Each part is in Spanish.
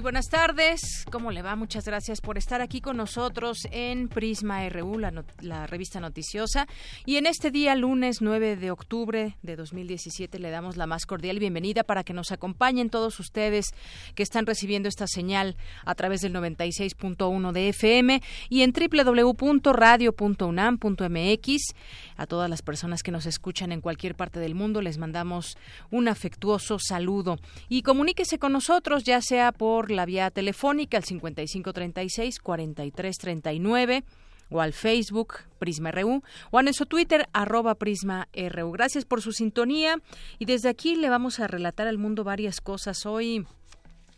Buenas tardes. ¿Cómo le va? Muchas gracias por estar aquí con nosotros en Prisma RU, la, revista noticiosa. Y en este día, lunes 9 de octubre de 2017, le damos la más cordial bienvenida para que nos acompañen todos ustedes que están recibiendo esta señal a través del 96.1 de FM y en www.radio.unam.mx. A todas las personas que nos escuchan en cualquier parte del mundo, les mandamos un afectuoso saludo. Y comuníquese con nosotros, ya sea por la vía telefónica al 5536-4339 o al Facebook Prisma RU o a nuestro Twitter arroba Prisma RU. Gracias por su sintonía y desde aquí le vamos a relatar al mundo varias cosas. Hoy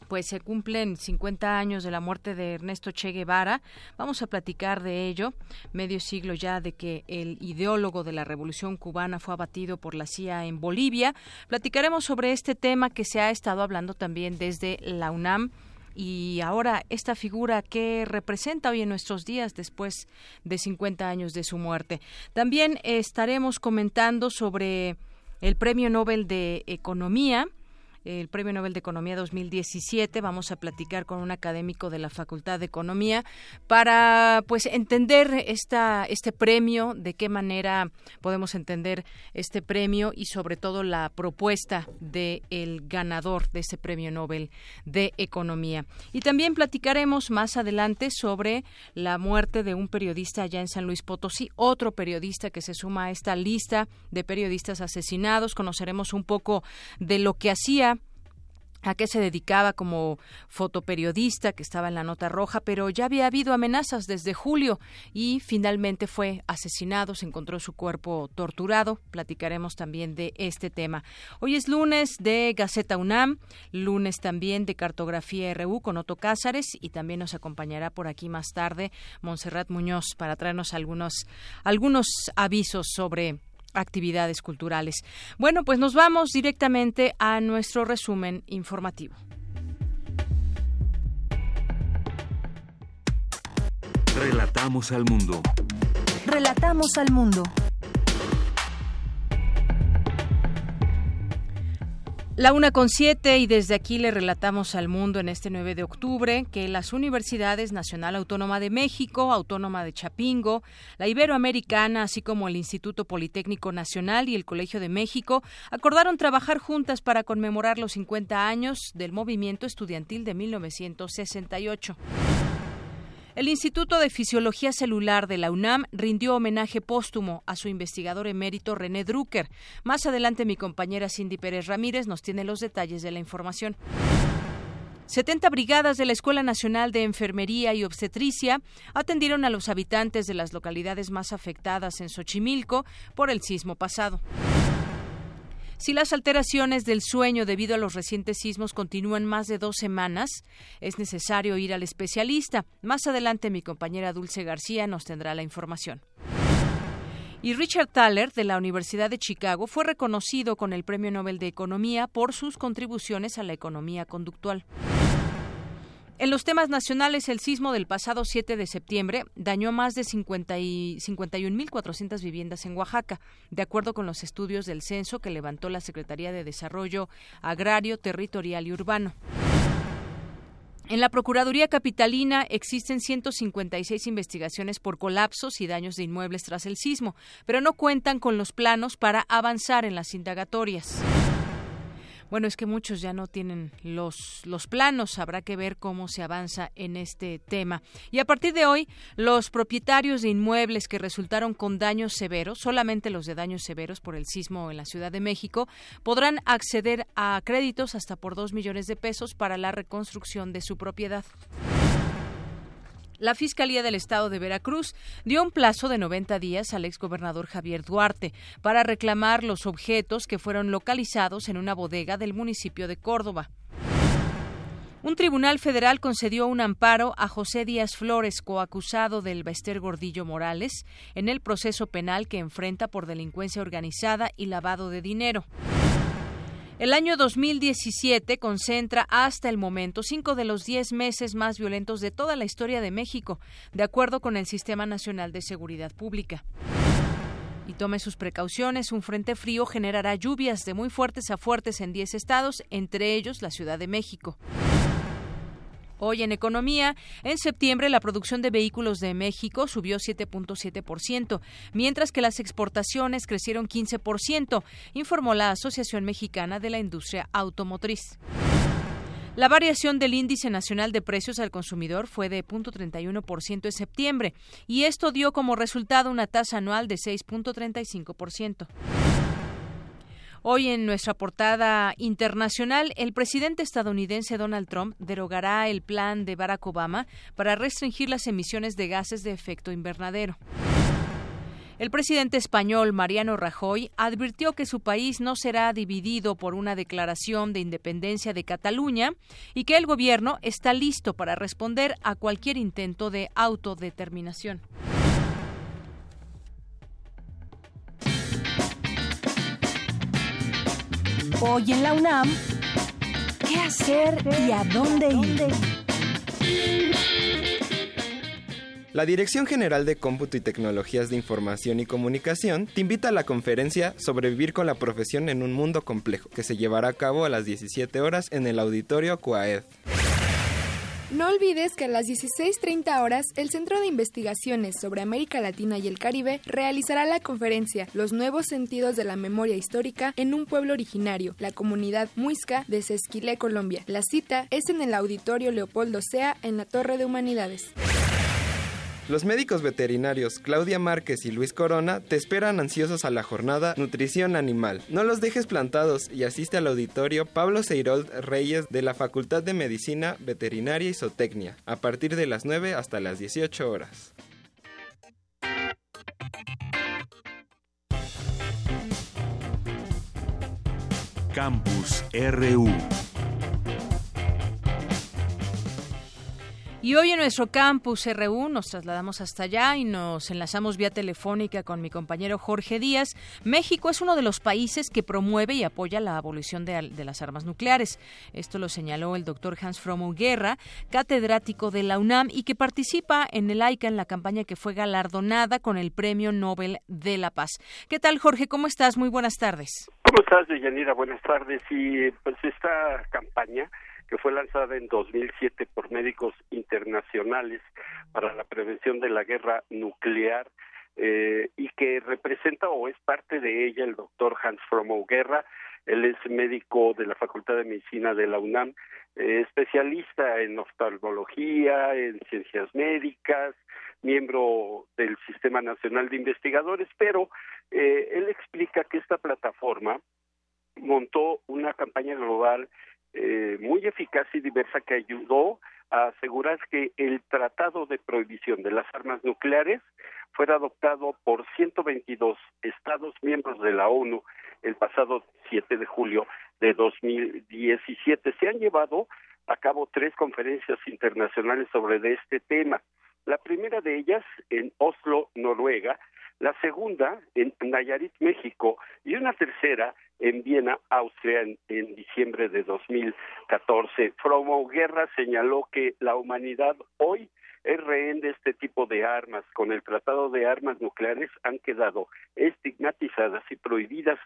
pues se cumplen 50 años de la muerte de Ernesto Che Guevara. Vamos a platicar de ello, medio siglo ya de que el ideólogo de la Revolución cubana fue abatido por la CIA en Bolivia. Platicaremos sobre este tema que se ha estado hablando también desde la UNAM y ahora esta figura que representa hoy en nuestros días después de 50 años de su muerte. También estaremos comentando sobre el Premio Nobel de Economía el Premio Nobel de Economía 2017. Vamos a platicar con un académico de la Facultad de Economía para pues entender esta este premio, de qué manera podemos entender este premio y sobre todo la propuesta del el ganador de ese Premio Nobel de Economía. Y también platicaremos más adelante sobre la muerte de un periodista allá en San Luis Potosí, otro periodista que se suma a esta lista de periodistas asesinados. Conoceremos un poco de lo que hacía a qué se dedicaba como fotoperiodista que estaba en la nota roja, pero ya había habido amenazas desde julio y finalmente fue asesinado, se encontró su cuerpo torturado. Platicaremos también de este tema. Hoy es lunes de Gaceta UNAM, lunes también de Cartografía RU con Otto Cázares y también nos acompañará por aquí más tarde Montserrat Muñoz para traernos algunos algunos avisos sobre actividades culturales. Bueno, pues nos vamos directamente a nuestro resumen informativo. Relatamos al mundo. Relatamos al mundo. La una con siete y desde aquí le relatamos al mundo en este 9 de octubre que las universidades Nacional Autónoma de México, Autónoma de Chapingo, la Iberoamericana, así como el Instituto Politécnico Nacional y el Colegio de México acordaron trabajar juntas para conmemorar los 50 años del movimiento estudiantil de 1968. El Instituto de Fisiología Celular de la UNAM rindió homenaje póstumo a su investigador emérito René Drucker. Más adelante mi compañera Cindy Pérez Ramírez nos tiene los detalles de la información. 70 brigadas de la Escuela Nacional de Enfermería y Obstetricia atendieron a los habitantes de las localidades más afectadas en Xochimilco por el sismo pasado. Si las alteraciones del sueño debido a los recientes sismos continúan más de dos semanas, es necesario ir al especialista. Más adelante mi compañera Dulce García nos tendrá la información. Y Richard Thaler, de la Universidad de Chicago, fue reconocido con el Premio Nobel de Economía por sus contribuciones a la economía conductual. En los temas nacionales, el sismo del pasado 7 de septiembre dañó más de 51.400 viviendas en Oaxaca, de acuerdo con los estudios del censo que levantó la Secretaría de Desarrollo Agrario, Territorial y Urbano. En la Procuraduría Capitalina existen 156 investigaciones por colapsos y daños de inmuebles tras el sismo, pero no cuentan con los planos para avanzar en las indagatorias. Bueno, es que muchos ya no tienen los, los planos, habrá que ver cómo se avanza en este tema. Y a partir de hoy, los propietarios de inmuebles que resultaron con daños severos, solamente los de daños severos por el sismo en la Ciudad de México, podrán acceder a créditos hasta por dos millones de pesos para la reconstrucción de su propiedad. La Fiscalía del Estado de Veracruz dio un plazo de 90 días al exgobernador Javier Duarte para reclamar los objetos que fueron localizados en una bodega del municipio de Córdoba. Un tribunal federal concedió un amparo a José Díaz Flores, coacusado del Bester Gordillo Morales, en el proceso penal que enfrenta por delincuencia organizada y lavado de dinero. El año 2017 concentra hasta el momento cinco de los diez meses más violentos de toda la historia de México, de acuerdo con el Sistema Nacional de Seguridad Pública. Y tome sus precauciones, un frente frío generará lluvias de muy fuertes a fuertes en 10 estados, entre ellos la Ciudad de México. Hoy en economía, en septiembre la producción de vehículos de México subió 7.7%, mientras que las exportaciones crecieron 15%, informó la Asociación Mexicana de la Industria Automotriz. La variación del índice nacional de precios al consumidor fue de 0.31% en septiembre y esto dio como resultado una tasa anual de 6.35%. Hoy en nuestra portada internacional, el presidente estadounidense Donald Trump derogará el plan de Barack Obama para restringir las emisiones de gases de efecto invernadero. El presidente español Mariano Rajoy advirtió que su país no será dividido por una declaración de independencia de Cataluña y que el gobierno está listo para responder a cualquier intento de autodeterminación. Hoy en la UNAM, ¿qué hacer y a dónde ir? La Dirección General de Cómputo y Tecnologías de Información y Comunicación te invita a la conferencia Sobrevivir con la profesión en un mundo complejo, que se llevará a cabo a las 17 horas en el auditorio CUAED. No olvides que a las 16.30 horas el Centro de Investigaciones sobre América Latina y el Caribe realizará la conferencia Los nuevos sentidos de la memoria histórica en un pueblo originario, la comunidad muisca de Sesquilé, Colombia. La cita es en el Auditorio Leopoldo Sea en la Torre de Humanidades. Los médicos veterinarios Claudia Márquez y Luis Corona te esperan ansiosos a la jornada Nutrición Animal. No los dejes plantados y asiste al auditorio Pablo Seirold Reyes de la Facultad de Medicina, Veterinaria y Zootecnia, a partir de las 9 hasta las 18 horas. Campus RU. Y hoy en nuestro campus RU nos trasladamos hasta allá y nos enlazamos vía telefónica con mi compañero Jorge Díaz. México es uno de los países que promueve y apoya la abolición de, de las armas nucleares. Esto lo señaló el doctor Hans Fromo Guerra, catedrático de la UNAM y que participa en el AICA en la campaña que fue galardonada con el Premio Nobel de la Paz. ¿Qué tal, Jorge? ¿Cómo estás? Muy buenas tardes. ¿Cómo estás, Deyanira? Buenas tardes. Y pues esta campaña que fue lanzada en 2007 por médicos internacionales para la prevención de la guerra nuclear eh, y que representa o es parte de ella el doctor Hans Fromo Guerra. Él es médico de la Facultad de Medicina de la UNAM, eh, especialista en oftalmología, en ciencias médicas, miembro del Sistema Nacional de Investigadores, pero eh, él explica que esta plataforma montó una campaña global eh, muy eficaz y diversa que ayudó a asegurar que el Tratado de Prohibición de las Armas Nucleares fuera adoptado por 122 Estados miembros de la ONU el pasado 7 de julio de 2017. Se han llevado a cabo tres conferencias internacionales sobre este tema. La primera de ellas en Oslo, Noruega, la segunda en Nayarit, México, y una tercera en Viena, Austria, en, diciembre de 2014. Fromo Guerra señaló que la humanidad hoy es rehén de este tipo de armas. Con el Tratado de Armas Nucleares han quedado estigmatizadas y prohibidas.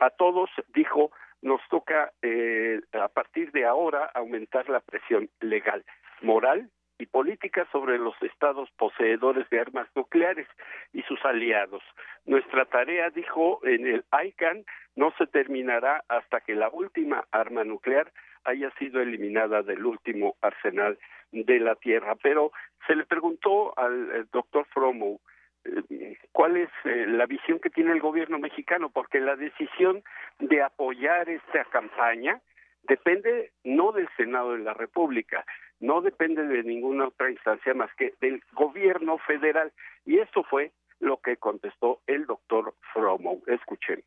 A todos, dijo, nos toca eh, a partir de ahora aumentar la presión legal, moral y políticas sobre los estados poseedores de armas nucleares y sus aliados. Nuestra tarea, dijo en el ICANN, no se terminará hasta que la última arma nuclear haya sido eliminada del último arsenal de la Tierra. Pero se le preguntó al doctor Fromo eh, cuál es eh, la visión que tiene el gobierno mexicano, porque la decisión de apoyar esta campaña depende no del Senado de la República, no depende de ninguna otra instancia más que del gobierno federal. Y eso fue lo que contestó el doctor Fromo. Escuchen.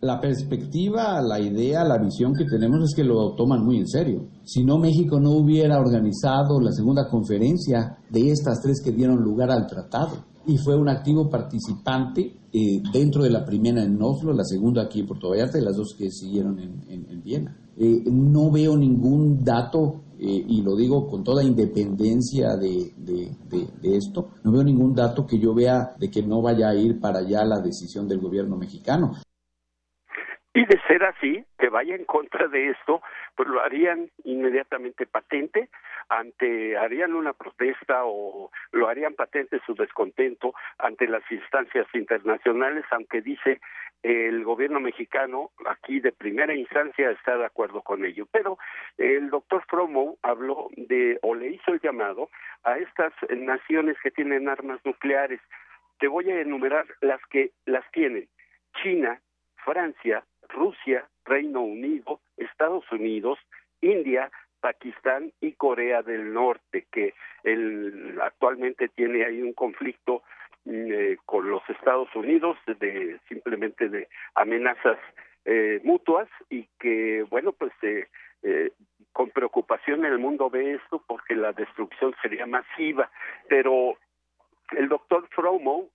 La perspectiva, la idea, la visión que tenemos es que lo toman muy en serio. Si no, México no hubiera organizado la segunda conferencia de estas tres que dieron lugar al tratado. Y fue un activo participante eh, dentro de la primera en Oslo, la segunda aquí en Puerto Vallarta y las dos que siguieron en, Viena. Eh, no veo ningún dato eh, y lo digo con toda independencia de, de, esto, no veo ningún dato que yo vea de que no vaya a ir para allá la decisión del gobierno mexicano. Y de ser así, que vaya en contra de esto, pues lo harían inmediatamente patente, ante harían una protesta o lo harían patente su descontento ante las instancias internacionales, aunque dice el gobierno mexicano aquí de primera instancia está de acuerdo con ello. Pero el doctor Fromo habló de o le hizo el llamado a estas naciones que tienen armas nucleares. Te voy a enumerar las que las tienen. China, Francia, Rusia, Reino Unido, Estados Unidos, India, Pakistán y Corea del Norte, que el, actualmente tiene ahí un conflicto mm, eh, con los Estados Unidos de simplemente de amenazas eh, mutuas y que bueno pues eh, eh, con preocupación el mundo ve esto porque la destrucción sería masiva. Pero el doctor Fromo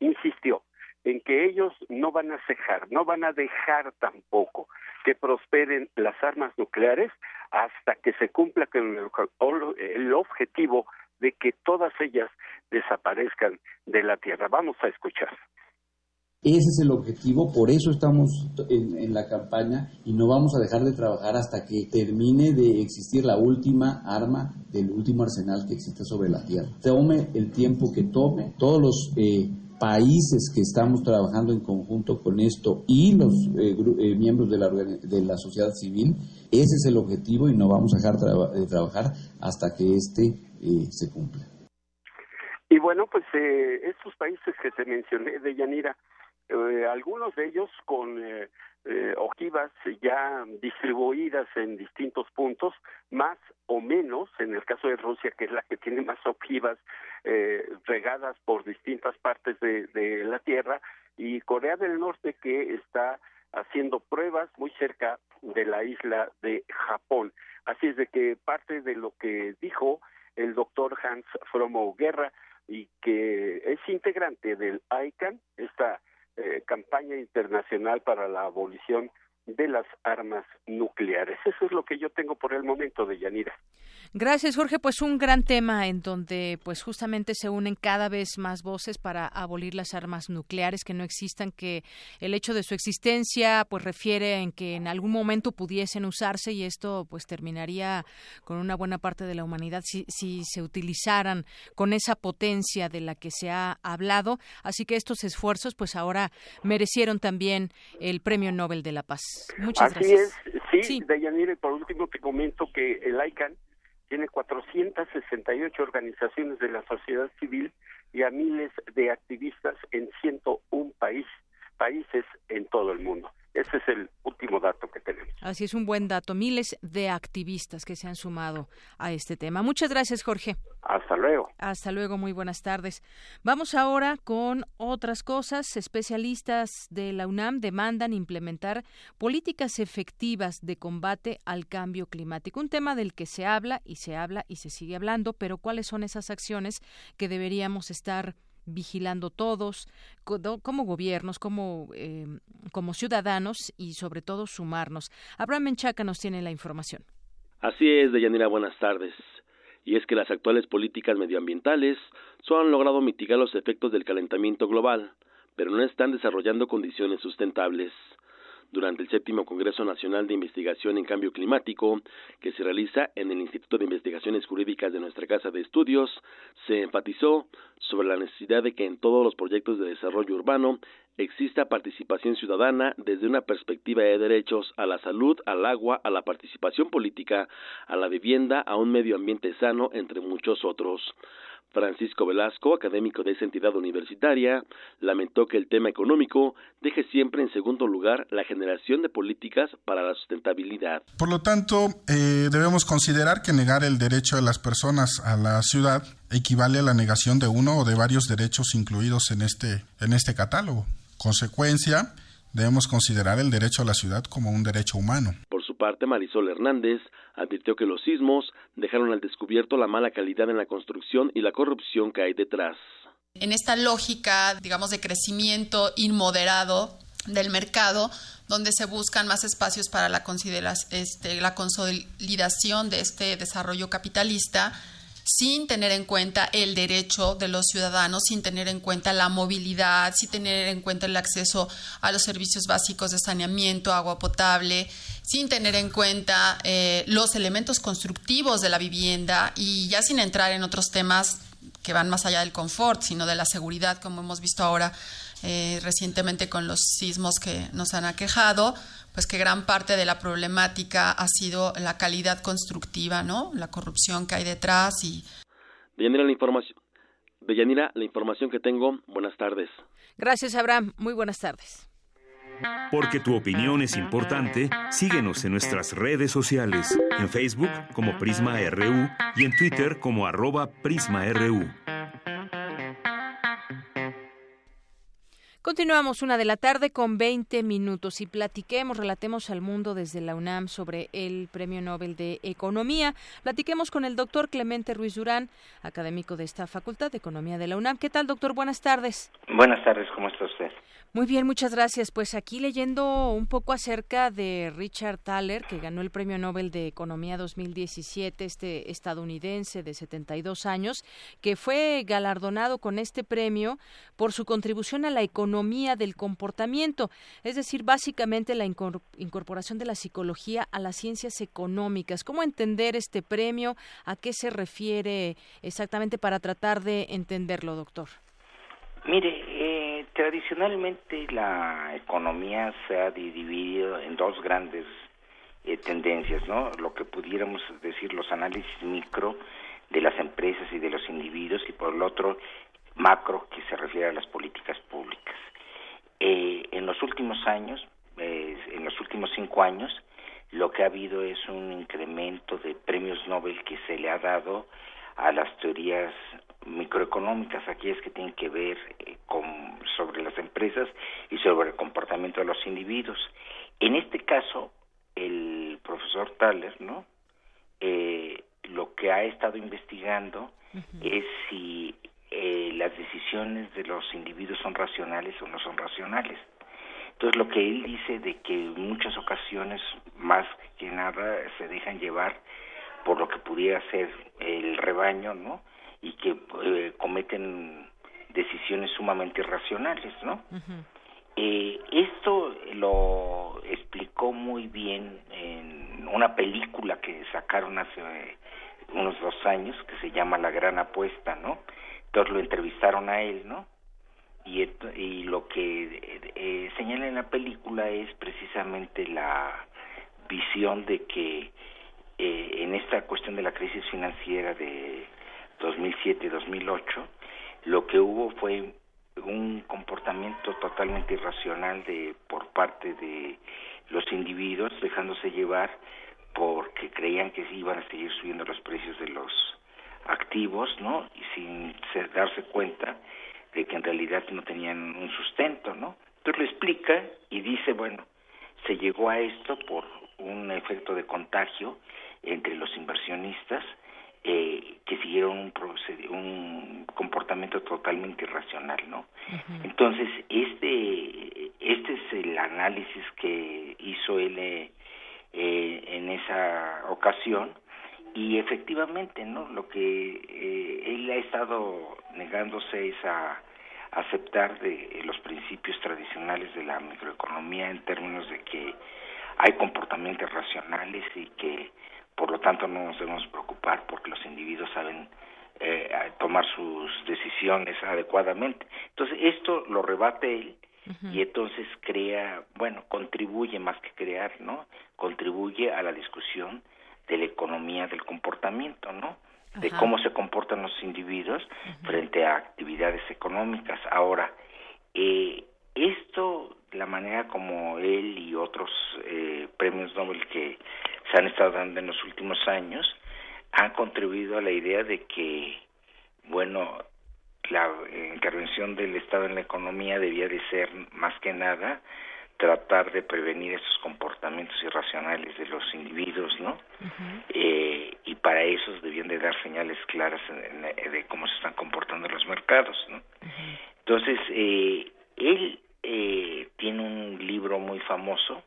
insistió en que ellos no van a cejar, no van a dejar tampoco que prosperen las armas nucleares hasta que se cumpla con el, objetivo de que todas ellas desaparezcan de la Tierra. Vamos a escuchar. Ese es el objetivo, por eso estamos en, en, la campaña y no vamos a dejar de trabajar hasta que termine de existir la última arma del último arsenal que existe sobre la Tierra. Tome el tiempo que tome, todos los eh, países que estamos trabajando en conjunto con esto y los eh, eh, miembros de la, de la sociedad civil, ese es el objetivo y no vamos a dejar de trabajar hasta que este eh, se cumpla. Y bueno, pues estos países que te mencioné de Yanira, algunos de ellos con eh, ojivas ya distribuidas en distintos puntos, más o menos, en el caso de Rusia, que es la que tiene más ojivas eh, regadas por distintas partes de, de la Tierra, y Corea del Norte, que está haciendo pruebas muy cerca de la isla de Japón. Así es de que parte de lo que dijo el doctor Hans Fromo Guerra y que es integrante del ICANN, esta eh, campaña internacional para la abolición de las armas nucleares. Eso es lo que yo tengo por el momento de Yanira. Gracias, Jorge. Pues un gran tema en donde pues justamente se unen cada vez más voces para abolir las armas nucleares que no existan, que el hecho de su existencia pues refiere en que en algún momento pudiesen usarse y esto pues terminaría con una buena parte de la humanidad si, si se utilizaran con esa potencia de la que se ha hablado. Así que estos esfuerzos pues ahora merecieron también el Premio Nobel de la Paz. Muchas Así gracias. es, sí, sí. y por último te comento que el ICANN tiene 468 organizaciones de la sociedad civil y a miles de activistas en 101 país, países en todo el mundo. Ese es el último dato que tenemos. Así es un buen dato. Miles de activistas que se han sumado a este tema. Muchas gracias, Jorge. Hasta luego. Hasta luego, muy buenas tardes. Vamos ahora con otras cosas. Especialistas de la UNAM demandan implementar políticas efectivas de combate al cambio climático. Un tema del que se habla y se habla y se sigue hablando, pero ¿cuáles son esas acciones que deberíamos estar vigilando todos, como gobiernos, como, eh, como ciudadanos y sobre todo sumarnos. Abraham Menchaca nos tiene la información. Así es, Deyanira, buenas tardes. Y es que las actuales políticas medioambientales solo han logrado mitigar los efectos del calentamiento global, pero no están desarrollando condiciones sustentables. Durante el séptimo Congreso Nacional de Investigación en Cambio Climático, que se realiza en el Instituto de Investigaciones Jurídicas de nuestra Casa de Estudios, se enfatizó sobre la necesidad de que en todos los proyectos de desarrollo urbano exista participación ciudadana desde una perspectiva de derechos a la salud, al agua, a la participación política, a la vivienda, a un medio ambiente sano, entre muchos otros. Francisco Velasco, académico de esa entidad universitaria, lamentó que el tema económico deje siempre en segundo lugar la generación de políticas para la sustentabilidad. Por lo tanto, eh, debemos considerar que negar el derecho de las personas a la ciudad equivale a la negación de uno o de varios derechos incluidos en este, en este catálogo. Consecuencia, debemos considerar el derecho a la ciudad como un derecho humano. Por su parte, Marisol Hernández advirtió que los sismos dejaron al descubierto la mala calidad en la construcción y la corrupción que hay detrás. En esta lógica, digamos, de crecimiento inmoderado del mercado, donde se buscan más espacios para la, este, la consolidación de este desarrollo capitalista, sin tener en cuenta el derecho de los ciudadanos, sin tener en cuenta la movilidad, sin tener en cuenta el acceso a los servicios básicos de saneamiento, agua potable, sin tener en cuenta eh, los elementos constructivos de la vivienda y ya sin entrar en otros temas que van más allá del confort, sino de la seguridad, como hemos visto ahora eh, recientemente con los sismos que nos han aquejado, pues que gran parte de la problemática ha sido la calidad constructiva, ¿no? La corrupción que hay detrás y... Deyanira, la información, Deyanira, la información que tengo, buenas tardes. Gracias, Abraham. Muy buenas tardes. Porque tu opinión es importante, síguenos en nuestras redes sociales, en Facebook como Prisma RU y en Twitter como arroba PrismaRU. Continuamos una de la tarde con 20 minutos y platiquemos, relatemos al mundo desde la UNAM sobre el Premio Nobel de Economía. Platiquemos con el doctor Clemente Ruiz Durán, académico de esta Facultad de Economía de la UNAM. ¿Qué tal, doctor? Buenas tardes. Buenas tardes, ¿cómo está usted? Muy bien, muchas gracias. Pues aquí leyendo un poco acerca de Richard Thaler, que ganó el Premio Nobel de Economía 2017, este estadounidense de 72 años, que fue galardonado con este premio por su contribución a la economía del comportamiento, es decir, básicamente la incorporación de la psicología a las ciencias económicas. ¿Cómo entender este premio? ¿A qué se refiere exactamente para tratar de entenderlo, doctor? Mire, tradicionalmente la economía se ha dividido en dos grandes eh, tendencias, ¿no? Lo que pudiéramos decir los análisis micro de las empresas y de los individuos y por el otro macro que se refiere a las políticas públicas. Eh, en los últimos años, en los últimos cinco años, lo que ha habido es un incremento de premios Nobel que se le ha dado a las teorías microeconómicas, aquellas que tienen que ver eh, con, sobre las empresas y sobre el comportamiento de los individuos. En este caso, el profesor Thaler, ¿no? Eh, lo que ha estado investigando es si eh, las decisiones de los individuos son racionales o no son racionales. Entonces, lo que él dice de que en muchas ocasiones, más que nada, se dejan llevar por lo que pudiera ser el rebaño, ¿no? Y que eh, cometen decisiones sumamente irracionales, ¿no? eh, esto lo explicó muy bien en una película que sacaron hace unos dos años que se llama La Gran Apuesta, ¿no? Entonces lo entrevistaron a él, ¿no? Y, y lo que eh, señala en la película es precisamente la visión de que eh, en esta cuestión de la crisis financiera de 2007-2008, lo que hubo fue un comportamiento totalmente irracional de por parte de los individuos dejándose llevar porque creían que iban a seguir subiendo los precios de los activos, ¿no? Y sin darse cuenta de que en realidad no tenían un sustento, ¿no? Entonces lo explica y dice, bueno, se llegó a esto por un efecto de contagio entre los inversionistas eh, que siguieron un, un comportamiento totalmente irracional, ¿no? Entonces, este, este es el análisis que hizo él eh, eh, en esa ocasión y efectivamente, ¿no? Lo que él ha estado negándose es a, aceptar de los principios tradicionales de la microeconomía en términos de que hay comportamientos racionales y que por lo tanto no nos debemos preocupar porque los individuos saben eh, tomar sus decisiones adecuadamente. Entonces esto lo rebate él y entonces crea, bueno, contribuye más que crear, ¿no? Contribuye a la discusión de la economía del comportamiento, ¿no? De cómo se comportan los individuos frente a actividades económicas. Ahora, eh, esto, la manera como él y otros eh, premios Nobel que se han estado dando en los últimos años, han contribuido a la idea de que, bueno, la intervención del Estado en la economía debía de ser más que nada tratar de prevenir esos comportamientos irracionales de los individuos, ¿no? eh, y para eso debían de dar señales claras de cómo se están comportando los mercados, ¿no? Entonces, eh, él eh, tiene un libro muy famoso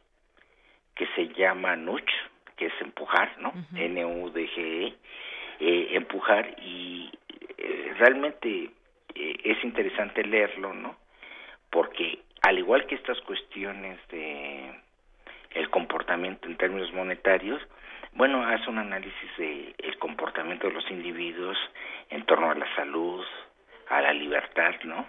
que se llama Nuch, que es empujar, ¿no? N-U-D-G-E, eh, empujar y eh, realmente eh, es interesante leerlo, ¿no? Porque al igual que estas cuestiones de el comportamiento en términos monetarios, bueno, hace un análisis de el comportamiento de los individuos en torno a la salud, a la libertad, ¿no?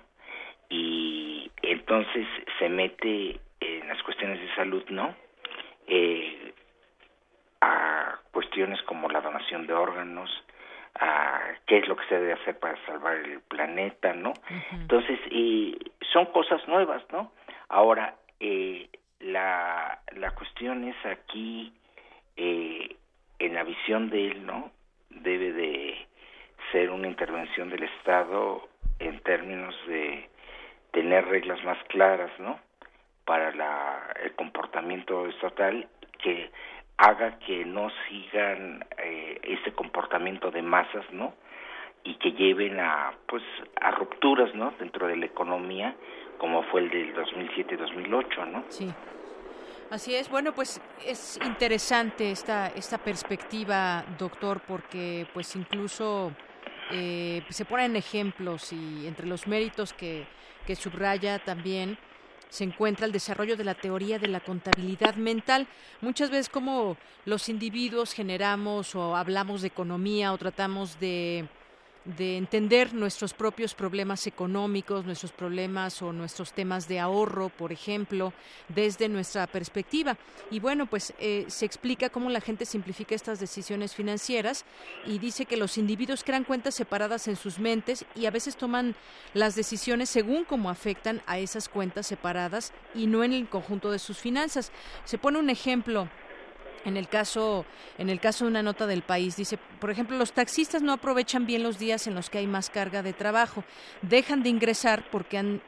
Y entonces se mete en las cuestiones de salud, ¿no? Eh, a cuestiones como la donación de órganos, a qué es lo que se debe hacer para salvar el planeta, ¿no? Entonces, son cosas nuevas, ¿no? Ahora, eh, la, la cuestión es aquí, eh, en la visión de él, ¿no? Debe de ser una intervención del Estado en términos de tener reglas más claras, ¿no? Para la, el comportamiento estatal que haga que no sigan eh, ese comportamiento de masas, ¿no? Y que lleven a, pues, a rupturas, ¿no? Dentro de la economía, como fue el del 2007-2008, ¿no? Sí. Así es. Bueno, pues es interesante esta esta perspectiva, doctor, porque pues incluso eh, se ponen ejemplos y entre los méritos que, que subraya también se encuentra el desarrollo de la teoría de la contabilidad mental. Muchas veces como los individuos generamos o hablamos de economía o tratamos de de entender nuestros propios problemas económicos, nuestros problemas o nuestros temas de ahorro, por ejemplo, desde nuestra perspectiva. Y bueno, pues eh, se explica cómo la gente simplifica estas decisiones financieras y dice que los individuos crean cuentas separadas en sus mentes y a veces toman las decisiones según cómo afectan a esas cuentas separadas y no en el conjunto de sus finanzas. Se pone un ejemplo en el caso en el caso de una nota del país dice por ejemplo los taxistas no aprovechan bien los días en los que hay más carga de trabajo. Dejan de ingresar porque han,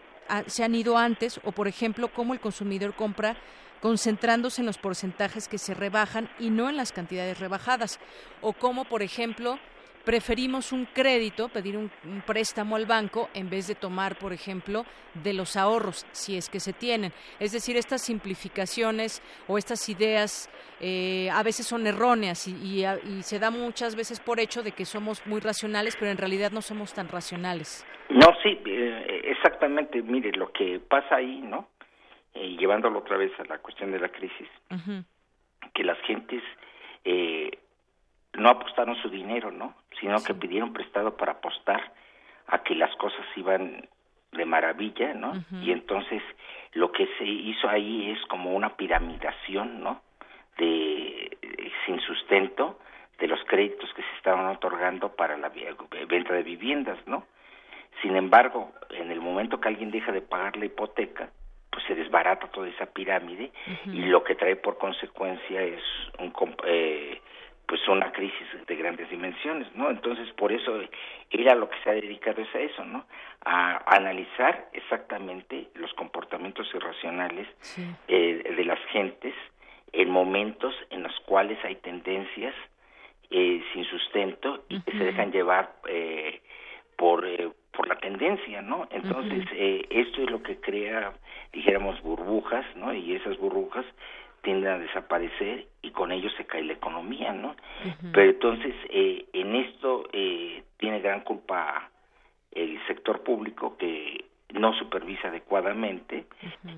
se han ido antes o por ejemplo cómo el consumidor compra concentrándose en los porcentajes que se rebajan y no en las cantidades rebajadas. O cómo por ejemplo preferimos un crédito, pedir un, préstamo al banco en vez de tomar, por ejemplo, de los ahorros, si es que se tienen. Es decir, estas simplificaciones o estas ideas eh, a veces son erróneas y, se da muchas veces por hecho de que somos muy racionales, pero en realidad no somos tan racionales. No, sí, eh, exactamente. Mire, lo que pasa ahí, ¿no? Eh, llevándolo otra vez a la cuestión de la crisis, que las gentes eh, no apostaron su dinero, ¿no? Sino que pidieron prestado para apostar a que las cosas iban de maravilla, ¿no? Y entonces lo que se hizo ahí es como una piramidación, ¿no? De, sin sustento de los créditos que se estaban otorgando para la venta de viviendas, ¿no? Sin embargo, en el momento que alguien deja de pagar la hipoteca, pues se desbarata toda esa pirámide y lo que trae por consecuencia es un eh, pues una crisis de grandes dimensiones, ¿no? Entonces, por eso ella lo que se ha dedicado es a eso, ¿no? A, analizar exactamente los comportamientos irracionales eh, de las gentes en momentos en los cuales hay tendencias eh, sin sustento y que se dejan llevar eh, por por la tendencia, ¿no? Entonces, esto es lo que crea, dijéramos, burbujas, ¿no? Y esas burbujas tienden a desaparecer y con ello se cae la economía, ¿no? Pero entonces, eh, en esto eh, tiene gran culpa el sector público que no supervisa adecuadamente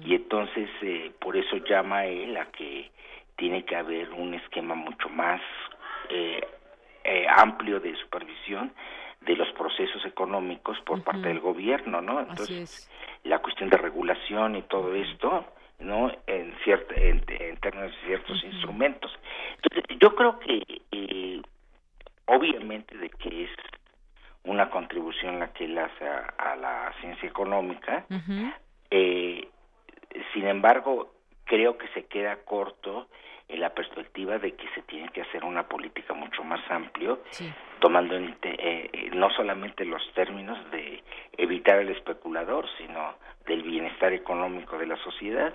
y entonces eh, por eso llama él a que tiene que haber un esquema mucho más eh, eh, amplio de supervisión de los procesos económicos por parte del gobierno, ¿no? Entonces, la cuestión de regulación y todo esto, ¿no? En, cierta, en, términos de ciertos instrumentos. Entonces, yo creo que, eh, obviamente, de que es una contribución la que él hace a, la ciencia económica, eh, sin embargo, creo que se queda corto en la perspectiva de que se tiene que hacer una política mucho más amplio, tomando en, eh, eh, no solamente los términos de evitar el especulador, sino del bienestar económico de la sociedad.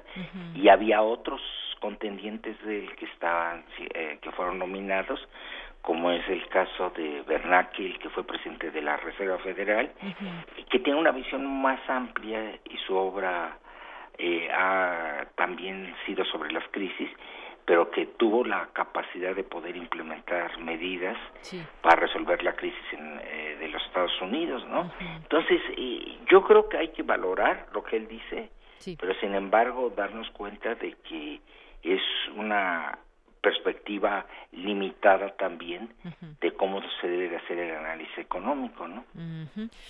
Y había otros contendientes del que estaban, eh, que fueron nominados, como es el caso de Bernanke, que fue presidente de la Reserva Federal, que tiene una visión más amplia y su obra eh, ha también sido sobre las crisis pero que tuvo la capacidad de poder implementar medidas para resolver la crisis eh, de los Estados Unidos, ¿no? Entonces, eh, yo creo que hay que valorar lo que él dice, pero sin embargo darnos cuenta de que es una perspectiva limitada también de cómo se debe de hacer el análisis económico, ¿no?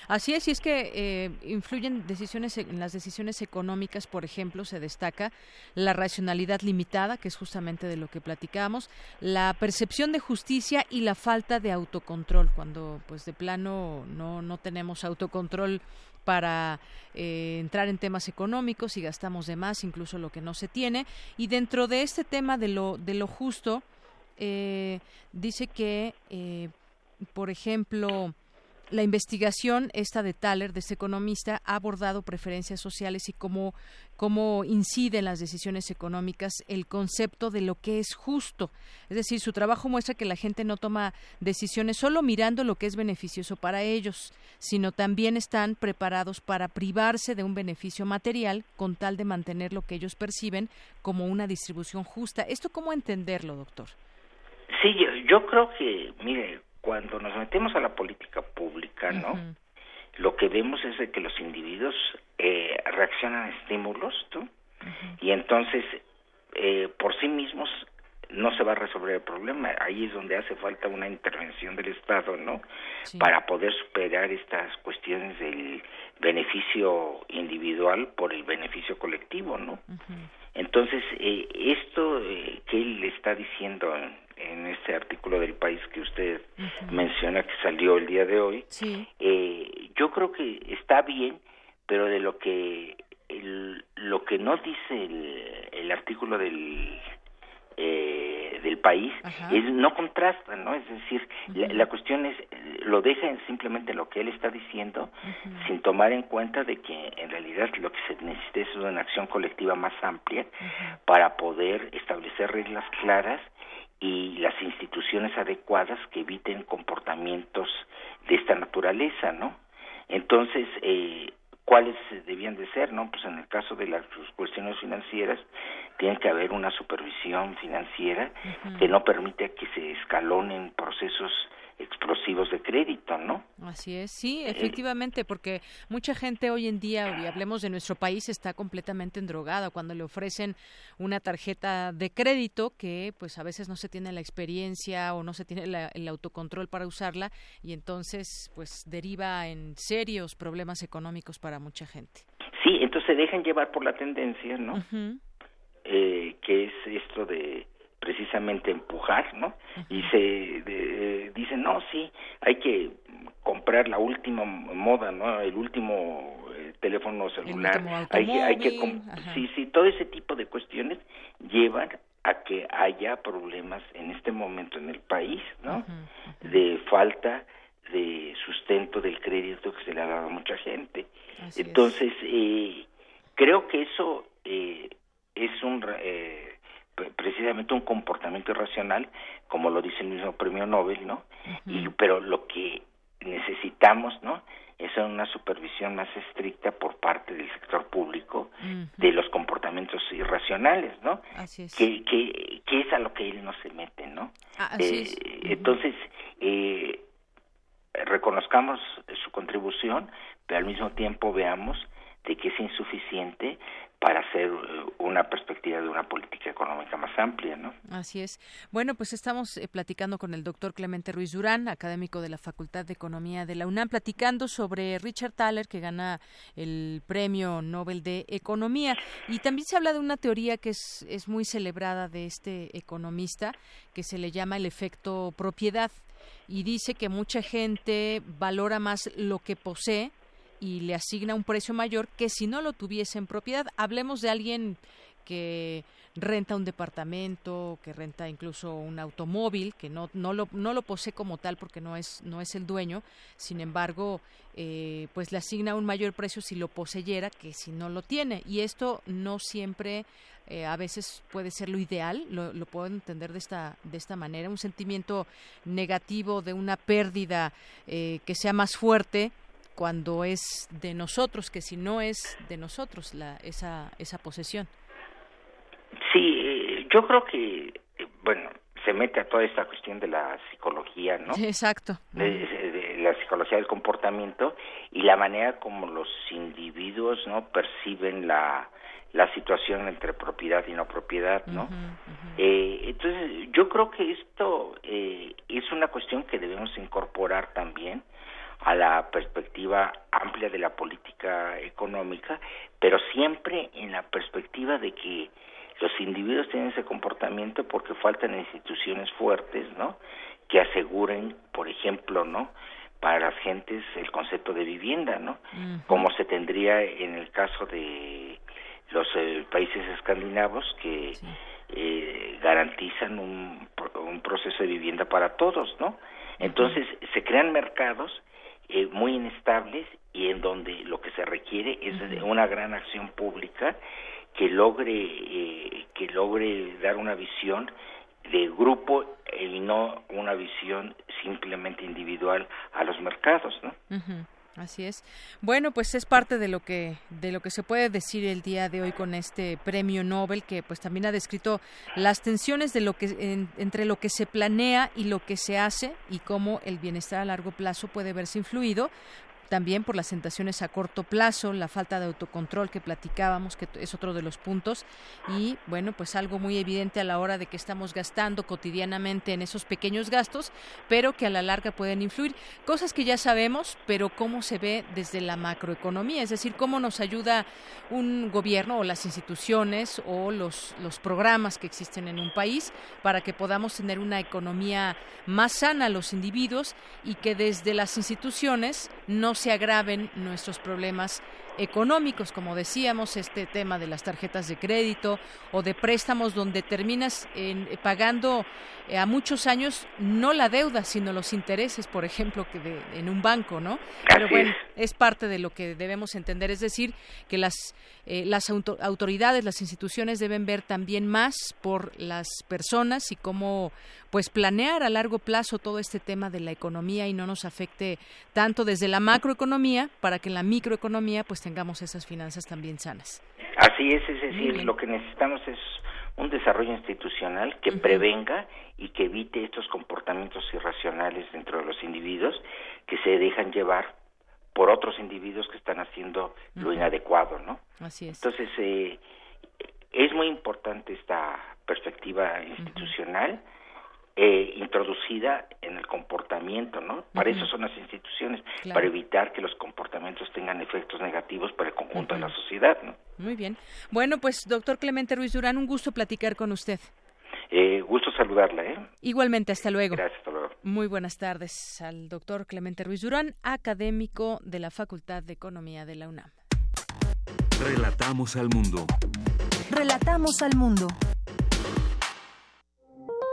Así es, y es que eh, influyen decisiones en las decisiones económicas, por ejemplo, se destaca la racionalidad limitada, que es justamente de lo que platicamos, la percepción de justicia y la falta de autocontrol, cuando pues de plano no no tenemos autocontrol para eh, entrar en temas económicos y gastamos de más, incluso lo que no se tiene. Y dentro de este tema de lo, de lo justo, eh, dice que, eh, por ejemplo, la investigación esta de Thaler, de este economista, ha abordado preferencias sociales y cómo, cómo incide en las decisiones económicas el concepto de lo que es justo. Es decir, su trabajo muestra que la gente no toma decisiones solo mirando lo que es beneficioso para ellos, sino también están preparados para privarse de un beneficio material con tal de mantener lo que ellos perciben como una distribución justa. ¿Esto cómo entenderlo, doctor? Sí, yo, creo que, mire, cuando nos metemos a la política pública, ¿no? Lo que vemos es de que los individuos eh, reaccionan a estímulos, ¿tú? Y entonces, eh, por sí mismos, no se va a resolver el problema. Ahí es donde hace falta una intervención del Estado, ¿no? Para poder superar estas cuestiones del beneficio individual por el beneficio colectivo, ¿no? Entonces, eh, esto eh, que él está diciendo en este artículo del país que usted menciona que salió el día de hoy, eh, yo creo que está bien, pero de lo que lo que no dice el, artículo del eh, del país es no contrasta no es decir la, cuestión es lo deja simplemente lo que él está diciendo sin tomar en cuenta de que en realidad lo que se necesita es una acción colectiva más amplia para poder establecer reglas claras y las instituciones adecuadas que eviten comportamientos de esta naturaleza, ¿no? Entonces, eh, ¿cuáles debían de ser, no? Pues en el caso de las cuestiones financieras, tiene que haber una supervisión financiera que no permite que se escalonen procesos explosivos de crédito, ¿no? Así es, sí, eh, efectivamente, porque mucha gente hoy en día, y hablemos de nuestro país, está completamente endrogada cuando le ofrecen una tarjeta de crédito que pues a veces no se tiene la experiencia o no se tiene el autocontrol para usarla y entonces pues deriva en serios problemas económicos para mucha gente. Sí, entonces se dejan llevar por la tendencia, ¿no? eh, que es esto de precisamente empujar, ¿no? Y se dicen, no, sí, hay que comprar la última moda, ¿no? El último eh, teléfono celular. hay, hay que sí, sí, todo ese tipo de cuestiones llevan a que haya problemas en este momento en el país, ¿no? De falta de sustento del crédito que se le ha dado a mucha gente. Entonces, eh, creo que eso eh, es un eh, precisamente un comportamiento irracional, como lo dice el mismo premio Nobel, ¿no? y, pero lo que necesitamos, ¿no? Es una supervisión más estricta por parte del sector público de los comportamientos irracionales, ¿no? Que, que, que, es a lo que él no se mete, ¿no? Ah, eh, entonces, eh, reconozcamos su contribución, pero al mismo tiempo veamos de que es insuficiente para hacer eh, una perspectiva de una política económica más amplia, ¿no? Así es. Bueno, pues estamos eh, platicando con el doctor Clemente Ruiz Durán, académico de la Facultad de Economía de la UNAM, platicando sobre Richard Thaler, que gana el Premio Nobel de Economía. Y también se habla de una teoría que es, es muy celebrada de este economista, que se le llama el efecto propiedad. Y dice que mucha gente valora más lo que posee y le asigna un precio mayor que si no lo tuviese en propiedad. Hablemos de alguien que renta un departamento, que renta incluso un automóvil, que no, no, lo, no lo posee como tal porque no es, no es el dueño, sin embargo, eh, pues le asigna un mayor precio si lo poseyera que si no lo tiene. Y esto no siempre, eh, a veces puede ser lo ideal, lo, puedo entender de esta, de esta manera, un sentimiento negativo de una pérdida eh, que sea más fuerte cuando es de nosotros, que si no es de nosotros la, esa, esa posesión. Sí, yo creo que, bueno, se mete a toda esta cuestión de la psicología, ¿no? Exacto. De, la psicología del comportamiento y la manera como los individuos, ¿no? Perciben la, la situación entre propiedad y no propiedad, ¿no? Eh, entonces, yo creo que esto eh, es una cuestión que debemos incorporar también a la perspectiva amplia de la política económica, pero siempre en la perspectiva de que los individuos tienen ese comportamiento porque faltan instituciones fuertes, ¿no? Que aseguren, por ejemplo, ¿no? Para las gentes el concepto de vivienda, ¿no? Como se tendría en el caso de los eh, países escandinavos que eh, garantizan un, un proceso de vivienda para todos, ¿no? Entonces se crean mercados eh, muy inestables y en donde lo que se requiere es una gran acción pública que logre eh, que logre dar una visión de grupo y no una visión simplemente individual a los mercados, ¿no? Así es. Bueno, pues es parte de lo que de lo que se puede decir el día de hoy con este Premio Nobel que pues también ha descrito las tensiones de lo que entre lo que se planea y lo que se hace y cómo el bienestar a largo plazo puede verse influido también por las tentaciones a corto plazo, la falta de autocontrol que platicábamos, que es otro de los puntos, y bueno, pues algo muy evidente a la hora de que estamos gastando cotidianamente en esos pequeños gastos, pero que a la larga pueden influir. Cosas que ya sabemos, pero cómo se ve desde la macroeconomía, es decir, cómo nos ayuda un gobierno o las instituciones o los, los programas que existen en un país para que podamos tener una economía más sana los individuos y que desde las instituciones no se agraven nuestros problemas económicos, como decíamos, este tema de las tarjetas de crédito o de préstamos donde terminas en, eh, pagando eh, a muchos años no la deuda, sino los intereses, por ejemplo, que de, en un banco, ¿no? Pero bueno, es parte de lo que debemos entender, es decir, que las eh, las autoridades, las instituciones deben ver también más por las personas y cómo pues planear a largo plazo todo este tema de la economía y no nos afecte tanto desde la macroeconomía para que en la microeconomía pues tengamos esas finanzas también sanas. Así es, es decir, lo que necesitamos es un desarrollo institucional que prevenga y que evite estos comportamientos irracionales dentro de los individuos que se dejan llevar por otros individuos que están haciendo lo inadecuado, ¿no? Así es. Entonces, eh, es muy importante esta perspectiva institucional eh, introducida en el comportamiento, ¿no? Para eso son las instituciones, para evitar que los comportamientos tengan efectos negativos para el conjunto de la sociedad, ¿no? Muy bien. Bueno, pues, doctor Clemente Ruiz Durán, un gusto platicar con usted. Eh, gusto saludarla, ¿eh? Igualmente, hasta luego. Gracias, hasta luego. Muy buenas tardes al doctor Clemente Ruiz Durán, académico de la Facultad de Economía de la UNAM. Relatamos al mundo. Relatamos al mundo.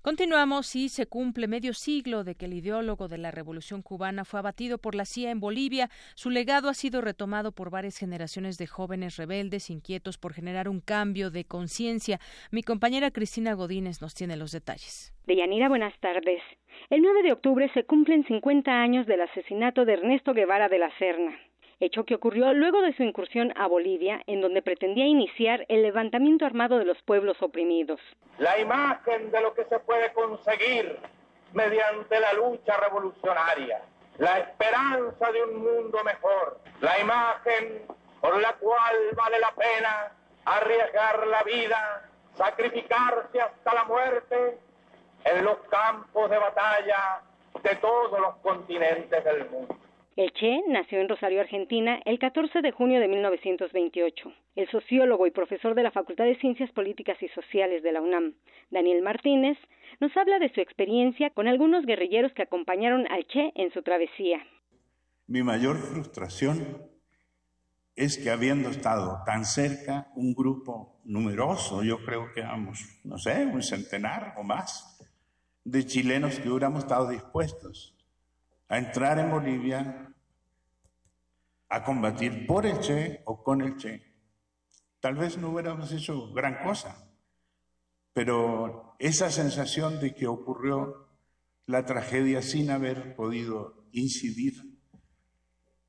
Continuamos y se cumple medio siglo de que el ideólogo de la Revolución cubana fue abatido por la CIA en Bolivia. Su legado ha sido retomado por varias generaciones de jóvenes rebeldes inquietos por generar un cambio de conciencia. Mi compañera Cristina Godínez nos tiene los detalles. Deyanira, buenas tardes. El 9 de octubre se cumplen 50 años del asesinato de Ernesto Guevara de la Serna. Hecho que ocurrió luego de su incursión a Bolivia, en donde pretendía iniciar el levantamiento armado de los pueblos oprimidos. La imagen de lo que se puede conseguir mediante la lucha revolucionaria, la esperanza de un mundo mejor, la imagen por la cual vale la pena arriesgar la vida, sacrificarse hasta la muerte en los campos de batalla de todos los continentes del mundo. El Che nació en Rosario, Argentina, el 14 de junio de 1928. El sociólogo y profesor de la Facultad de Ciencias Políticas y Sociales de la UNAM, Daniel Martínez, nos habla de su experiencia con algunos guerrilleros que acompañaron al Che en su travesía. Mi mayor frustración es que habiendo estado tan cerca un grupo numeroso, yo creo que vamos, no sé, un centenar o más, de chilenos que hubiéramos estado dispuestos a entrar en Bolivia a combatir por el Che o con el Che. Tal vez no hubiéramos hecho gran cosa, pero esa sensación de que ocurrió la tragedia sin haber podido incidir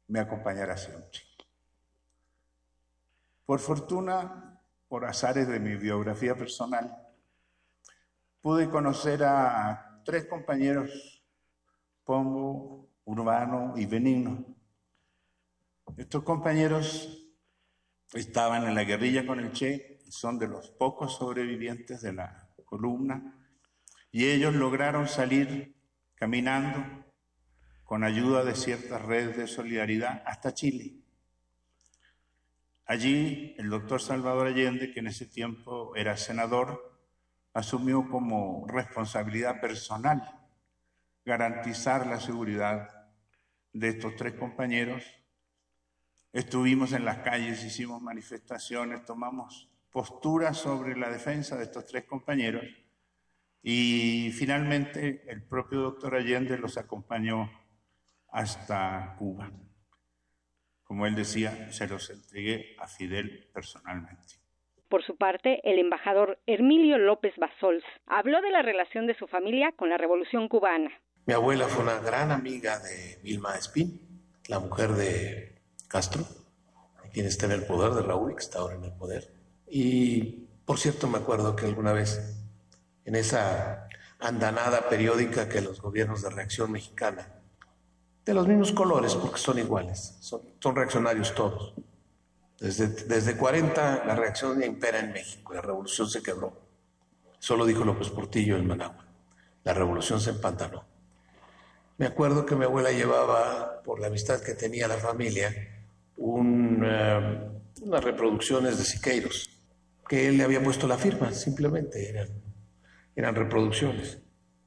me acompañará siempre. Por fortuna, por azares de mi biografía personal, pude conocer a tres compañeros, Pombo, Urbano y Benigno. Estos compañeros estaban en la guerrilla con el Che, son de los pocos sobrevivientes de la columna, y ellos lograron salir caminando con ayuda de ciertas redes de solidaridad hasta Chile. Allí el doctor Salvador Allende, que en ese tiempo era senador, asumió como responsabilidad personal garantizar la seguridad de estos tres compañeros. Estuvimos en las calles, hicimos manifestaciones, tomamos posturas sobre la defensa de estos tres compañeros y finalmente el propio doctor Allende los acompañó hasta Cuba. Como él decía, se los entregué a Fidel personalmente. Por su parte, el embajador Hermilio López Basols habló de la relación de su familia con la Revolución cubana. Mi abuela fue una gran amiga de Vilma Espín, la mujer de Castro, quien está en el poder, de Raúl, que está ahora en el poder. Y, por cierto, me acuerdo que alguna vez, en esa andanada periódica que los gobiernos de reacción mexicana, de los mismos colores, porque son iguales, son, son reaccionarios todos, desde, desde 40 la reacción impera en México, la revolución se quebró. Solo dijo López Portillo en Managua. La revolución se empantanó. Me acuerdo que mi abuela llevaba, por la amistad que tenía la familia, uh, unas reproducciones de Siqueiros, que él le había puesto la firma, simplemente eran, eran reproducciones.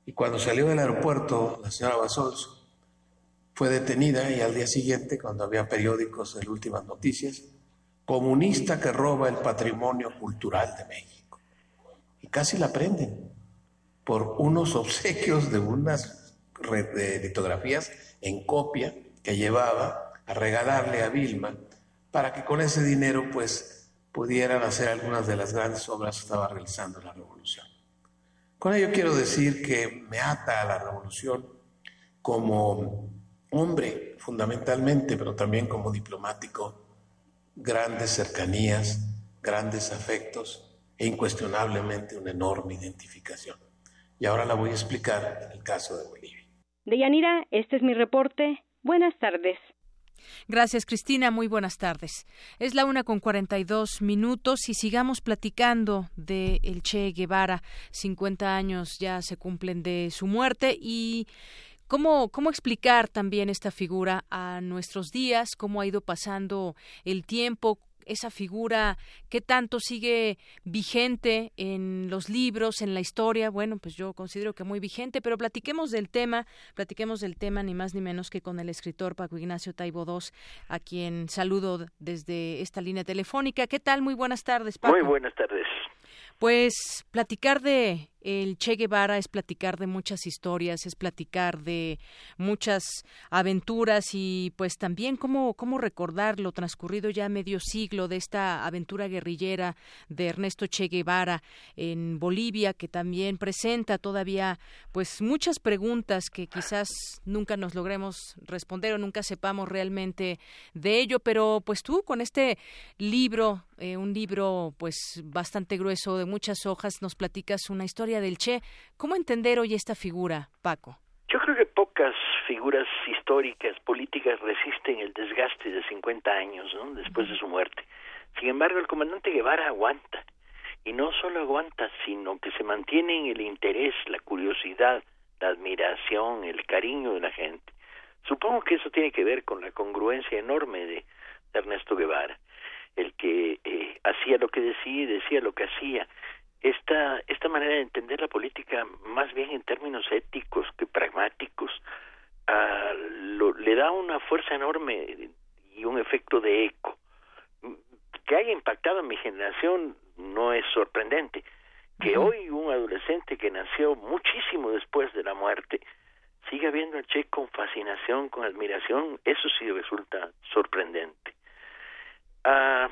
Y cuando salió del aeropuerto, la señora Basols fue detenida y al día siguiente, cuando había periódicos de últimas noticias, comunista que roba el patrimonio cultural de México. Y casi la prenden por unos obsequios de unas litografías en copia que llevaba a regalarle a Vilma para que con ese dinero pues pudieran hacer algunas de las grandes obras que estaba realizando la revolución. Con ello quiero decir que me ata a la revolución como hombre fundamentalmente, pero también como diplomático grandes cercanías, grandes afectos e incuestionablemente una enorme identificación. Y ahora la voy a explicar en el caso de Bolivia. Deyanira, este es mi reporte. Buenas tardes. Gracias, Cristina. Muy buenas tardes. Es la una con cuarenta y dos minutos y sigamos platicando de el Che Guevara. 50 años ya se cumplen de su muerte y ¿Cómo, ¿Cómo explicar también esta figura a nuestros días? ¿Cómo ha ido pasando el tiempo? Esa figura qué tanto sigue vigente en los libros, en la historia, bueno, pues yo considero que muy vigente, pero platiquemos del tema, platiquemos del tema ni más ni menos que con el escritor Paco Ignacio Taibo II, a quien saludo desde esta línea telefónica. ¿Qué tal? Muy buenas tardes, Paco. Muy buenas tardes. Pues platicar de el Che Guevara es platicar de muchas historias, es platicar de muchas aventuras y pues también cómo, cómo recordar lo transcurrido ya medio siglo de esta aventura guerrillera de Ernesto Che Guevara en Bolivia, que también presenta todavía pues muchas preguntas que quizás nunca nos logremos responder o nunca sepamos realmente de ello, pero pues tú con este libro, eh, un libro pues bastante grueso de muchas hojas, nos platicas una historia del Che. ¿Cómo entender hoy esta figura, Paco? Yo creo que pocas figuras históricas, políticas, resisten el desgaste de 50 años ¿no? después de su muerte. Sin embargo, el comandante Guevara aguanta. Y no solo aguanta, sino que se mantiene en el interés, la curiosidad, la admiración, el cariño de la gente. Supongo que eso tiene que ver con la congruencia enorme de, Ernesto Guevara, el que eh, hacía lo que decía y decía lo que hacía esta, esta manera de entender la política más bien en términos éticos que pragmáticos uh, lo, le da una fuerza enorme y un efecto de eco. Que haya impactado en mi generación no es sorprendente. Que hoy un adolescente que nació muchísimo después de la muerte siga viendo al Che con fascinación, con admiración, eso sí resulta sorprendente. Uh,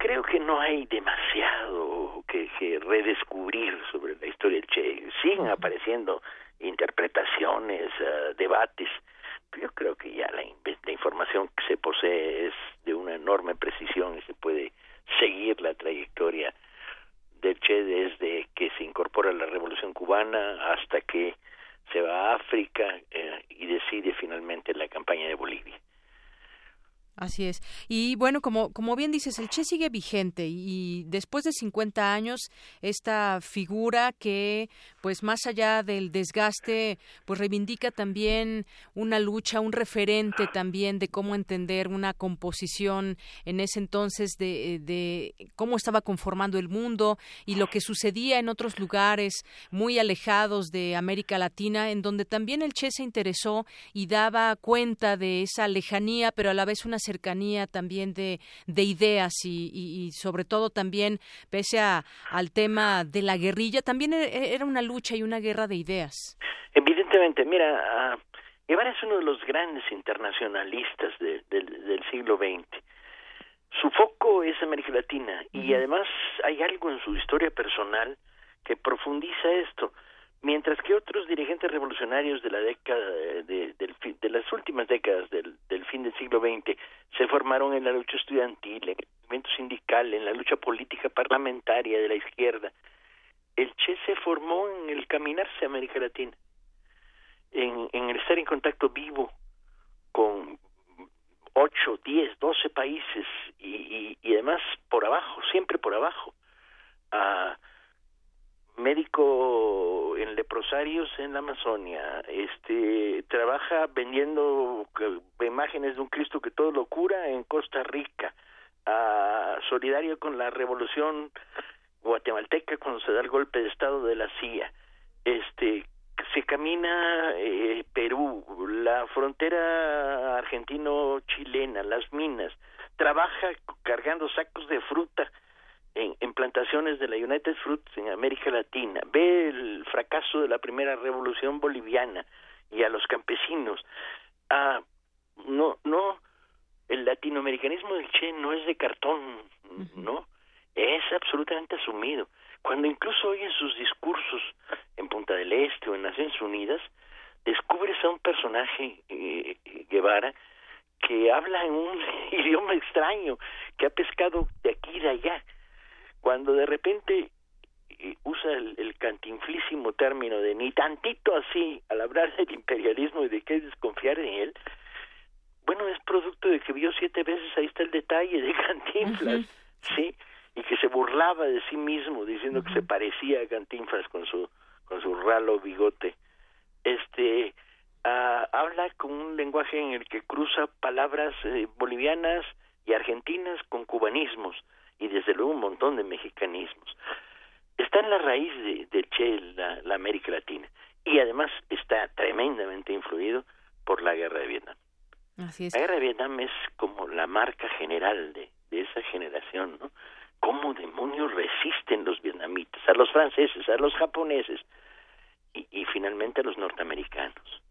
creo que no hay demasiado que, redescubrir sobre la historia del Che. Siguen apareciendo interpretaciones, uh, debates. Yo creo que ya la, la, información que se posee es de una enorme precisión y se puede seguir la trayectoria del Che desde que se incorpora a la Revolución Cubana hasta que se va a África eh, y decide finalmente la campaña de Bolivia. Así es. Y bueno, como, como bien dices, el Che sigue vigente y después de 50 años, esta figura que, pues más allá del desgaste, pues reivindica también una lucha, un referente también de cómo entender una composición en ese entonces de, de cómo estaba conformando el mundo y lo que sucedía en otros lugares muy alejados de América Latina, en donde también el Che se interesó y daba cuenta de esa lejanía, pero a la vez una cercanía también de, de ideas y, sobre todo también, pese a, al tema de la guerrilla, también e, e, era una lucha y una guerra de ideas. Evidentemente, mira, uh, Guevara es uno de los grandes internacionalistas del siglo XX. Su foco es América Latina y además hay algo en su historia personal que profundiza esto mientras que otros dirigentes revolucionarios de la década de, de las últimas décadas del, del, fin del siglo XX se formaron en la lucha estudiantil, en el movimiento sindical, en la lucha política parlamentaria de la izquierda. El Che se formó en el caminarse a América Latina, en, el estar en contacto vivo con ocho, diez, doce países y, y, además por abajo, siempre por abajo. Médico en leprosarios en la Amazonia, este trabaja vendiendo imágenes de un Cristo que todo lo cura en Costa Rica, solidario con la revolución guatemalteca cuando se da el golpe de estado de la CIA, este se camina eh, Perú, la frontera argentino-chilena, las minas, trabaja cargando sacos de fruta en, plantaciones de la United Fruits en América Latina, ve el fracaso de la primera revolución boliviana y a los campesinos. Ah, no, no, el latinoamericanismo del Che no es de cartón, ¿no? Es absolutamente asumido. Cuando incluso oyen sus discursos en Punta del Este o en Naciones Unidas, descubres a un personaje, eh, Guevara, que habla en un idioma extraño, que ha pescado de aquí y de allá cuando de repente eh, usa el, cantinflísimo término de ni tantito así al hablar del imperialismo y de qué desconfiar en él, bueno, es producto de que vio siete veces, ahí está el detalle de Cantinflas, ¿sí? Y que se burlaba de sí mismo diciendo que se parecía a Cantinflas con su, con su ralo bigote. Este, ah, habla con un lenguaje en el que cruza palabras eh, bolivianas y argentinas con cubanismos y desde luego un montón de mexicanismos. Está en la raíz de, de Che la, América Latina y además está tremendamente influido por la guerra de Vietnam. Así es. La guerra de Vietnam es como la marca general de, de esa generación, ¿no? ¿Cómo demonios resisten los vietnamitas? A los franceses, a los japoneses y, y finalmente a los norteamericanos.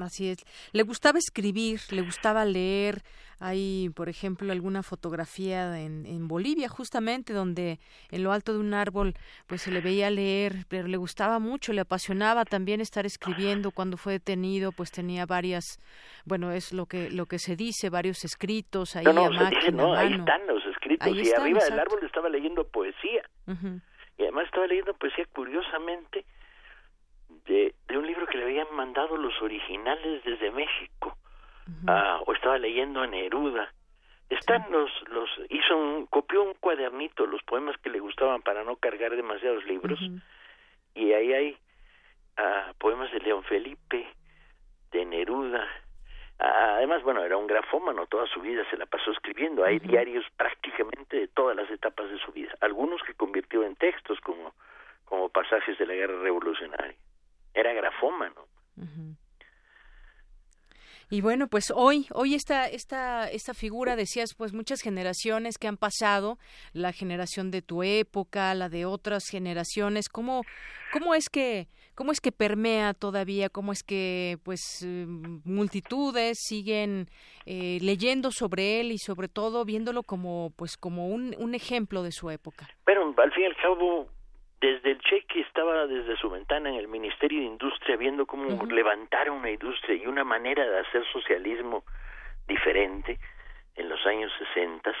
Así es. Le gustaba escribir, le gustaba leer. Hay, por ejemplo, alguna fotografía en, en, Bolivia, justamente, donde en lo alto de un árbol, pues se le veía leer, pero le gustaba mucho, le apasionaba también estar escribiendo. Cuando fue detenido, pues tenía varias, bueno, es lo que lo que se dice, varios escritos ahí no, no, a máquina, no, ahí están los escritos Ahí y están, arriba del árbol estaba leyendo poesía Ujú. y además estaba leyendo poesía curiosamente de, de un libro que le habían mandado los originales desde México. Ah, o estaba leyendo a Neruda. Están los los hizo un copió un cuadernito los poemas que le gustaban para no cargar demasiados libros. Y ahí hay ah, poemas de León Felipe de Neruda. Ah, además bueno era un grafómano toda su vida se la pasó escribiendo. Hay diarios prácticamente de todas las etapas de su vida. Algunos que convirtió en textos como como pasajes de la guerra revolucionaria era grafómano. Y bueno, pues hoy, hoy esta, esta, esta figura, decías, pues muchas generaciones que han pasado, la generación de tu época, la de otras generaciones, ¿cómo, cómo es que, cómo es que permea todavía, cómo es que, pues, eh, multitudes siguen eh, leyendo sobre él y sobre todo viéndolo como, pues, como un, un ejemplo de su época? Pero al fin y al cabo, desde el cheque estaba desde su ventana en el Ministerio de Industria viendo cómo levantar una industria y una manera de hacer socialismo diferente en los años 60,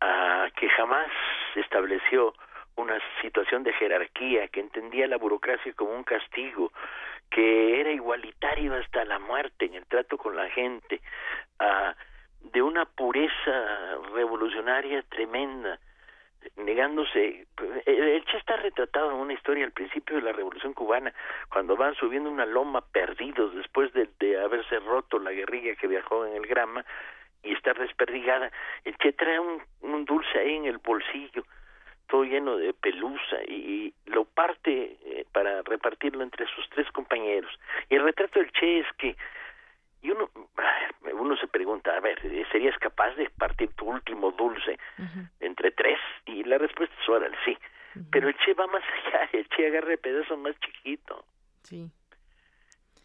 ah, que jamás estableció una situación de jerarquía, que entendía la burocracia como un castigo, que era igualitario hasta la muerte en el trato con la gente, ah, de una pureza revolucionaria tremenda negándose. El Che está retratado en una historia al principio de la Revolución Cubana cuando van subiendo una loma perdidos después de, de haberse roto la guerrilla que viajó en el Grama y estar desperdigada. El Che trae un, un dulce ahí en el bolsillo todo lleno de pelusa y, lo parte eh, para repartirlo entre sus tres compañeros. Y el retrato del Che es que y uno uno se pregunta a ver serías capaz de partir tu último dulce entre tres y la respuesta es sí pero el che va más allá el che agarra el pedazo más chiquito. Sí.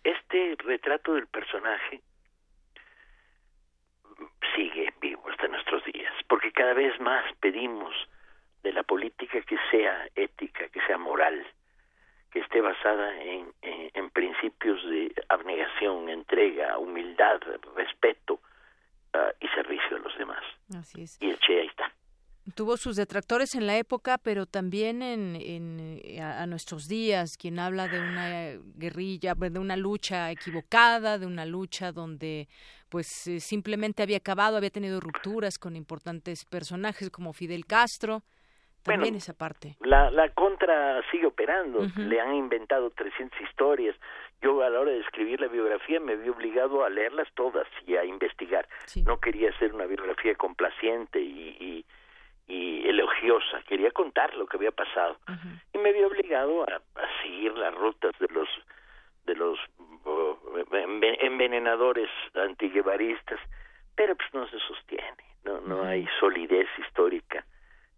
este retrato del personaje sigue vivo hasta nuestros días porque cada vez más pedimos de la política que sea ética que sea moral que esté basada en, en, en principios de abnegación, entrega, humildad, respeto uh, y servicio a los demás. Así es. Y el Che ahí está. Tuvo sus detractores en la época, pero también en, en a, a, nuestros días, quien habla de una guerrilla, de una lucha equivocada, de una lucha donde pues eh, simplemente había acabado, había tenido rupturas con importantes personajes como Fidel Castro. También bueno, esa parte. La, la contra sigue operando, uh -huh. le han inventado 300 historias. Yo a la hora de escribir la biografía me vi obligado a leerlas todas y a investigar. Sí. No quería hacer una biografía complaciente y, y, y, elogiosa, quería contar lo que había pasado. Uh -huh. Y me vi obligado a, a, seguir las rutas de los de los envenenadores antiguevaristas, pero pues no se sostiene, no no uh -huh. hay solidez histórica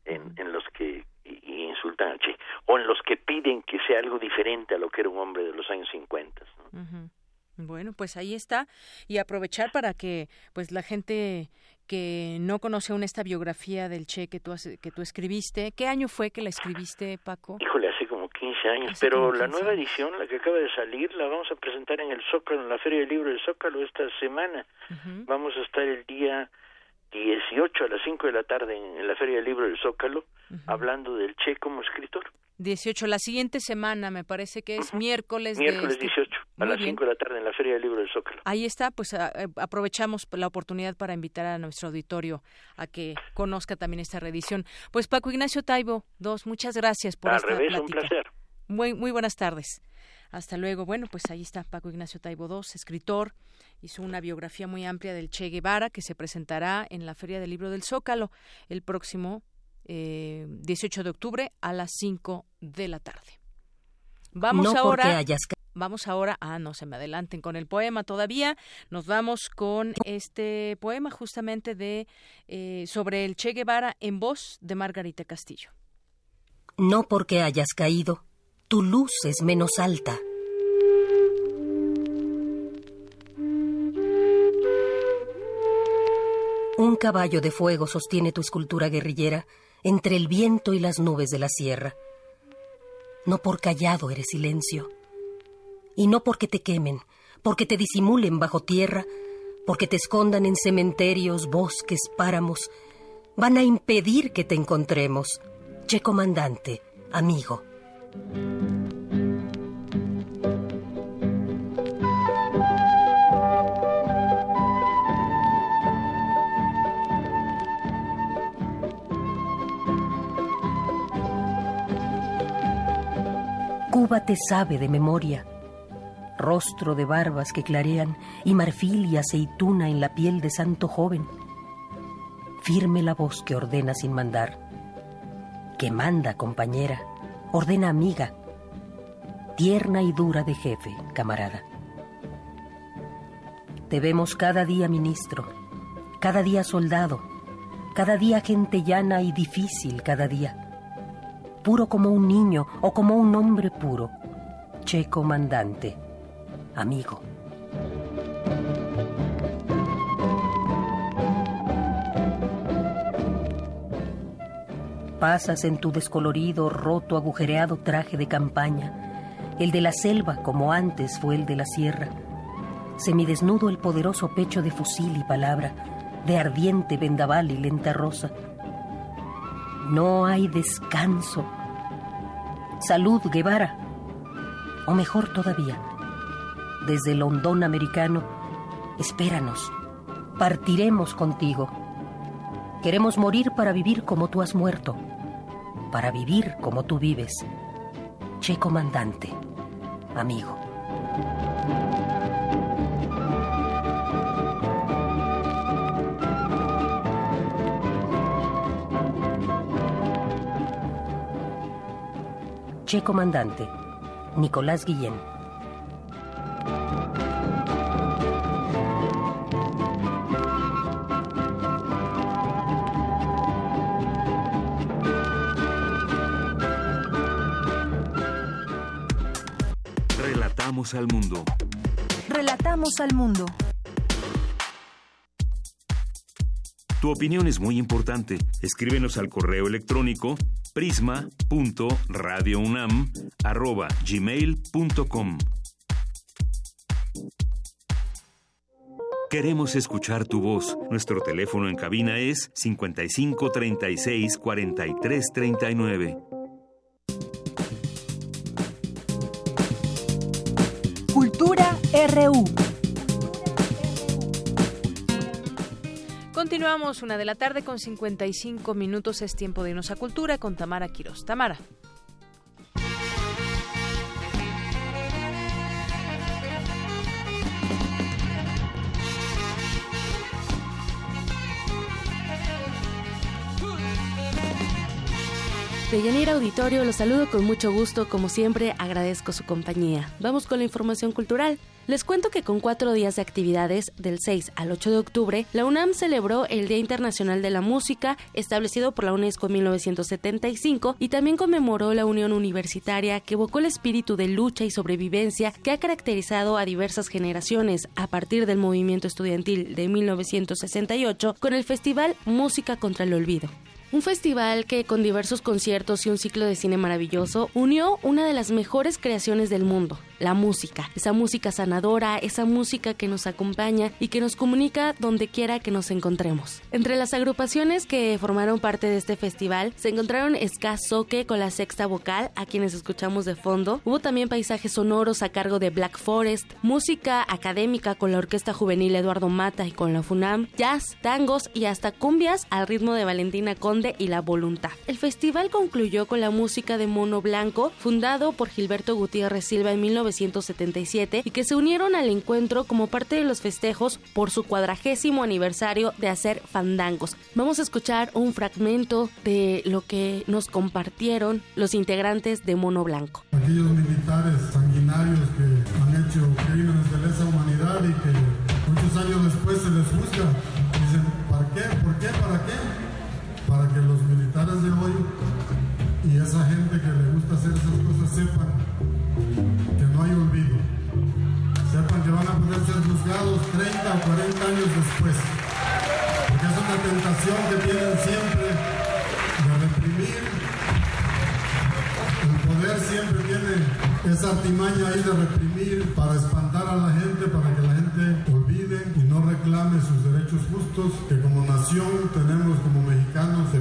en, en los que y insultan a Che, o en los que piden que sea algo diferente a lo que era un hombre de los años 50. ¿no? Uh -huh. Bueno, pues ahí está y aprovechar para que pues la gente que no conoce aún esta biografía del Che que tú que tú escribiste, ¿qué año fue que la escribiste, Paco? Híjole, hace como 15 años, hace pero 15 la nueva años. edición, la que acaba de salir, la vamos a presentar en el Zócalo, en la Feria del Libro del Zócalo esta semana. Uh -huh. Vamos a estar el día 18 a las 5 de la tarde en, en la Feria del Libro del Zócalo, uh -huh. hablando del Che como escritor. 18, la siguiente semana, me parece que es uh -huh. miércoles. Miércoles de este... 18, a Muy las bien. 5 de la tarde en la Feria del Libro del Zócalo. Ahí está, pues a, a, aprovechamos la oportunidad para invitar a nuestro auditorio a que conozca también esta reedición. Pues Paco Ignacio Taibo, dos, muchas gracias por Al esta revés, plática. un placer. Muy, muy buenas tardes. Hasta luego. Bueno, pues ahí está Paco Ignacio Taibo II, escritor. Hizo una biografía muy amplia del Che Guevara que se presentará en la Feria del Libro del Zócalo el próximo eh, 18 de octubre a las 5 de la tarde. Vamos no ahora. Hayas... Vamos ahora, ah, no se me adelanten con el poema todavía. Nos vamos con este poema justamente de eh, sobre el Che Guevara en voz de Margarita Castillo. No porque hayas caído, tu luz es menos alta. Un caballo de fuego sostiene tu escultura guerrillera entre el viento y las nubes de la sierra. No por callado eres silencio. Y no porque te quemen, porque te disimulen bajo tierra, porque te escondan en cementerios, bosques, páramos, van a impedir que te encontremos. Che comandante, amigo. Cuba te sabe de memoria. Rostro de barbas que clarean y marfil y aceituna en la piel de santo joven. Firme la voz que ordena sin mandar. Que manda, compañera, ordena amiga. Tierna y dura de jefe, camarada. Te vemos cada día ministro, cada día soldado, cada día gente llana y difícil cada día puro como un niño o como un hombre puro. Che comandante, amigo. Pasas en tu descolorido, roto, agujereado traje de campaña, el de la selva como antes fue el de la sierra. Semidesnudo el poderoso pecho de fusil y palabra, de ardiente vendaval y lenta rosa. No hay descanso Salud, Guevara. O mejor todavía, desde el hondón americano, espéranos, partiremos contigo. Queremos morir para vivir como tú has muerto, para vivir como tú vives. Che comandante, amigo. Che Comandante, Nicolás Guillén. Relatamos al mundo. Tu opinión es muy importante. Escríbenos al correo electrónico prisma.radiounam@gmail.com. Queremos escuchar tu voz. Nuestro teléfono en cabina es 55 36 43 39. Continuamos una de la tarde con 55 minutos. Es tiempo de irnos a cultura con Tamara Quiroz. Tamara. Deyanira Auditorio, los saludo con mucho gusto, como siempre agradezco su compañía. Vamos con la información cultural. Les cuento que con cuatro días de actividades, del 6 al 8 de octubre, la UNAM celebró el Día Internacional de la Música, establecido por la UNESCO en 1975, y también conmemoró la Unión Universitaria, que evocó el espíritu de lucha y sobrevivencia que ha caracterizado a diversas generaciones a partir del movimiento estudiantil de 1968 con el Festival Música contra el Olvido. Un festival que con diversos conciertos y un ciclo de cine maravilloso unió una de las mejores creaciones del mundo, la música, esa música sanadora, esa música que nos acompaña y que nos comunica donde quiera que nos encontremos. Entre las agrupaciones que formaron parte de este festival se encontraron Ska Soke con la sexta vocal, a quienes escuchamos de fondo. Hubo también paisajes sonoros a cargo de Black Forest, música académica con la Orquesta Juvenil Eduardo Mata y con la FUNAM, jazz, tangos y hasta cumbias al ritmo de Valentina Conde y La Voluntad. El festival concluyó con la música de Mono Blanco, fundado por Gilberto Gutiérrez Silva en 19 1977 y que se unieron al encuentro como parte de los festejos por su cuadragésimo aniversario de hacer fandangos. Vamos a escuchar un fragmento de lo que nos compartieron los integrantes de Mono Blanco. Aquellos militares sanguinarios que han hecho crímenes de lesa humanidad y que muchos años después se les juzga. Dicen, ¿para qué? ¿Por qué? ¿Para qué? Para que los militares de hoy y esa gente sepan van a poder ser juzgados 30 o 40 años después. Porque es una tentación que tienen siempre de reprimir. El poder siempre tiene esa artimaña ahí de reprimir para espantar a la gente, para que la gente olvide y no reclame sus derechos justos que como nación tenemos como mexicanos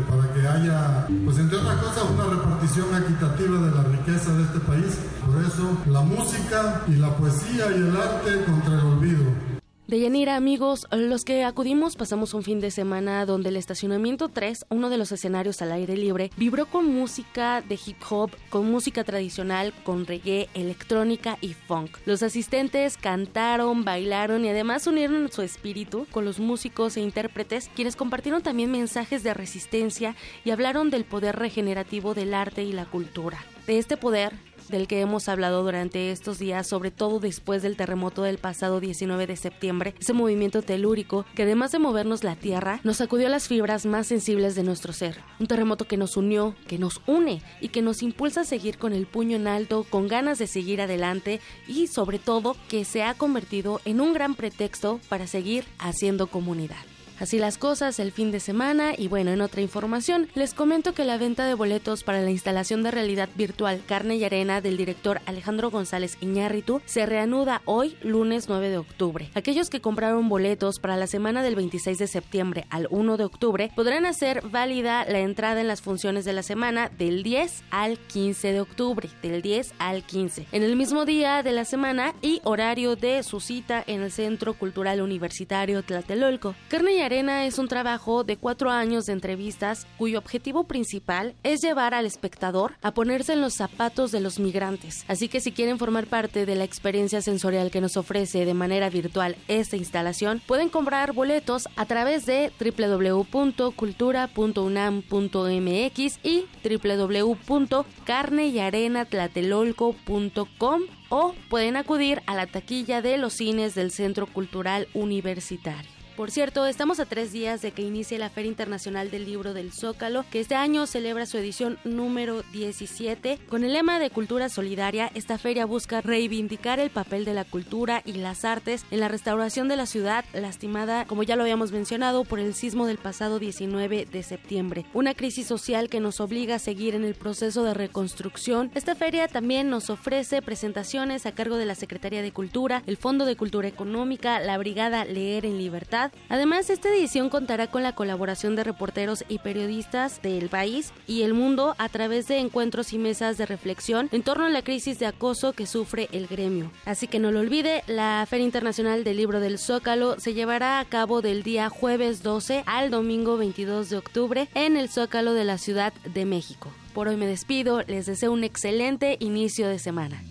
haya, pues entre otras cosas, una repartición equitativa de la riqueza de este país. Por eso la música y la poesía y el arte contra el olvido. De Yanira, amigos, los que acudimos pasamos un fin de semana donde el estacionamiento 3, uno de los escenarios al aire libre, vibró con música de hip hop, con música tradicional, con reggae, electrónica y funk. Los asistentes cantaron, bailaron y además unieron su espíritu con los músicos e intérpretes, quienes compartieron también mensajes de resistencia y hablaron del poder regenerativo del arte y la cultura. De este poder del que hemos hablado durante estos días, sobre todo después del terremoto del pasado 19 de septiembre, ese movimiento telúrico que además de movernos la tierra, nos sacudió las fibras más sensibles de nuestro ser. Un terremoto que nos unió, que nos une y que nos impulsa a seguir con el puño en alto, con ganas de seguir adelante y sobre todo que se ha convertido en un gran pretexto para seguir haciendo comunidad. Así las cosas el fin de semana y bueno, en otra información, les comento que la venta de boletos para la instalación de realidad virtual Carne y Arena del director Alejandro González Iñárritu se reanuda hoy, lunes 9 de octubre. Aquellos que compraron boletos para la semana del 26 de septiembre al 1 de octubre podrán hacer válida la entrada en las funciones de la semana del 10 al 15 de octubre, del 10 al 15, en el mismo día de la semana y horario de su cita en el Centro Cultural Universitario Tlatelolco. Carne y Arena es un trabajo de cuatro años de entrevistas cuyo objetivo principal es llevar al espectador a ponerse en los zapatos de los migrantes. Así que si quieren formar parte de la experiencia sensorial que nos ofrece de manera virtual esta instalación, pueden comprar boletos a través de www.cultura.unam.mx y www.carneyarenatlatelolco.com o pueden acudir a la taquilla de los cines del Centro Cultural Universitario. Por cierto, estamos a tres días de que inicie la Feria Internacional del Libro del Zócalo, que este año celebra su edición número 17. Con el lema de Cultura Solidaria, esta feria busca reivindicar el papel de la cultura y las artes en la restauración de la ciudad, lastimada, como ya lo habíamos mencionado, por el sismo del pasado 19 de septiembre. Una crisis social que nos obliga a seguir en el proceso de reconstrucción. Esta feria también nos ofrece presentaciones a cargo de la Secretaría de Cultura, el Fondo de Cultura Económica, la Brigada Leer en Libertad, Además, esta edición contará con la colaboración de reporteros y periodistas del país y el mundo a través de encuentros y mesas de reflexión en torno a la crisis de acoso que sufre el gremio. Así que no lo olvide, la Feria Internacional del Libro del Zócalo se llevará a cabo del día jueves 12 al domingo 22 de octubre en el Zócalo de la Ciudad de México. Por hoy me despido, les deseo un excelente inicio de semana.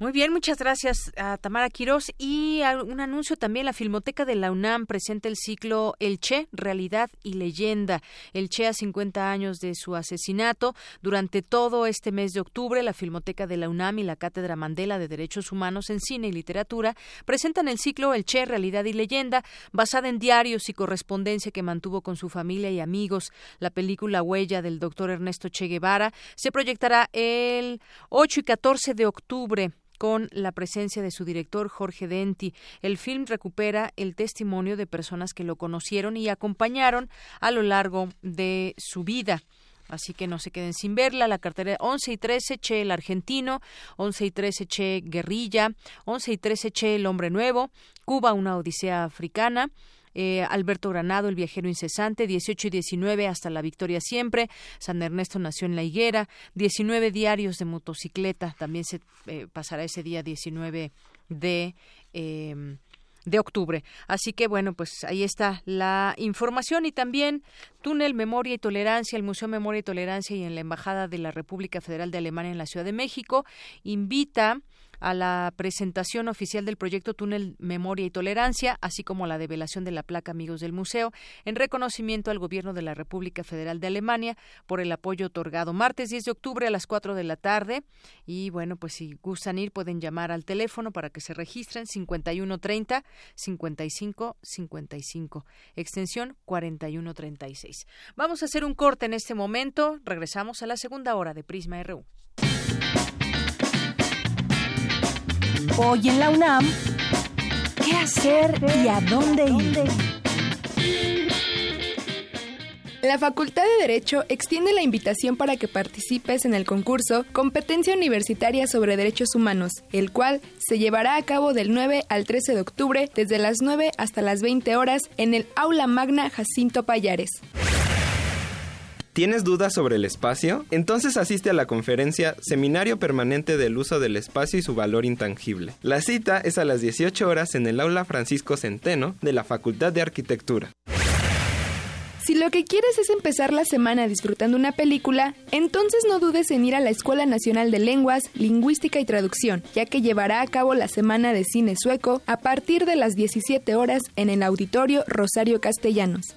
Muy bien, muchas gracias a Tamara Quirós. Y un anuncio también, la Filmoteca de la UNAM presenta el ciclo El Che, Realidad y Leyenda. El Che a 50 años de su asesinato. Durante todo este mes de octubre, la Filmoteca de la UNAM y la Cátedra Mandela de Derechos Humanos en Cine y Literatura presentan el ciclo El Che, Realidad y Leyenda, basada en diarios y correspondencia que mantuvo con su familia y amigos. La película Huella del doctor Ernesto Che Guevara se proyectará el 8 y 14 de octubre con la presencia de su director Jorge Denti. El film recupera el testimonio de personas que lo conocieron y acompañaron a lo largo de su vida. Así que no se queden sin verla. La cartera 11 y 13, Che el argentino, 11 y 13, Che guerrilla, 11 y 13, Che el hombre nuevo, Cuba, una odisea africana, eh, Alberto Granado, El viajero incesante, 18 y 19 hasta la victoria siempre, San Ernesto nació en la higuera, 19 diarios de motocicleta, también se eh, pasará ese día 19 de... Em, de octubre. Así que bueno, pues ahí está la información. Y también Túnel Memoria y Tolerancia, el Museo Memoria y Tolerancia y en la Embajada de la República Federal de Alemania en la Ciudad de México invita a la presentación oficial del proyecto Túnel Memoria y Tolerancia, así como la develación de la placa Amigos del Museo, en reconocimiento al Gobierno de la República Federal de Alemania por el apoyo otorgado. Martes 10 de octubre a las 4 de la tarde. Y bueno, pues si gustan ir, pueden llamar al teléfono para que se registren 5130 55 55, extensión 4136. Vamos a hacer un corte en este momento. Regresamos a la segunda hora de Prisma RU. Hoy en la UNAM, ¿qué hacer y a dónde ir? La Facultad de Derecho extiende la invitación para que participes en el concurso Competencia Universitaria sobre Derechos Humanos, el cual se llevará a cabo del 9 al 13 de octubre desde las 9 hasta las 20 horas en el Aula Magna Jacinto Payares. ¿Tienes dudas sobre el espacio? Entonces asiste a la conferencia Seminario Permanente del Uso del Espacio y su Valor Intangible. La cita es a las 18 horas en el Aula Francisco Centeno de la Facultad de Arquitectura. Si lo que quieres es empezar la semana disfrutando una película, entonces no dudes en ir a la Escuela Nacional de Lenguas, Lingüística y Traducción, ya que llevará a cabo la Semana de Cine Sueco a partir de las 17 horas en el Auditorio Rosario Castellanos.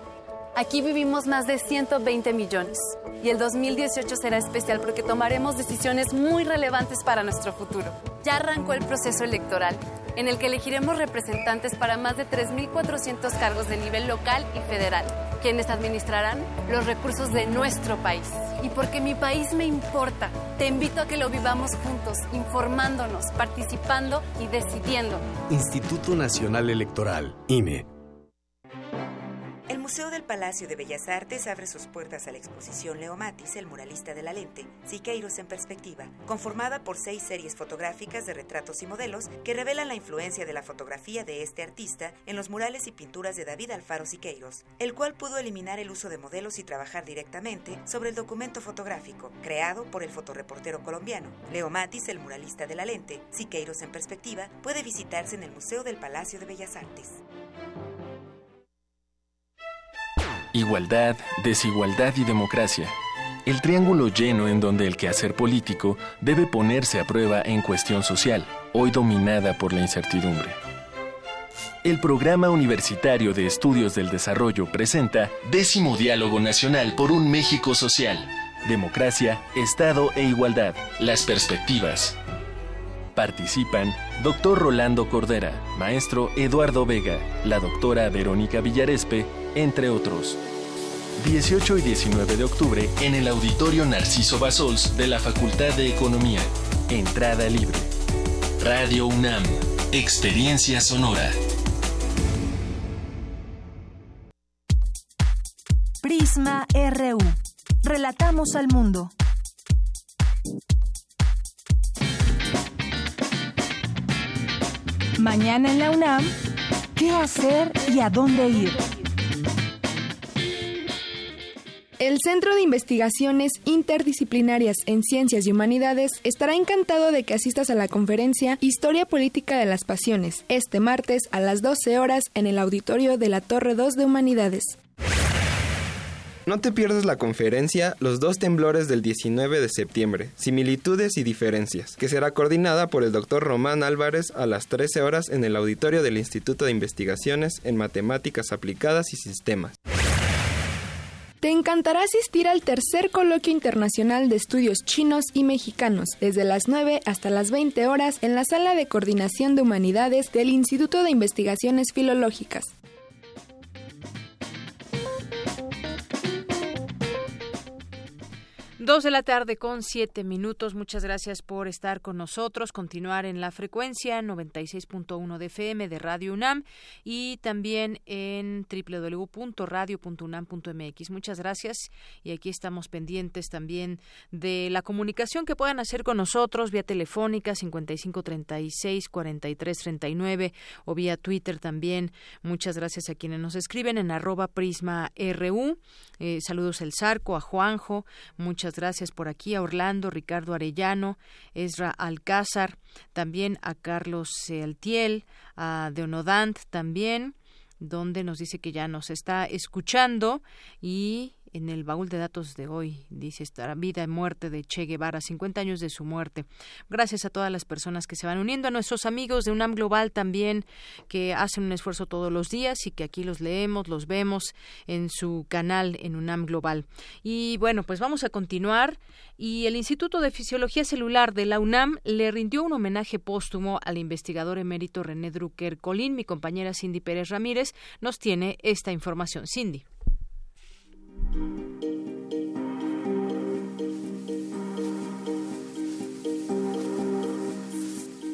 Aquí vivimos más de 120 millones y el 2018 será especial porque tomaremos decisiones muy relevantes para nuestro futuro. Ya arrancó el proceso electoral en el que elegiremos representantes para más de 3.400 cargos de nivel local y federal, quienes administrarán los recursos de nuestro país. Y porque mi país me importa, te invito a que lo vivamos juntos, informándonos, participando y decidiendo. Instituto Nacional Electoral, INE. El Museo del Palacio de Bellas Artes abre sus puertas a la exposición Leo Matis, el muralista de la lente, Siqueiros en perspectiva, conformada por seis series fotográficas de retratos y modelos que revelan la influencia de la fotografía de este artista en los murales y pinturas de David Alfaro Siqueiros, el cual pudo eliminar el uso de modelos y trabajar directamente sobre el documento fotográfico, creado por el fotoreportero colombiano. Leo Matis, el muralista de la lente, Siqueiros en perspectiva, puede visitarse en el Museo del Palacio de Bellas Artes. Igualdad, desigualdad y democracia. El triángulo lleno en donde el quehacer político debe ponerse a prueba en cuestión social, hoy dominada por la incertidumbre. El Programa Universitario de Estudios del Desarrollo presenta Décimo Diálogo Nacional por un México Social. Democracia, Estado e Igualdad. Las perspectivas. Participan Dr. Rolando Cordera, Maestro Eduardo Vega, la doctora Verónica Villarespe, entre otros. 18 y 19 de octubre en el Auditorio Narciso Basols de la Facultad de Economía. Entrada libre. Radio UNAM. Experiencia sonora. Prisma RU. Relatamos al mundo. Mañana en la UNAM, ¿qué hacer y a dónde ir? El Centro de Investigaciones Interdisciplinarias en Ciencias y Humanidades estará encantado de que asistas a la conferencia Historia Política de las Pasiones, este martes a las 12 horas en el auditorio de la Torre 2 de Humanidades. No te pierdas la conferencia Los dos temblores del 19 de septiembre, similitudes y diferencias, que será coordinada por el doctor Román Álvarez a las 13 horas en el auditorio del Instituto de Investigaciones en Matemáticas Aplicadas y Sistemas. Te encantará asistir al tercer coloquio internacional de estudios chinos y mexicanos, desde las 9 hasta las 20 horas en la sala de coordinación de humanidades del Instituto de Investigaciones Filológicas. Dos de la tarde con siete minutos. Muchas gracias por estar con nosotros. Continuar en la frecuencia 96.1 de FM de Radio UNAM y también en www.radio.unam.mx. Muchas gracias. Y aquí estamos pendientes también de la comunicación que puedan hacer con nosotros vía telefónica 5536 4339 o vía Twitter también. Muchas gracias a quienes nos escriben en arroba prisma RU. Eh, saludos el Zarco, a Juanjo. Muchas gracias por aquí a Orlando, Ricardo Arellano, Ezra Alcázar, también a Carlos Celtiel, a Deonodant también, donde nos dice que ya nos está escuchando y en el baúl de datos de hoy. Dice esta vida y muerte de Che Guevara, 50 años de su muerte. Gracias a todas las personas que se van uniendo, a nuestros amigos de UNAM Global también, que hacen un esfuerzo todos los días y que aquí los leemos, los vemos en su canal en UNAM Global. Y bueno, pues vamos a continuar. Y el Instituto de Fisiología Celular de la UNAM le rindió un homenaje póstumo al investigador emérito René Drucker Colín. Mi compañera Cindy Pérez Ramírez nos tiene esta información. Cindy.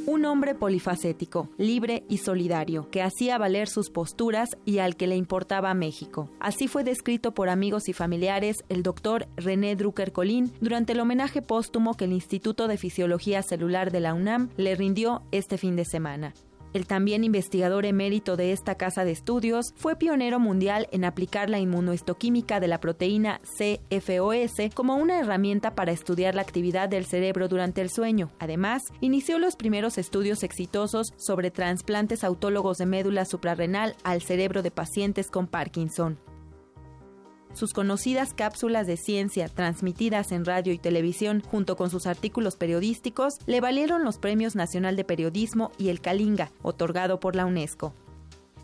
Un hombre polifacético, libre y solidario, que hacía valer sus posturas y al que le importaba México. Así fue descrito por amigos y familiares el doctor René Drucker Colín durante el homenaje póstumo que el Instituto de Fisiología Celular de la UNAM le rindió este fin de semana. El también investigador emérito de esta casa de estudios fue pionero mundial en aplicar la inmunohistoquímica de la proteína CFOS como una herramienta para estudiar la actividad del cerebro durante el sueño. Además, inició los primeros estudios exitosos sobre trasplantes autólogos de médula suprarrenal al cerebro de pacientes con Parkinson. Sus conocidas cápsulas de ciencia transmitidas en radio y televisión junto con sus artículos periodísticos le valieron los Premios Nacional de Periodismo y el Kalinga, otorgado por la UNESCO.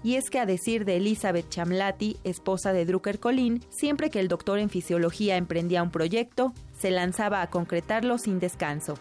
Y es que a decir de Elizabeth Chamlati, esposa de Drucker Colin, siempre que el doctor en fisiología emprendía un proyecto, se lanzaba a concretarlo sin descanso.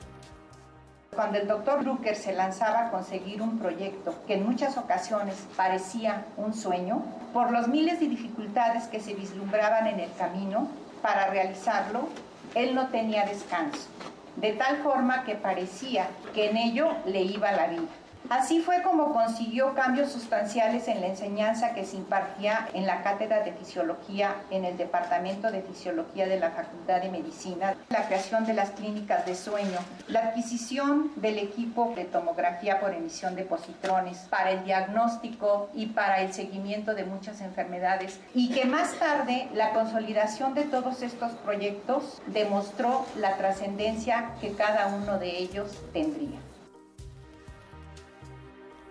Cuando el doctor Drucker se lanzaba a conseguir un proyecto que en muchas ocasiones parecía un sueño, por los miles de dificultades que se vislumbraban en el camino para realizarlo, él no tenía descanso, de tal forma que parecía que en ello le iba la vida. Así fue como consiguió cambios sustanciales en la enseñanza que se impartía en la Cátedra de Fisiología en el Departamento de Fisiología de la Facultad de Medicina, la creación de las clínicas de sueño, la adquisición del equipo de tomografía por emisión de positrones para el diagnóstico y para el seguimiento de muchas enfermedades y que más tarde la consolidación de todos estos proyectos demostró la trascendencia que cada uno de ellos tendría.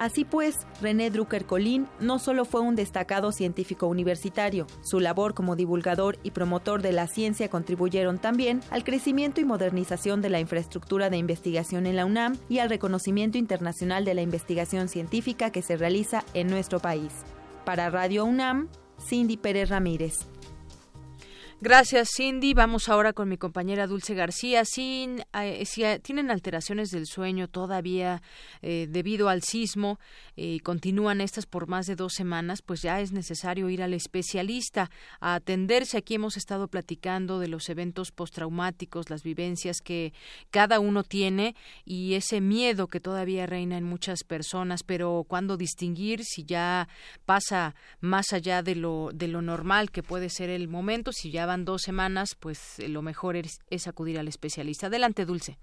Así pues, René Drucker Colín no solo fue un destacado científico universitario, su labor como divulgador y promotor de la ciencia contribuyeron también al crecimiento y modernización de la infraestructura de investigación en la UNAM y al reconocimiento internacional de la investigación científica que se realiza en nuestro país. Para Radio UNAM, Cindy Pérez Ramírez. Gracias, Cindy. Vamos ahora con mi compañera Dulce García. Sin, eh, si eh, tienen alteraciones del sueño todavía eh, debido al sismo y continúan estas por más de dos semanas, pues ya es necesario ir al especialista a atenderse. Aquí hemos estado platicando de los eventos postraumáticos, las vivencias que cada uno tiene y ese miedo que todavía reina en muchas personas. Pero cuando distinguir si ya pasa más allá de lo de lo normal que puede ser el momento, si ya dos semanas, pues eh, lo mejor es, es acudir al especialista. Adelante, Dulce.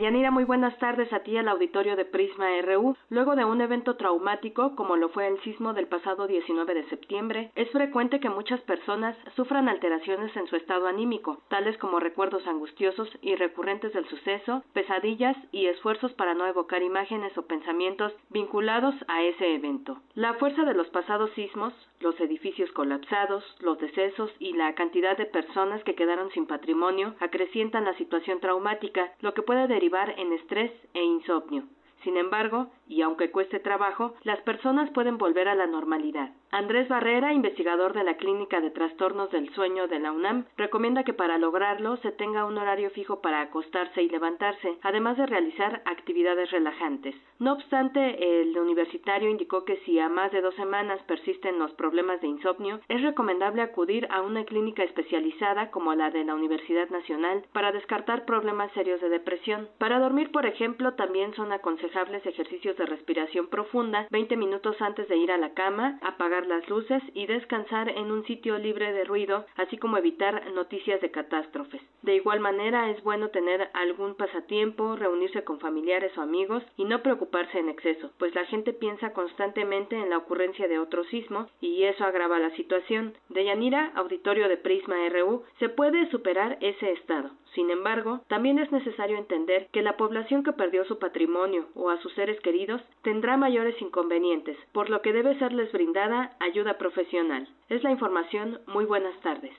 Yanira, muy buenas tardes a ti al auditorio de Prisma RU. Luego de un evento traumático como lo fue el sismo del pasado 19 de septiembre, es frecuente que muchas personas sufran alteraciones en su estado anímico, tales como recuerdos angustiosos y recurrentes del suceso, pesadillas y esfuerzos para no evocar imágenes o pensamientos vinculados a ese evento. La fuerza de los pasados sismos, los edificios colapsados, los decesos y la cantidad de personas que quedaron sin patrimonio acrecientan la situación traumática, lo que puede derivar en estrés e insomnio. Sin embargo, y aunque cueste trabajo, las personas pueden volver a la normalidad. Andrés Barrera, investigador de la Clínica de Trastornos del Sueño de la UNAM, recomienda que para lograrlo se tenga un horario fijo para acostarse y levantarse, además de realizar actividades relajantes. No obstante, el universitario indicó que si a más de dos semanas persisten los problemas de insomnio, es recomendable acudir a una clínica especializada como la de la Universidad Nacional para descartar problemas serios de depresión. Para dormir, por ejemplo, también son aconsejables ejercicios de respiración profunda 20 minutos antes de ir a la cama, apagar las luces y descansar en un sitio libre de ruido, así como evitar noticias de catástrofes. De igual manera, es bueno tener algún pasatiempo, reunirse con familiares o amigos y no preocuparse en exceso, pues la gente piensa constantemente en la ocurrencia de otro sismo y eso agrava la situación. De Yanira, auditorio de Prisma RU, se puede superar ese estado. Sin embargo, también es necesario entender que la población que perdió su patrimonio o a sus seres queridos tendrá mayores inconvenientes, por lo que debe serles brindada ayuda profesional. Es la información. Muy buenas tardes.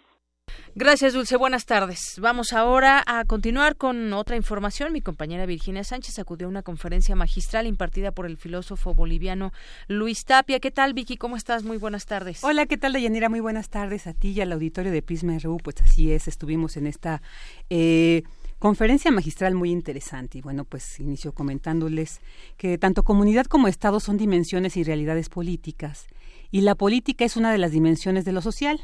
Gracias, Dulce. Buenas tardes. Vamos ahora a continuar con otra información. Mi compañera Virginia Sánchez acudió a una conferencia magistral impartida por el filósofo boliviano Luis Tapia. ¿Qué tal, Vicky? ¿Cómo estás? Muy buenas tardes. Hola, ¿qué tal, Deyanira? Muy buenas tardes a ti y al auditorio de Prisma RU. Pues así es, estuvimos en esta... Eh, Conferencia magistral muy interesante y bueno, pues inicio comentándoles que tanto comunidad como Estado son dimensiones y realidades políticas y la política es una de las dimensiones de lo social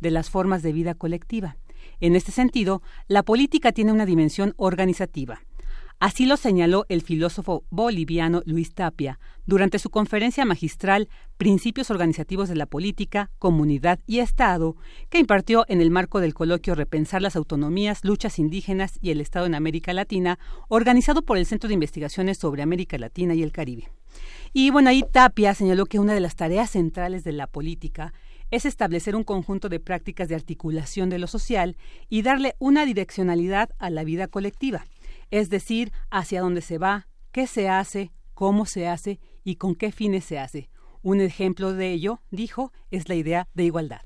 de las formas de vida colectiva. En este sentido, la política tiene una dimensión organizativa. Así lo señaló el filósofo boliviano Luis Tapia durante su conferencia magistral Principios Organizativos de la Política, Comunidad y Estado, que impartió en el marco del coloquio Repensar las Autonomías, Luchas Indígenas y el Estado en América Latina, organizado por el Centro de Investigaciones sobre América Latina y el Caribe. Y bueno, ahí Tapia señaló que una de las tareas centrales de la política es establecer un conjunto de prácticas de articulación de lo social y darle una direccionalidad a la vida colectiva, es decir, hacia dónde se va, qué se hace, cómo se hace y con qué fines se hace. Un ejemplo de ello, dijo, es la idea de igualdad.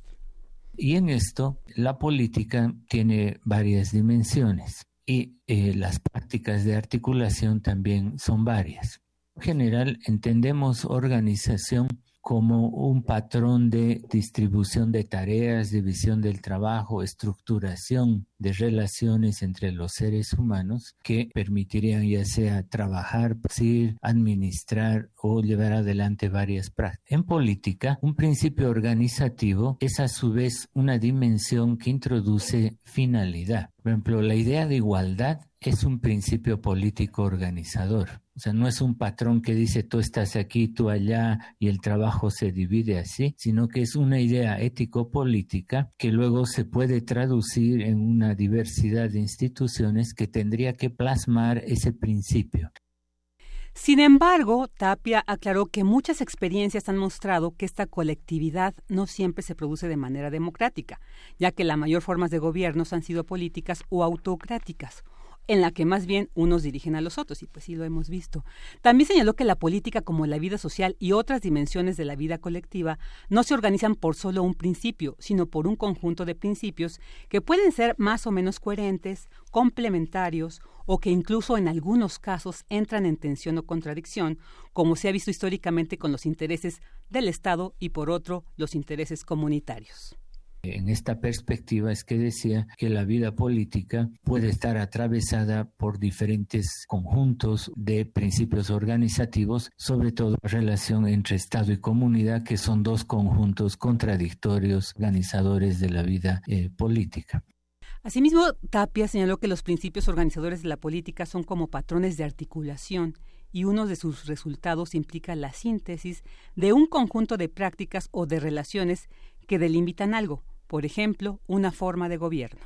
Y en esto, la política tiene varias dimensiones y eh, las prácticas de articulación también son varias. En general, entendemos organización como un patrón de distribución de tareas, división del trabajo, estructuración de relaciones entre los seres humanos que permitirían ya sea trabajar, producir, administrar o llevar adelante varias prácticas. En política, un principio organizativo es a su vez una dimensión que introduce finalidad. Por ejemplo, la idea de igualdad es un principio político organizador. O sea, no es un patrón que dice tú estás aquí, tú allá y el trabajo se divide así, sino que es una idea ético-política que luego se puede traducir en una diversidad de instituciones que tendría que plasmar ese principio. Sin embargo, Tapia aclaró que muchas experiencias han mostrado que esta colectividad no siempre se produce de manera democrática, ya que la mayor formas de gobiernos han sido políticas o autocráticas, en la que más bien unos dirigen a los otros, y pues sí lo hemos visto. También señaló que la política, como la vida social y otras dimensiones de la vida colectiva, no se organizan por solo un principio, sino por un conjunto de principios que pueden ser más o menos coherentes, complementarios o que incluso en algunos casos entran en tensión o contradicción, como se ha visto históricamente con los intereses del Estado y por otro los intereses comunitarios. En esta perspectiva es que decía que la vida política puede estar atravesada por diferentes conjuntos de principios organizativos, sobre todo la relación entre Estado y comunidad, que son dos conjuntos contradictorios organizadores de la vida eh, política. Asimismo, Tapia señaló que los principios organizadores de la política son como patrones de articulación y uno de sus resultados implica la síntesis de un conjunto de prácticas o de relaciones que delimitan algo, por ejemplo, una forma de gobierno.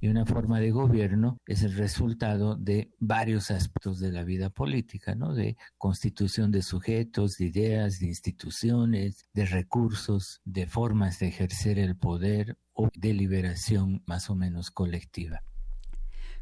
Y una forma de gobierno es el resultado de varios aspectos de la vida política, ¿no? De constitución de sujetos, de ideas, de instituciones, de recursos, de formas de ejercer el poder o deliberación más o menos colectiva.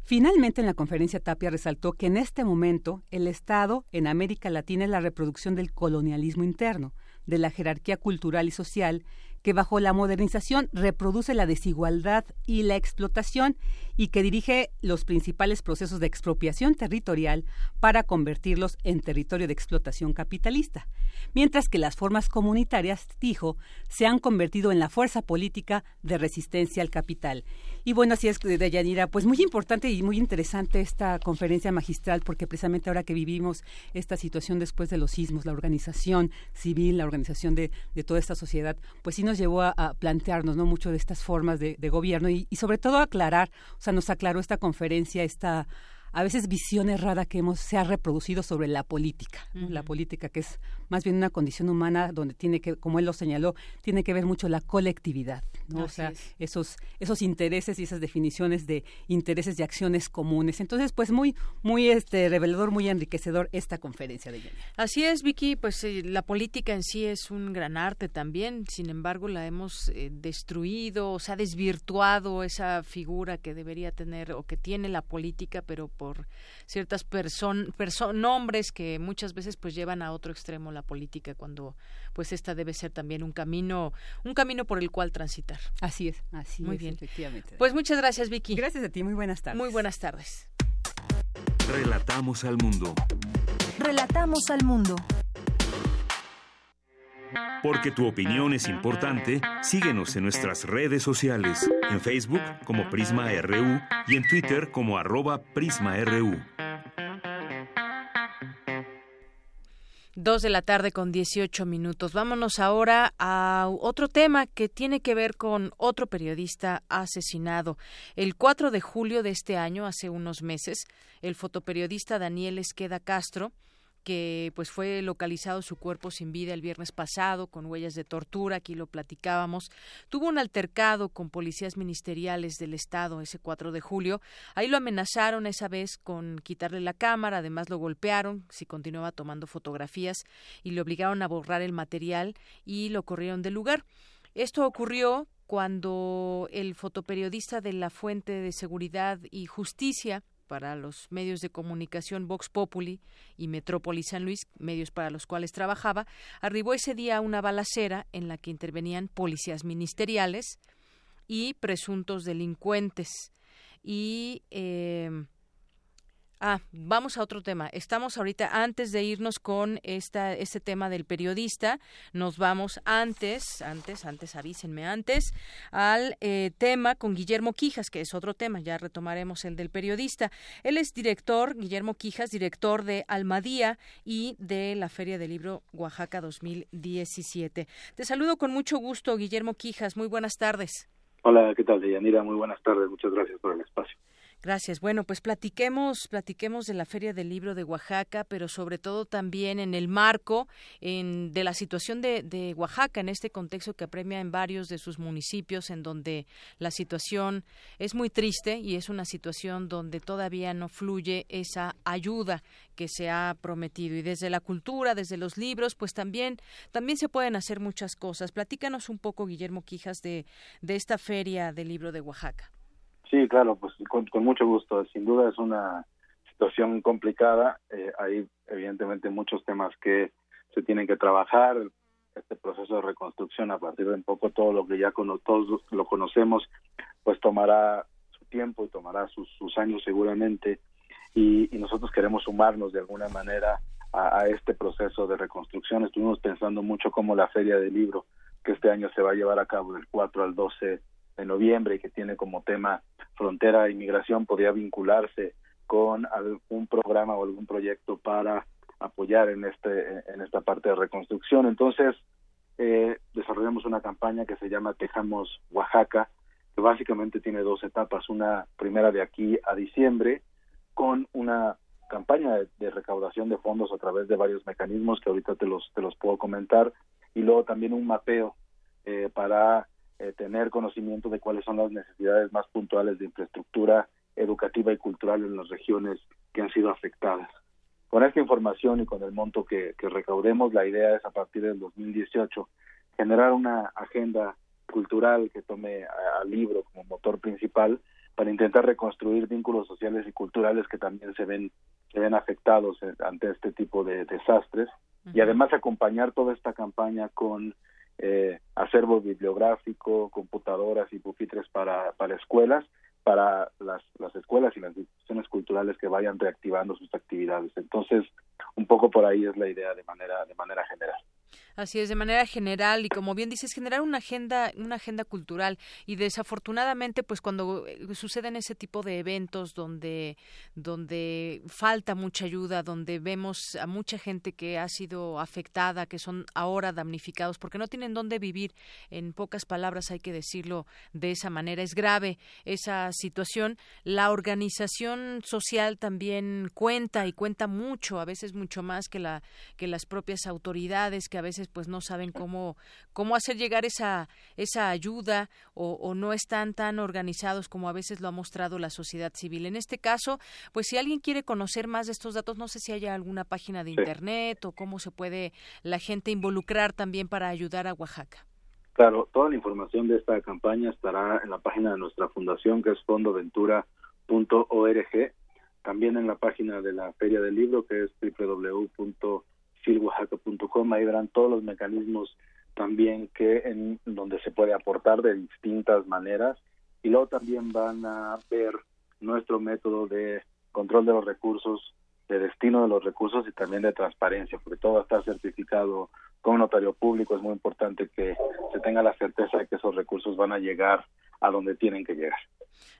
Finalmente, en la conferencia Tapia resaltó que en este momento el Estado en América Latina es la reproducción del colonialismo interno, de la jerarquía cultural y social que bajo la modernización reproduce la desigualdad y la explotación y que dirige los principales procesos de expropiación territorial para convertirlos en territorio de explotación capitalista, mientras que las formas comunitarias, dijo, se han convertido en la fuerza política de resistencia al capital. Y bueno, así es, Deyanira, pues muy importante y muy interesante esta conferencia magistral, porque precisamente ahora que vivimos esta situación después de los sismos, la organización civil, la organización de, toda esta sociedad, pues sí nos llevó a, plantearnos ¿no? mucho de estas formas de, gobierno y, y sobre todo aclarar, o sea, nos aclaró esta conferencia, esta a veces visión errada que hemos se ha reproducido sobre la política, la política que es más bien una condición humana donde tiene que, como él lo señaló, tiene que ver mucho la colectividad, ¿no? o sea, esos esos intereses y esas definiciones de intereses y acciones comunes. Entonces, pues muy muy este revelador, muy enriquecedor esta conferencia de Jenny. Así es, Vicky, pues eh, la política en sí es un gran arte también, sin embargo, la hemos eh, destruido, o se ha desvirtuado esa figura que debería tener o que tiene la política, pero por ciertas personas nombres que muchas veces pues llevan a otro extremo la política cuando pues esta debe ser también un camino un camino por el cual transitar. Así es, así muy es, bien. efectivamente. Pues muchas gracias Vicky. Gracias a ti, muy buenas tardes. Muy buenas tardes. Relatamos al mundo. Relatamos al mundo. Porque tu opinión es importante, síguenos en nuestras redes sociales, en Facebook como Prisma RU y en Twitter como arroba PrismaRU. Dos de la tarde con 18 minutos. Vámonos ahora a otro tema que tiene que ver con otro periodista asesinado. El 4 de julio de este año, hace unos meses, el fotoperiodista Daniel Esqueda Castro que pues fue localizado su cuerpo sin vida el viernes pasado con huellas de tortura, aquí lo platicábamos, tuvo un altercado con policías ministeriales del estado ese 4 de julio, ahí lo amenazaron esa vez con quitarle la cámara, además lo golpearon si continuaba tomando fotografías y le obligaron a borrar el material y lo corrieron del lugar. Esto ocurrió cuando el fotoperiodista de la Fuente de Seguridad y Justicia para los medios de comunicación Vox Populi y Metrópoli San Luis, medios para los cuales trabajaba, arribó ese día una balacera en la que intervenían policías ministeriales y presuntos delincuentes. Y eh, Ah, vamos a otro tema. Estamos ahorita, antes de irnos con esta, este tema del periodista, nos vamos antes, antes, antes, avísenme antes, al eh, tema con Guillermo Quijas, que es otro tema, ya retomaremos el del periodista. Él es director, Guillermo Quijas, director de Almadía y de la Feria del Libro Oaxaca 2017. Te saludo con mucho gusto, Guillermo Quijas. Muy buenas tardes. Hola, ¿qué tal, Deyanira? Muy buenas tardes. Muchas gracias por el espacio. Gracias. Bueno, pues platiquemos, platiquemos de la Feria del Libro de Oaxaca, pero sobre todo también en el marco en, de la situación de, de, Oaxaca, en este contexto que apremia en varios de sus municipios, en donde la situación es muy triste y es una situación donde todavía no fluye esa ayuda que se ha prometido. Y desde la cultura, desde los libros, pues también, también se pueden hacer muchas cosas. Platícanos un poco, Guillermo Quijas, de, de esta Feria del Libro de Oaxaca. Sí, claro, pues con, mucho gusto. Sin duda es una situación complicada. Eh, hay evidentemente muchos temas que se tienen que trabajar. Este proceso de reconstrucción a partir de un poco todo lo que ya todos lo conocemos, pues tomará su tiempo y tomará sus, años seguramente. Y, nosotros queremos sumarnos de alguna manera a, a, este proceso de reconstrucción. Estuvimos pensando mucho cómo la Feria del Libro, que este año se va a llevar a cabo del 4 al 12 de noviembre que tiene como tema frontera e inmigración podría vincularse con algún programa o algún proyecto para apoyar en este en esta parte de reconstrucción. Entonces eh, desarrollamos una campaña que se llama Tejamos Oaxaca que básicamente tiene dos etapas. Una primera de aquí a diciembre con una campaña de, recaudación de fondos a través de varios mecanismos que ahorita te los te los puedo comentar y luego también un mapeo eh, para eh, tener conocimiento de cuáles son las necesidades más puntuales de infraestructura educativa y cultural en las regiones que han sido afectadas. Con esta información y con el monto que, recaudemos, la idea es a partir del 2018 generar una agenda cultural que tome al libro como motor principal para intentar reconstruir vínculos sociales y culturales que también se ven se ven afectados ante este tipo de desastres y además acompañar toda esta campaña con eh, acervo bibliográfico, computadoras y pupitres para, para escuelas, para las, las escuelas y las instituciones culturales que vayan reactivando sus actividades. Entonces, un poco por ahí es la idea de manera, de manera general. Así es, de manera general y como bien dices, generar una agenda, una agenda cultural y desafortunadamente, pues cuando eh, suceden ese tipo de eventos donde, donde falta mucha ayuda, donde vemos a mucha gente que ha sido afectada, que son ahora damnificados porque no tienen dónde vivir, en pocas palabras hay que decirlo de esa manera, es grave esa situación. La organización social también cuenta y cuenta mucho, a veces mucho más que la que las propias autoridades que a veces pues no saben cómo, cómo hacer llegar esa, esa ayuda o, no están tan organizados como a veces lo ha mostrado la sociedad civil. En este caso, pues si alguien quiere conocer más de estos datos, no sé si haya alguna página de internet o cómo se puede la gente involucrar también para ayudar a Oaxaca. Claro, toda la información de esta campaña estará en la página de nuestra fundación que es fondoventura.org, también en la página de la Feria del Libro que es www filoaxaca.com, ahí verán todos los mecanismos también que en donde se puede aportar de distintas maneras y luego también van a ver nuestro método de control de los recursos, de destino de los recursos y también de transparencia, porque todo estar certificado con notario público, es muy importante que se tenga la certeza de que esos recursos van a llegar a donde tienen que llegar.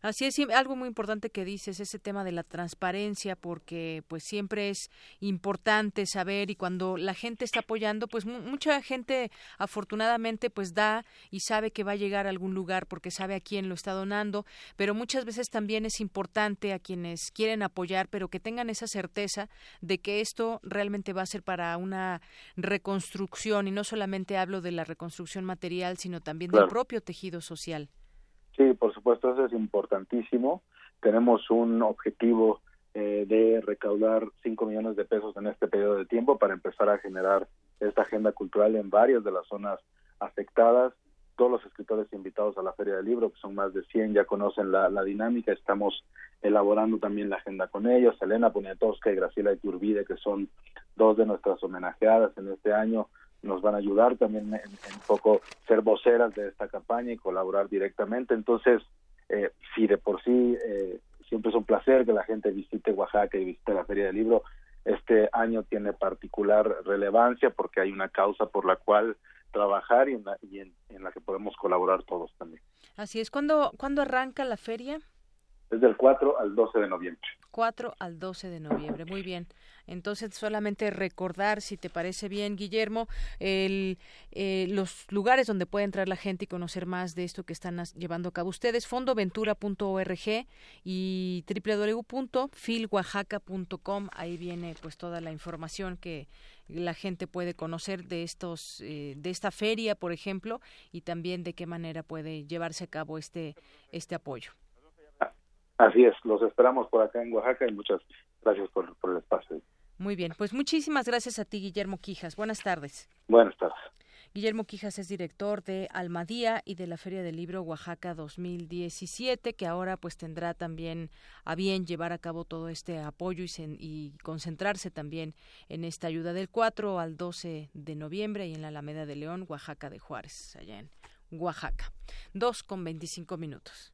Así es, algo muy importante que dices, ese tema de la transparencia, porque pues siempre es importante saber y cuando la gente está apoyando, pues mucha gente afortunadamente pues da y sabe que va a llegar a algún lugar porque sabe a quién lo está donando, pero muchas veces también es importante a quienes quieren apoyar, pero que tengan esa certeza de que esto realmente va a ser para una reconstrucción y no solamente hablo de la reconstrucción material, sino también del propio tejido social. Sí, por supuesto, eso es importantísimo. Tenemos un objetivo eh, de recaudar 5 millones de pesos en este periodo de tiempo para empezar a generar esta agenda cultural en varias de las zonas afectadas. Todos los escritores invitados a la Feria del Libro, que son más de 100, ya conocen la, dinámica. Estamos elaborando también la agenda con ellos. Elena Poniatowska y Graciela Iturbide, que son dos de nuestras homenajeadas en este año, nos van a ayudar también en, un poco ser voceras de esta campaña y colaborar directamente. Entonces, eh, si de por sí eh, siempre es un placer que la gente visite Oaxaca y visite la Feria del Libro, este año tiene particular relevancia porque hay una causa por la cual trabajar y en la, y en, la que podemos colaborar todos también. Así es. ¿Cuándo, ¿cuándo arranca la feria? Desde el 4 al 12 de noviembre. 4 al 12 de noviembre, muy bien. Entonces, solamente recordar, si te parece bien, Guillermo, el, eh, los lugares donde puede entrar la gente y conocer más de esto que están llevando a cabo ustedes, fondoventura.org y www.filguajaca.com. Ahí viene pues toda la información que la gente puede conocer de estos eh, de esta feria, por ejemplo, y también de qué manera puede llevarse a cabo este este apoyo. Así es, los esperamos por acá en Oaxaca y muchas gracias por, por el espacio. Muy bien, pues muchísimas gracias a ti, Guillermo Quijas. Buenas tardes. Buenas tardes. Guillermo Quijas es director de Almadía y de la Feria del Libro Oaxaca 2017, que ahora pues tendrá también a bien llevar a cabo todo este apoyo y, y, concentrarse también en esta ayuda del 4 al 12 de noviembre y en la Alameda de León, Oaxaca de Juárez, allá en Oaxaca. Dos con 25 minutos.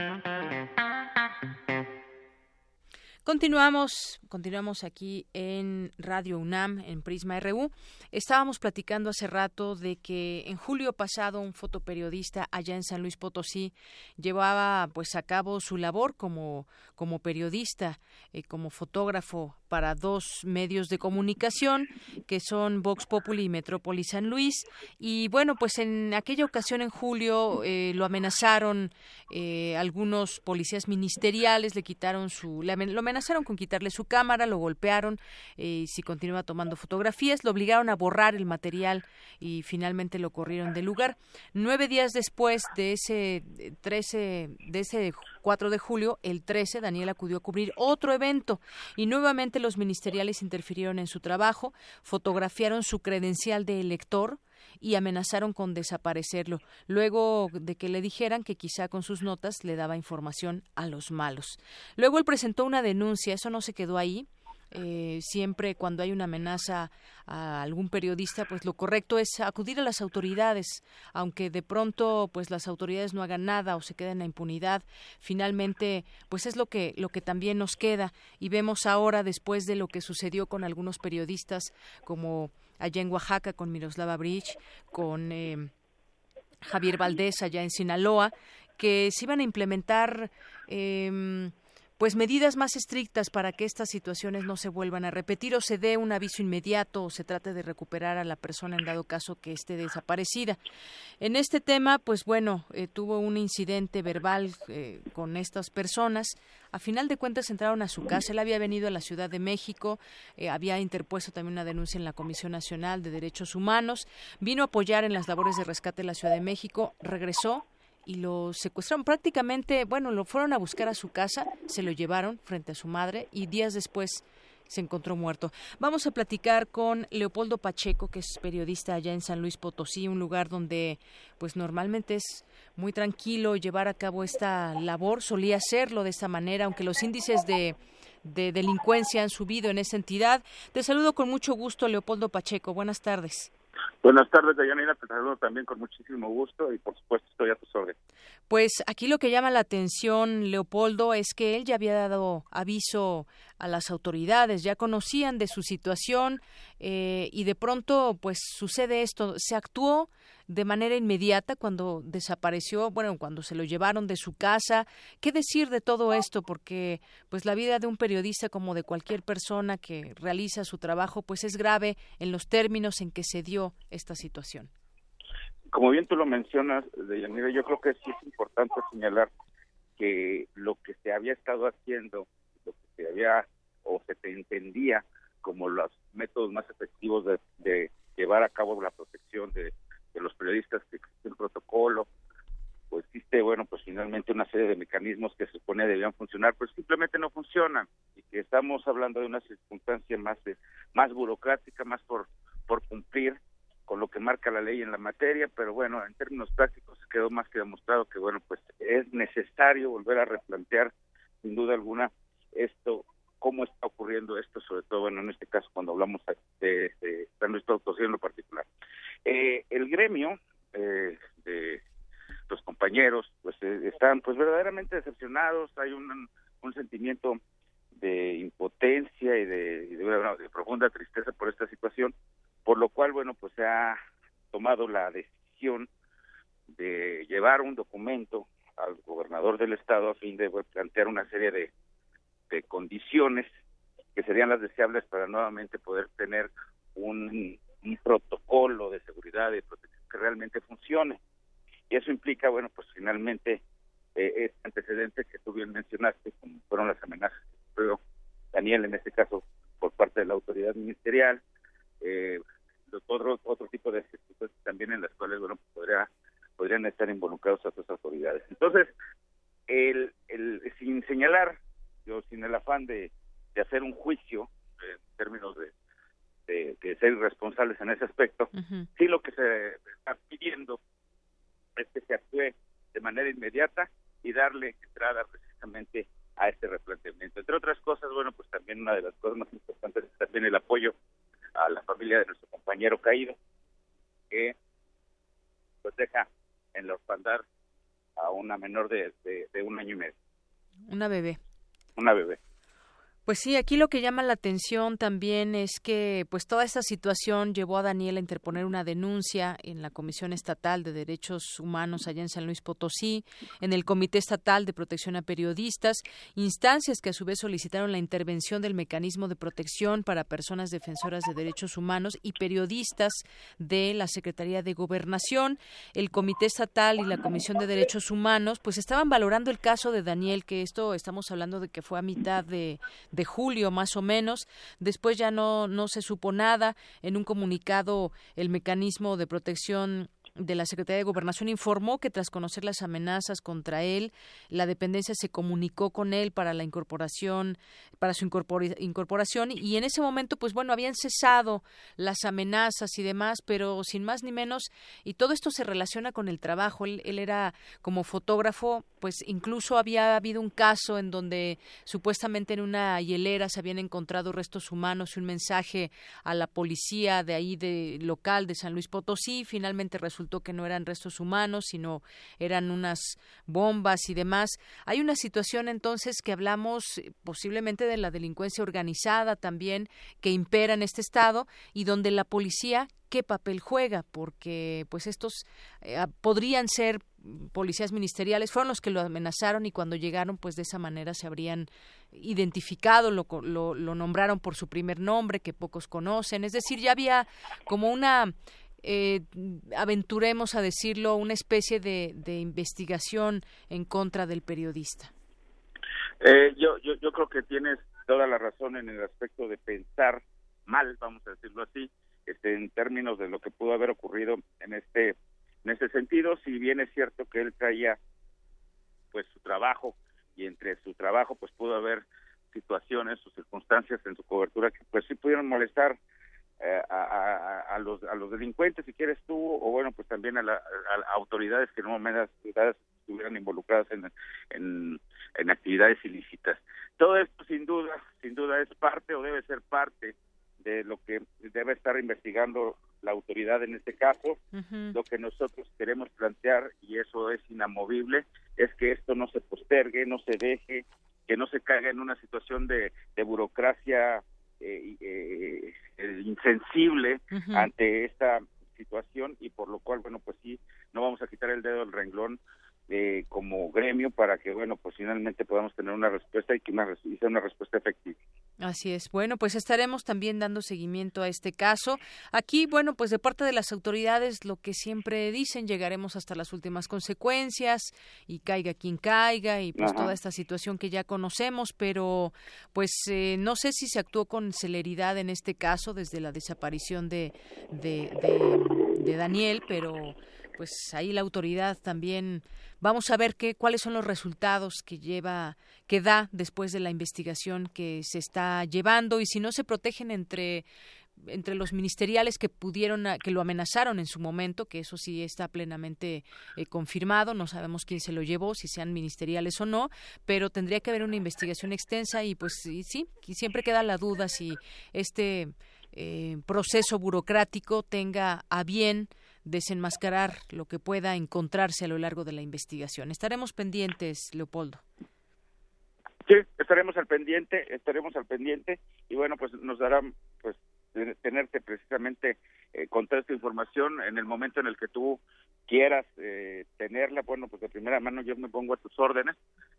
Continuamos, continuamos aquí en Radio UNAM, en Prisma RU. Estábamos platicando hace rato de que en julio pasado un fotoperiodista allá en San Luis Potosí llevaba pues a cabo su labor como, como periodista, eh, como fotógrafo para dos medios de comunicación que son Vox Populi y Metrópoli San Luis. Y bueno, pues en aquella ocasión en julio eh, lo amenazaron eh, algunos policías ministeriales, le quitaron su, lo amenazaron con quitarle su cámara lo golpearon y si continúa tomando fotografías, lo obligaron a borrar el material y finalmente lo corrieron del lugar. Nueve días después de ese 13, de ese 4 de julio, el 13, Daniel acudió a cubrir otro evento y nuevamente los ministeriales interfirieron en su trabajo, fotografiaron su credencial de elector, y amenazaron con desaparecerlo, luego de que le dijeran que quizá con sus notas le daba información a los malos. Luego él presentó una denuncia, eso no se quedó ahí, eh, siempre cuando hay una amenaza a algún periodista, pues lo correcto es acudir a las autoridades, aunque de pronto pues las autoridades no hagan nada o se queden en la impunidad. Finalmente, pues es lo que lo que también nos queda y vemos ahora después de lo que sucedió con algunos periodistas como allá en Oaxaca con Miroslava Bridge, con eh, Javier Valdés allá en Sinaloa, que se iban a implementar eh, pues medidas más estrictas para que estas situaciones no se vuelvan a repetir o se dé un aviso inmediato o se trate de recuperar a la persona en dado caso que esté desaparecida. En este tema, pues bueno, eh, tuvo un incidente verbal eh, con estas personas. A final de cuentas entraron a su casa. Él había venido a la Ciudad de México, eh, había interpuesto también una denuncia en la Comisión Nacional de Derechos Humanos, vino a apoyar en las labores de rescate de la Ciudad de México, regresó, y lo secuestraron prácticamente, bueno, lo fueron a buscar a su casa, se lo llevaron frente a su madre y días después se encontró muerto. Vamos a platicar con Leopoldo Pacheco, que es periodista allá en San Luis Potosí, un lugar donde pues normalmente es muy tranquilo llevar a cabo esta labor, solía hacerlo de esta manera, aunque los índices de de delincuencia han subido en esa entidad. Te saludo con mucho gusto, Leopoldo Pacheco. Buenas tardes. Buenas tardes, Dayanira. Te saludo también con muchísimo gusto y, por supuesto, estoy a tu órdenes. Pues aquí lo que llama la atención, Leopoldo, es que él ya había dado aviso a las autoridades, ya conocían de su situación eh, y de pronto, pues sucede esto. Se actuó de manera inmediata cuando desapareció, bueno, cuando se lo llevaron de su casa. ¿Qué decir de todo esto? Porque pues la vida de un periodista como de cualquier persona que realiza su trabajo pues es grave en los términos en que se dio esta situación. Como bien tú lo mencionas, Deyanira, yo creo que sí es importante señalar que lo que se había estado haciendo, había o se entendía como los métodos más efectivos de, de llevar a cabo la protección de los periodistas que existe un protocolo, pues existe, bueno, pues finalmente una serie de mecanismos que se supone debían funcionar, pues simplemente no funcionan y que estamos hablando de una circunstancia más de, más burocrática, más por por cumplir con lo que marca la ley en la materia, pero bueno, en términos prácticos quedó más que demostrado que bueno, pues es necesario volver a replantear sin duda alguna esto cómo está ocurriendo esto, sobre todo bueno, en este caso cuando hablamos de, de San Luis en lo particular. Eh, el gremio eh, de los compañeros pues eh, están pues verdaderamente decepcionados, hay un, sentimiento de impotencia y de, de, profunda tristeza por esta situación, por lo cual bueno pues se ha tomado la decisión de llevar un documento al gobernador del estado a fin de plantear una serie de, de condiciones que serían las deseables para nuevamente poder tener un protocolo de seguridad y protección que realmente funcione. Y eso implica, bueno, pues finalmente eh, este antecedente que tú bien mencionaste, como fueron las amenazas que Daniel en este caso por parte de la autoridad ministerial, eh, otro, otro tipo de circunstancias también en las cuales, bueno, podría, podrían estar involucrados otras autoridades. Entonces, el, el, sin señalar, yo sin el afán de, de hacer un juicio en términos de de, ser irresponsables en ese aspecto. Sí lo que se está pidiendo es que se actúe de manera inmediata y darle entrada precisamente a este replanteamiento. Entre otras cosas, bueno, pues también una de las cosas más importantes es también el apoyo a la familia de nuestro compañero caído, que pues deja en la orfandad a una menor de, de un año y medio. Una bebé. Una bebé. Pues sí, aquí lo que llama la atención también es que pues toda esta situación llevó a Daniel a interponer una denuncia en la Comisión Estatal de Derechos Humanos allá en San Luis Potosí, en el Comité Estatal de Protección a Periodistas, instancias que a su vez solicitaron la intervención del mecanismo de protección para personas defensoras de derechos humanos y periodistas de la Secretaría de Gobernación, el Comité Estatal y la Comisión de Derechos Humanos pues estaban valorando el caso de Daniel, que esto estamos hablando de que fue a mitad de de julio más o menos. Después ya no, no se supo nada. En un comunicado, el mecanismo de protección de la Secretaría de Gobernación informó que tras conocer las amenazas contra él, la dependencia se comunicó con él para la incorporación, para su incorporación y en ese momento, pues bueno, habían cesado las amenazas y demás, pero sin más ni menos, y todo esto se relaciona con el trabajo. Él, él era como fotógrafo, pues incluso había habido un caso en donde supuestamente en una hielera se habían encontrado restos humanos y un mensaje a la policía de ahí de local de San Luis Potosí, finalmente resultó resultó que no eran restos humanos, sino eran unas bombas y demás. Hay una situación entonces que hablamos eh, posiblemente de la delincuencia organizada también que impera en este estado y donde la policía qué papel juega, porque pues estos eh, podrían ser policías ministeriales, fueron los que lo amenazaron y cuando llegaron pues de esa manera se habrían identificado, lo, lo, lo nombraron por su primer nombre que pocos conocen, es decir, ya había como una eh, aventuremos a decirlo, una especie de, investigación en contra del periodista? Eh, yo, yo, yo creo que tienes toda la razón en el aspecto de pensar mal, vamos a decirlo así, este, en términos de lo que pudo haber ocurrido en este en este sentido, si bien es cierto que él traía pues su trabajo y entre su trabajo pues pudo haber situaciones o circunstancias en su cobertura que pues sí pudieron molestar eh, a, los, a los delincuentes, si quieres tú, o bueno, pues también a, las autoridades que en un momento estuvieran involucradas en, en, actividades ilícitas. Todo esto sin duda, sin duda es parte o debe ser parte de lo que debe estar investigando la autoridad en este caso. Lo que nosotros queremos plantear, y eso es inamovible, es que esto no se postergue, no se deje, que no se caiga en una situación de, de burocracia eh, eh, insensible ante esta situación y por lo cual, bueno, pues sí, no vamos a quitar el dedo del renglón eh, como gremio para que, bueno, pues finalmente podamos tener una respuesta y que una, sea una respuesta efectiva. Así es. Bueno, pues estaremos también dando seguimiento a este caso. Aquí, bueno, pues de parte de las autoridades, lo que siempre dicen, llegaremos hasta las últimas consecuencias y caiga quien caiga y pues toda esta situación que ya conocemos, pero pues eh, no sé si se actuó con celeridad en este caso desde la desaparición de, de, de Daniel, pero pues ahí la autoridad también vamos a ver qué cuáles son los resultados que lleva que da después de la investigación que se está llevando y si no se protegen entre entre los ministeriales que pudieron que lo amenazaron en su momento que eso sí está plenamente eh, confirmado no sabemos quién se lo llevó si sean ministeriales o no pero tendría que haber una investigación extensa y pues sí, sí siempre queda la duda si este eh, proceso burocrático tenga a bien desenmascarar lo que pueda encontrarse a lo largo de la investigación. Estaremos pendientes, Leopoldo. Sí, estaremos al pendiente, estaremos al pendiente y bueno, pues nos dará pues tenerte precisamente eh, con toda esta información en el momento en el que tú quieras eh, tenerla, bueno, pues de primera mano yo me pongo a tus órdenes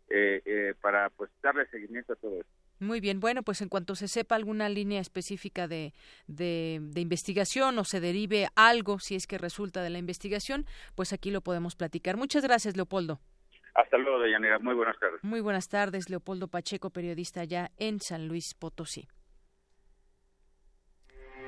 eh, eh, para pues darle seguimiento a todo esto. Muy bien, bueno, pues en cuanto se sepa alguna línea específica de, de, investigación o se derive algo, si es que resulta de la investigación, pues aquí lo podemos platicar. Muchas gracias, Leopoldo. Hasta luego, Deyanira. Muy buenas tardes. Muy buenas tardes, Leopoldo Pacheco, periodista allá en San Luis Potosí.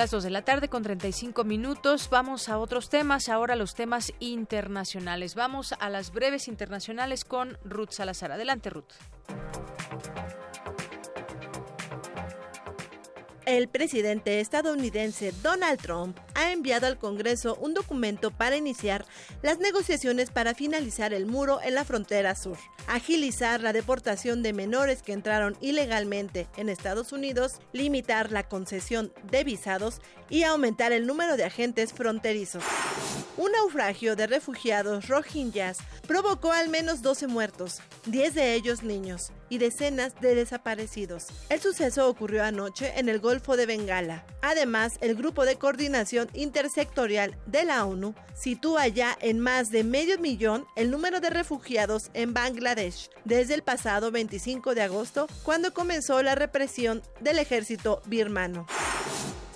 Las 2 de la tarde con 35 minutos. Vamos a otros temas, ahora los temas internacionales. Vamos a las breves internacionales con Ruth Salazar. Adelante, Ruth. El presidente estadounidense Donald Trump ha enviado al Congreso un documento para iniciar las negociaciones para finalizar el muro en la frontera sur, agilizar la deportación de menores que entraron ilegalmente en Estados Unidos, limitar la concesión de visados y aumentar el número de agentes fronterizos. Un naufragio de refugiados rohingyas provocó al menos 12 muertos, 10 de ellos niños y decenas de desaparecidos. El suceso ocurrió anoche en el Golfo de Bengala. Además, el Grupo de Coordinación Intersectorial de la ONU sitúa ya en más de medio millón el número de refugiados en Bangladesh desde el pasado 25 de agosto, cuando comenzó la represión del ejército birmano.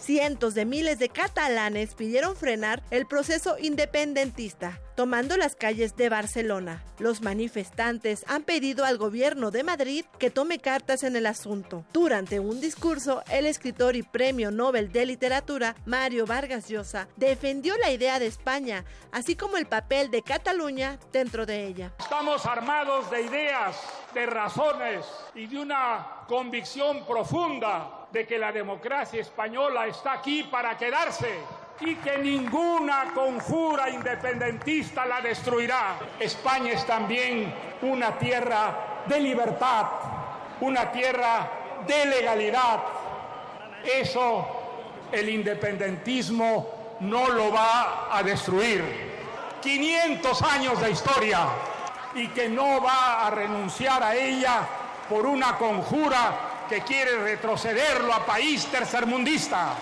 Cientos de miles de catalanes pidieron frenar el proceso independentista, tomando las calles de Barcelona. Los manifestantes han pedido al gobierno de Madrid que tome cartas en el asunto. Durante un discurso, el escritor y premio Nobel de Literatura, Mario Vargas Llosa, defendió la idea de España, así como el papel de Cataluña dentro de ella. Estamos armados de ideas, de razones y de una convicción profunda de que la democracia española está aquí para quedarse y que ninguna conjura independentista la destruirá. España es también una tierra de libertad, una tierra de legalidad. Eso el independentismo no lo va a destruir. 500 años de historia y que no va a renunciar a ella por una conjura que quiere retrocederlo a país tercermundista.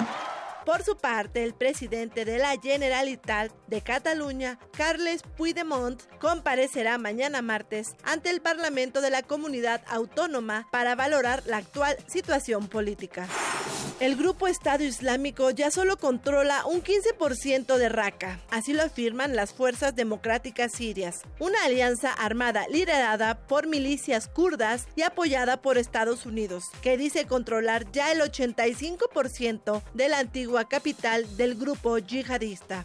Por su parte, el presidente de la Generalitat de Cataluña, Carles Puigdemont, comparecerá mañana martes ante el Parlamento de la Comunidad Autónoma para valorar la actual situación política. El grupo Estado Islámico ya solo controla un 15% de Raqqa, así lo afirman las Fuerzas Democráticas Sirias, una alianza armada liderada por milicias kurdas y apoyada por Estados Unidos, que dice controlar ya el 85% del antiguo capital del grupo yihadista.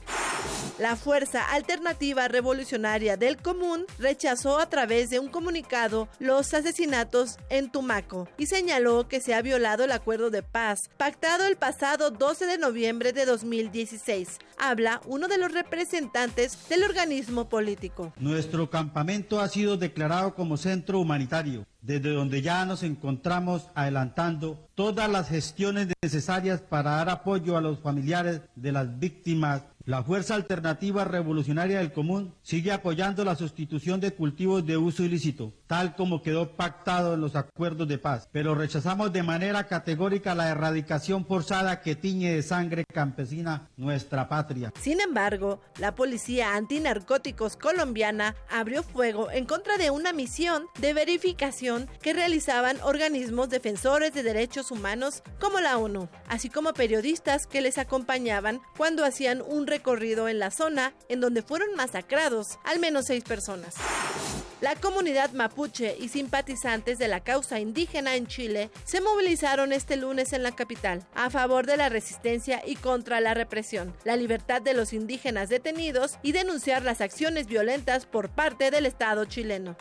La Fuerza Alternativa Revolucionaria del Común rechazó a través de un comunicado los asesinatos en Tumaco y señaló que se ha violado el acuerdo de paz pactado el pasado 12 de noviembre de 2016. Habla uno de los representantes del organismo político. Nuestro campamento ha sido declarado como centro humanitario desde donde ya nos encontramos adelantando todas las gestiones necesarias para dar apoyo a los familiares de las víctimas. La Fuerza Alternativa Revolucionaria del Común sigue apoyando la sustitución de cultivos de uso ilícito, tal como quedó pactado en los acuerdos de paz, pero rechazamos de manera categórica la erradicación forzada que tiñe de sangre campesina nuestra patria. Sin embargo, la Policía Antinarcóticos colombiana abrió fuego en contra de una misión de verificación que realizaban organismos defensores de derechos humanos como la ONU, así como periodistas que les acompañaban cuando hacían un recorrido en la zona en donde fueron masacrados al menos seis personas. La comunidad mapuche y simpatizantes de la causa indígena en Chile se movilizaron este lunes en la capital a favor de la resistencia y contra la represión, la libertad de los indígenas detenidos y denunciar las acciones violentas por parte del Estado chileno.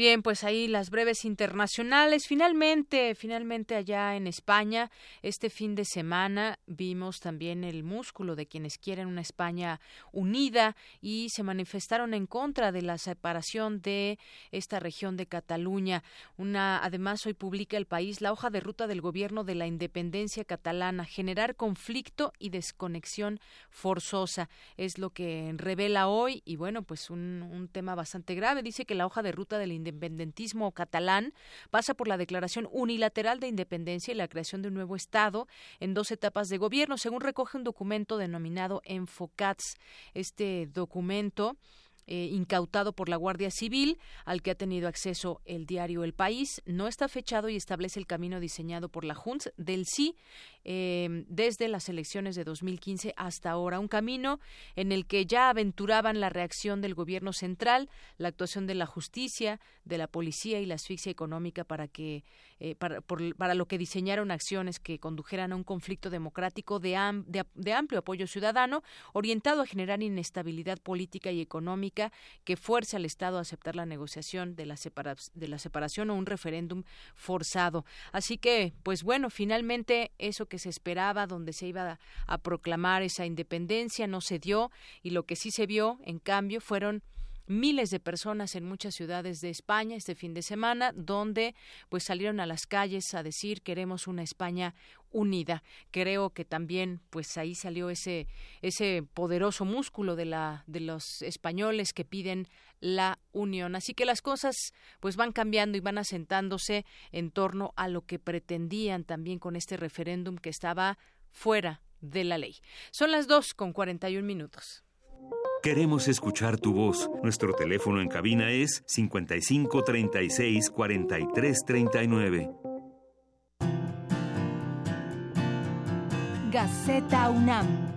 Bien, pues ahí las breves internacionales. Finalmente, finalmente allá en España, este fin de semana vimos también el músculo de quienes quieren una España unida y se manifestaron en contra de la separación de esta región de Cataluña. Una, además, hoy publica el país la hoja de ruta del gobierno de la independencia catalana, generar conflicto y desconexión forzosa. Es lo que revela hoy y bueno, pues un, un tema bastante grave. Dice que la hoja de ruta de la independentismo catalán pasa por la declaración unilateral de independencia y la creación de un nuevo Estado en dos etapas de gobierno, según recoge un documento denominado Enfocats. Este documento eh, incautado por la Guardia Civil, al que ha tenido acceso el diario El País, no está fechado y establece el camino diseñado por la Junts del sí eh, desde las elecciones de 2015 hasta ahora. Un camino en el que ya aventuraban la reacción del gobierno central, la actuación de la justicia, de la policía y la asfixia económica para que eh, para, para, lo que diseñaron acciones que condujeran a un conflicto democrático de, de, amplio apoyo ciudadano, orientado a generar inestabilidad política y económica que fuerce al Estado a aceptar la negociación de la, de la separación o un referéndum forzado. Así que, pues bueno, finalmente eso que se esperaba, donde se iba a, a proclamar esa independencia, no se dio y lo que sí se vio, en cambio, fueron miles de personas en muchas ciudades de España este fin de semana, donde pues salieron a las calles a decir queremos una España unida. Creo que también pues ahí salió ese ese poderoso músculo de la de los españoles que piden la unión. Así que las cosas pues van cambiando y van asentándose en torno a lo que pretendían también con este referéndum que estaba fuera de la ley. Son las dos con 41 minutos. Queremos escuchar tu voz. Nuestro teléfono en cabina es 55 36 43 39. Gaceta UNAM.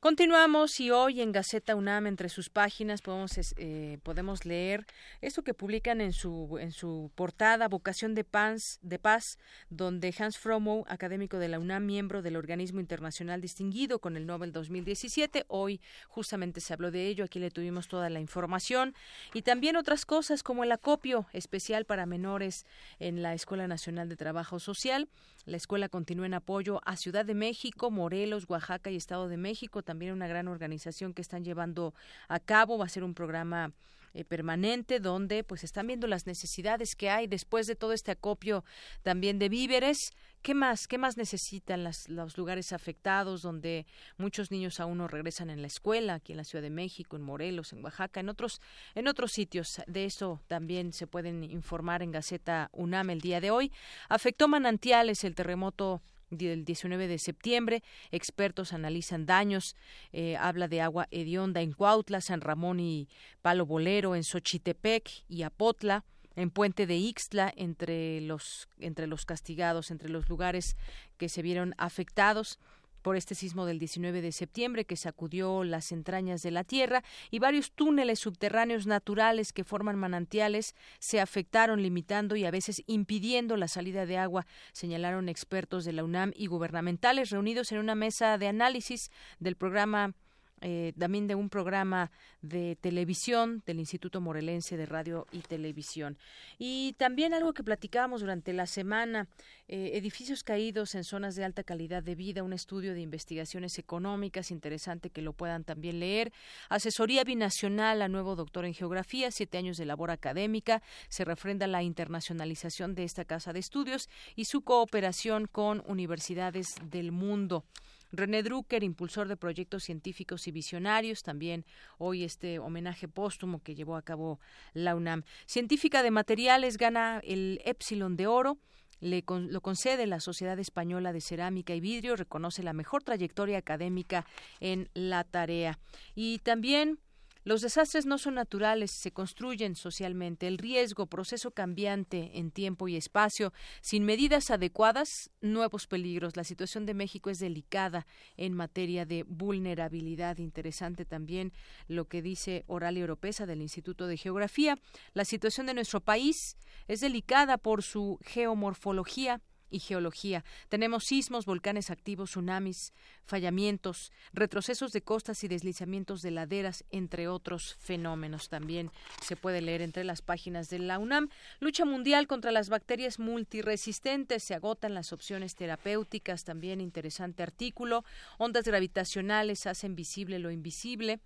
Continuamos y hoy en Gaceta UNAM entre sus páginas podemos eh, podemos leer esto que publican en su en su portada Vocación de paz de paz donde Hans Fromo académico de la UNAM miembro del organismo internacional distinguido con el Nobel 2017 hoy justamente se habló de ello aquí le tuvimos toda la información y también otras cosas como el acopio especial para menores en la Escuela Nacional de Trabajo Social. La escuela continúa en apoyo a Ciudad de México, Morelos, Oaxaca y Estado de México, también una gran organización que están llevando a cabo. Va a ser un programa eh, permanente donde pues están viendo las necesidades que hay después de todo este acopio también de víveres. ¿Qué más? ¿Qué más necesitan los lugares afectados donde muchos niños aún no regresan en la escuela, aquí en la Ciudad de México, en Morelos, en Oaxaca, en otros, en otros sitios? De eso también se pueden informar en Gaceta UNAM el día de hoy. Afectó manantiales el terremoto del 19 de septiembre. Expertos analizan daños. Eh, habla de agua hedionda en Cuautla, San Ramón y Palo Bolero, en Xochitepec y Apotla en Puente de Ixtla, entre los, entre los castigados, entre los lugares que se vieron afectados por este sismo del 19 de septiembre que sacudió las entrañas de la tierra y varios túneles subterráneos naturales que forman manantiales se afectaron limitando y a veces impidiendo la salida de agua, señalaron expertos de la UNAM y gubernamentales reunidos en una mesa de análisis del programa eh, también de un programa de televisión del Instituto Morelense de Radio y Televisión. Y también algo que platicábamos durante la semana, eh, edificios caídos en zonas de alta calidad de vida, un estudio de investigaciones económicas, interesante que lo puedan también leer. Asesoría binacional a nuevo doctor en geografía, siete años de labor académica, se refrenda la internacionalización de esta casa de estudios y su cooperación con universidades del mundo. René Drucker, impulsor de proyectos científicos y visionarios, también hoy este homenaje póstumo que llevó a cabo la UNAM. Científica de materiales gana el Epsilon de Oro. Le lo concede la Sociedad Española de Cerámica y Vidrio, reconoce la mejor trayectoria académica en la tarea. Y también los desastres no son naturales, se construyen socialmente. El riesgo, proceso cambiante en tiempo y espacio, sin medidas adecuadas, nuevos peligros. La situación de México es delicada en materia de vulnerabilidad. Interesante también lo que dice Oralia Oropesa del Instituto de Geografía. La situación de nuestro país es delicada por su geomorfología y geología. Tenemos sismos, volcanes activos, tsunamis, fallamientos, retrocesos de costas y deslizamientos de laderas, entre otros fenómenos. También se puede leer entre las páginas de la UNAM. Lucha mundial contra las bacterias multiresistentes. Se agotan las opciones terapéuticas. También interesante artículo. Ondas gravitacionales hacen visible lo invisible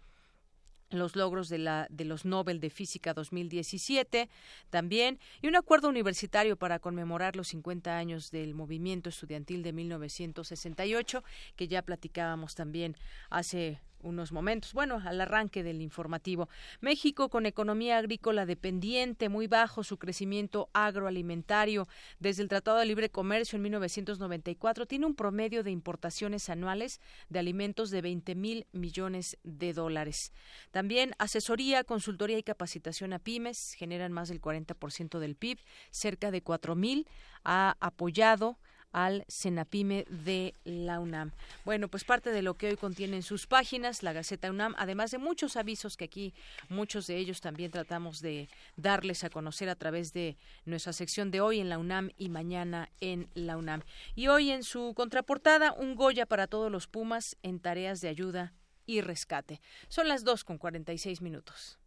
los logros de, la, de los Nobel de Física 2017 también, y un acuerdo universitario para conmemorar los 50 años del movimiento estudiantil de 1968, que ya platicábamos también hace unos momentos. Bueno, al arranque del informativo. México con economía agrícola dependiente, muy bajo su crecimiento agroalimentario. Desde el Tratado de Libre Comercio en 1994 tiene un promedio de importaciones anuales de alimentos de 20 mil millones de dólares. También asesoría, consultoría y capacitación a pymes generan más del 40% del PIB, cerca de 4 mil. Ha apoyado al Senapime de la UNAM. Bueno, pues parte de lo que hoy contiene en sus páginas la Gaceta UNAM, además de muchos avisos que aquí muchos de ellos también tratamos de darles a conocer a través de nuestra sección de hoy en la UNAM y mañana en la UNAM. Y hoy en su contraportada, un Goya para todos los Pumas en tareas de ayuda y rescate. Son las 2 con 46 minutos.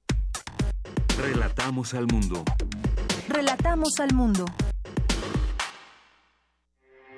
Relatamos al mundo. Relatamos al mundo.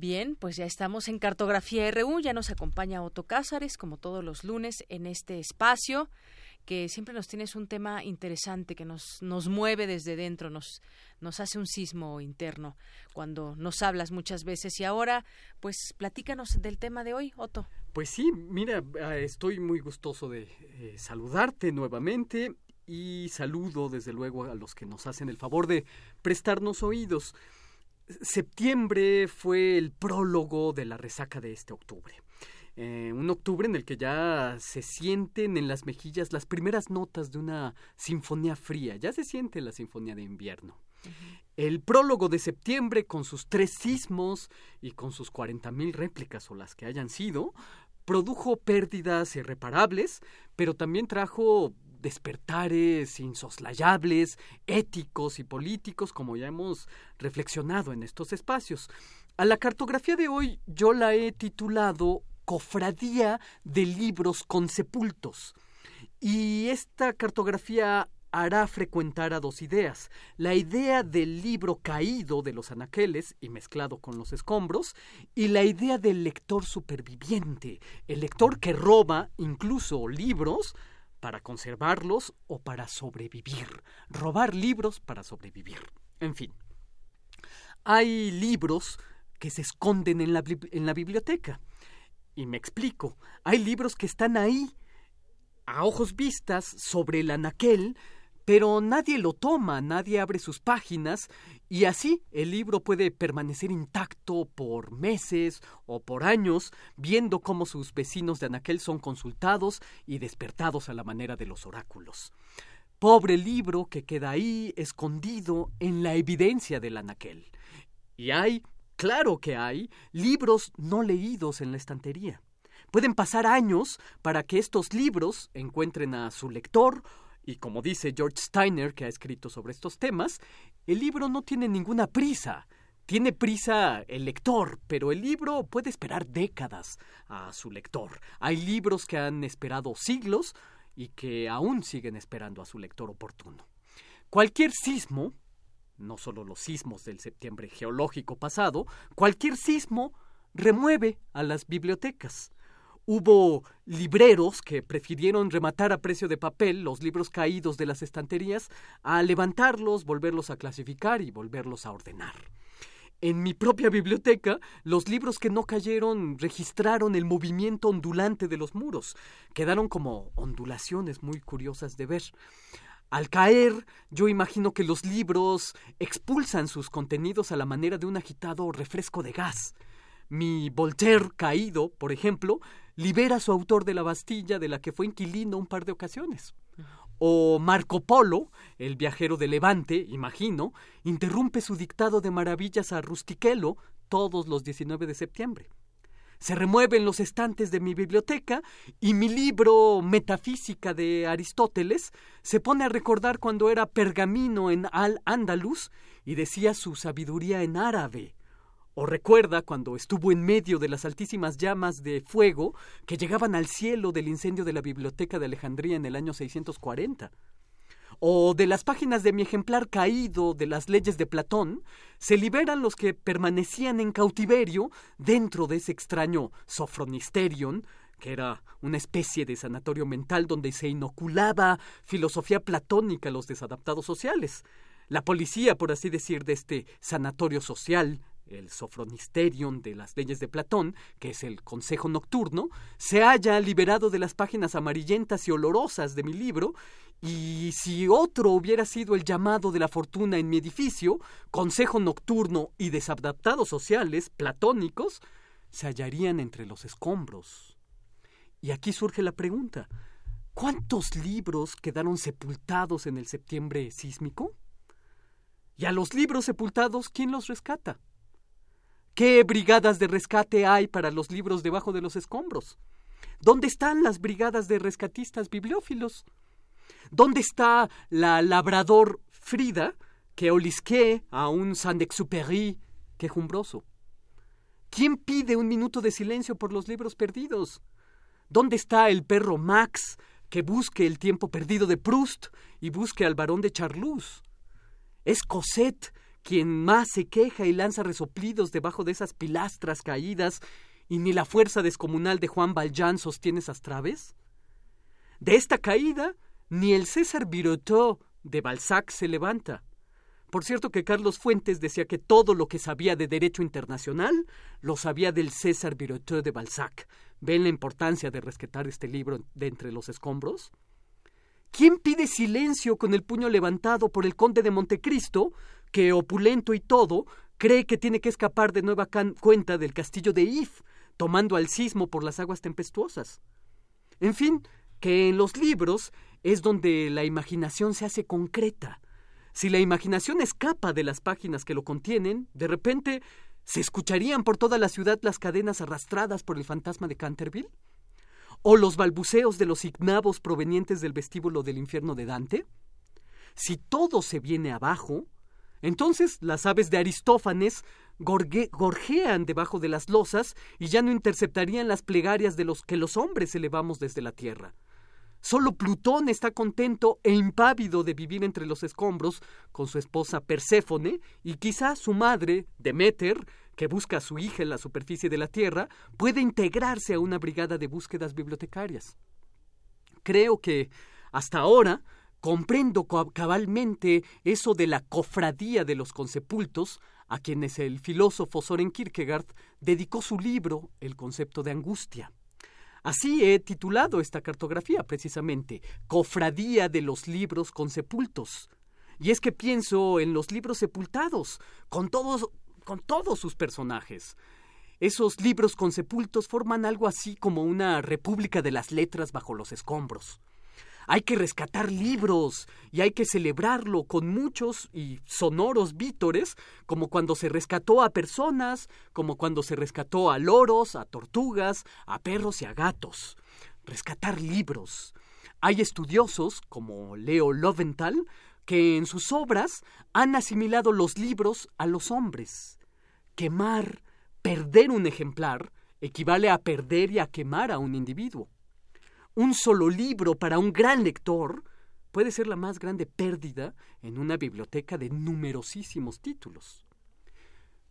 Bien, pues ya estamos en Cartografía RU, ya nos acompaña Otto Cázares, como todos los lunes, en este espacio que siempre nos tienes un tema interesante que nos, nos mueve desde dentro, nos, nos hace un sismo interno cuando nos hablas muchas veces. Y ahora, pues platícanos del tema de hoy, Otto. Pues sí, mira, ah, estoy muy gustoso de eh, saludarte nuevamente y saludo desde luego a los que nos hacen el favor de prestarnos oídos septiembre fue el prólogo de la resaca de este octubre. Eh, un octubre en el que ya se sienten en las mejillas las primeras notas de una sinfonía fría, ya se siente la sinfonía de invierno. El prólogo de septiembre, con sus tres sismos y con sus cuarenta mil réplicas o las que hayan sido, produjo pérdidas irreparables, pero también trajo despertares insoslayables, éticos y políticos, como ya hemos reflexionado en estos espacios. A la cartografía de hoy yo la he titulado Cofradía de Libros con Sepultos. Y esta cartografía hará frecuentar a dos ideas. La idea del libro caído de los anaqueles y mezclado con los escombros, y la idea del lector superviviente, el lector que roba incluso libros para conservarlos o para sobrevivir. Robar libros para sobrevivir. En fin. Hay libros que se esconden en la, biblioteca. Y me explico. Hay libros que están ahí, a ojos vistas, sobre el anaquel, pero nadie lo toma, nadie abre sus páginas y así el libro puede permanecer intacto por meses o por años, viendo cómo sus vecinos de Anaquel son consultados y despertados a la manera de los oráculos. Pobre libro que queda ahí escondido en la evidencia del Anaquel. Y hay, claro que hay, libros no leídos en la estantería. Pueden pasar años para que estos libros encuentren a su lector y como dice George Steiner, que ha escrito sobre estos temas, el libro no tiene ninguna prisa. Tiene prisa el lector, pero el libro puede esperar décadas a su lector. Hay libros que han esperado siglos y que aún siguen esperando a su lector oportuno. Cualquier sismo, no solo los sismos del septiembre geológico pasado, cualquier sismo remueve a las bibliotecas. Hubo libreros que prefirieron rematar a precio de papel los libros caídos de las estanterías a levantarlos, volverlos a clasificar y volverlos a ordenar. En mi propia biblioteca, los libros que no cayeron registraron el movimiento ondulante de los muros. Quedaron como ondulaciones muy curiosas de ver. Al caer, yo imagino que los libros expulsan sus contenidos a la manera de un agitado refresco de gas. Mi Voltaire caído, por ejemplo, libera a su autor de la Bastilla de la que fue inquilino un par de ocasiones. O Marco Polo, el viajero de Levante, imagino, interrumpe su dictado de maravillas a Rustiquelo todos los 19 de septiembre. Se remueven los estantes de mi biblioteca y mi libro Metafísica de Aristóteles se pone a recordar cuando era pergamino en Al-Ándalus y decía su sabiduría en árabe o recuerda cuando estuvo en medio de las altísimas llamas de fuego que llegaban al cielo del incendio de la Biblioteca de Alejandría en el año 640. O de las páginas de mi ejemplar caído de las leyes de Platón, se liberan los que permanecían en cautiverio dentro de ese extraño Sofronisterion, que era una especie de sanatorio mental donde se inoculaba filosofía platónica a los desadaptados sociales. La policía, por así decir, de este sanatorio social el Sofronisterion de las leyes de Platón, que es el consejo nocturno, se haya liberado de las páginas amarillentas y olorosas de mi libro, y si otro hubiera sido el llamado de la fortuna en mi edificio, consejo nocturno y desadaptados sociales platónicos, se hallarían entre los escombros. Y aquí surge la pregunta, ¿cuántos libros quedaron sepultados en el septiembre sísmico? Y a los libros sepultados, ¿quién los rescata? ¿Qué brigadas de rescate hay para los libros debajo de los escombros? ¿Dónde están las brigadas de rescatistas bibliófilos? ¿Dónde está la labrador Frida que olisque a un Saint-Exupéry quejumbroso? ¿Quién pide un minuto de silencio por los libros perdidos? ¿Dónde está el perro Max que busque el tiempo perdido de Proust y busque al varón de Charlus? Es Cosette quien más se queja y lanza resoplidos debajo de esas pilastras caídas y ni la fuerza descomunal de Juan Valjean sostiene esas traves? De esta caída, ni el César Birotteau de Balzac se levanta. Por cierto que Carlos Fuentes decía que todo lo que sabía de derecho internacional lo sabía del César Birotteau de Balzac. ¿Ven la importancia de rescatar este libro de entre los escombros? ¿Quién pide silencio con el puño levantado por el conde de Montecristo, que, opulento y todo, cree que tiene que escapar de nueva cuenta del castillo de If, tomando al sismo por las aguas tempestuosas. En fin, que en los libros es donde la imaginación se hace concreta. Si la imaginación escapa de las páginas que lo contienen, de repente se escucharían por toda la ciudad las cadenas arrastradas por el fantasma de Canterville, o los balbuceos de los ignavos provenientes del vestíbulo del infierno de Dante. Si todo se viene abajo, entonces las aves de Aristófanes gorjean debajo de las losas y ya no interceptarían las plegarias de los que los hombres elevamos desde la tierra. Solo Plutón está contento e impávido de vivir entre los escombros con su esposa Perséfone y quizá su madre, Demeter, que busca a su hija en la superficie de la Tierra, puede integrarse a una brigada de búsquedas bibliotecarias. Creo que, hasta ahora, comprendo cabalmente eso de la cofradía de los consepultos, a quienes el filósofo Soren Kierkegaard dedicó su libro El concepto de angustia. Así he titulado esta cartografía precisamente, Cofradía de los libros consepultos. Y es que pienso en los libros sepultados, con todos, con todos sus personajes. Esos libros consepultos forman algo así como una república de las letras bajo los escombros. Hay que rescatar libros y hay que celebrarlo con muchos y sonoros vítores, como cuando se rescató a personas, como cuando se rescató a loros, a tortugas, a perros y a gatos. Rescatar libros. Hay estudiosos, como Leo Loventhal, que en sus obras han asimilado los libros a los hombres. Quemar, perder un ejemplar, equivale a perder y a quemar a un individuo un solo libro para un gran lector puede ser la más grande pérdida en una biblioteca de numerosísimos títulos.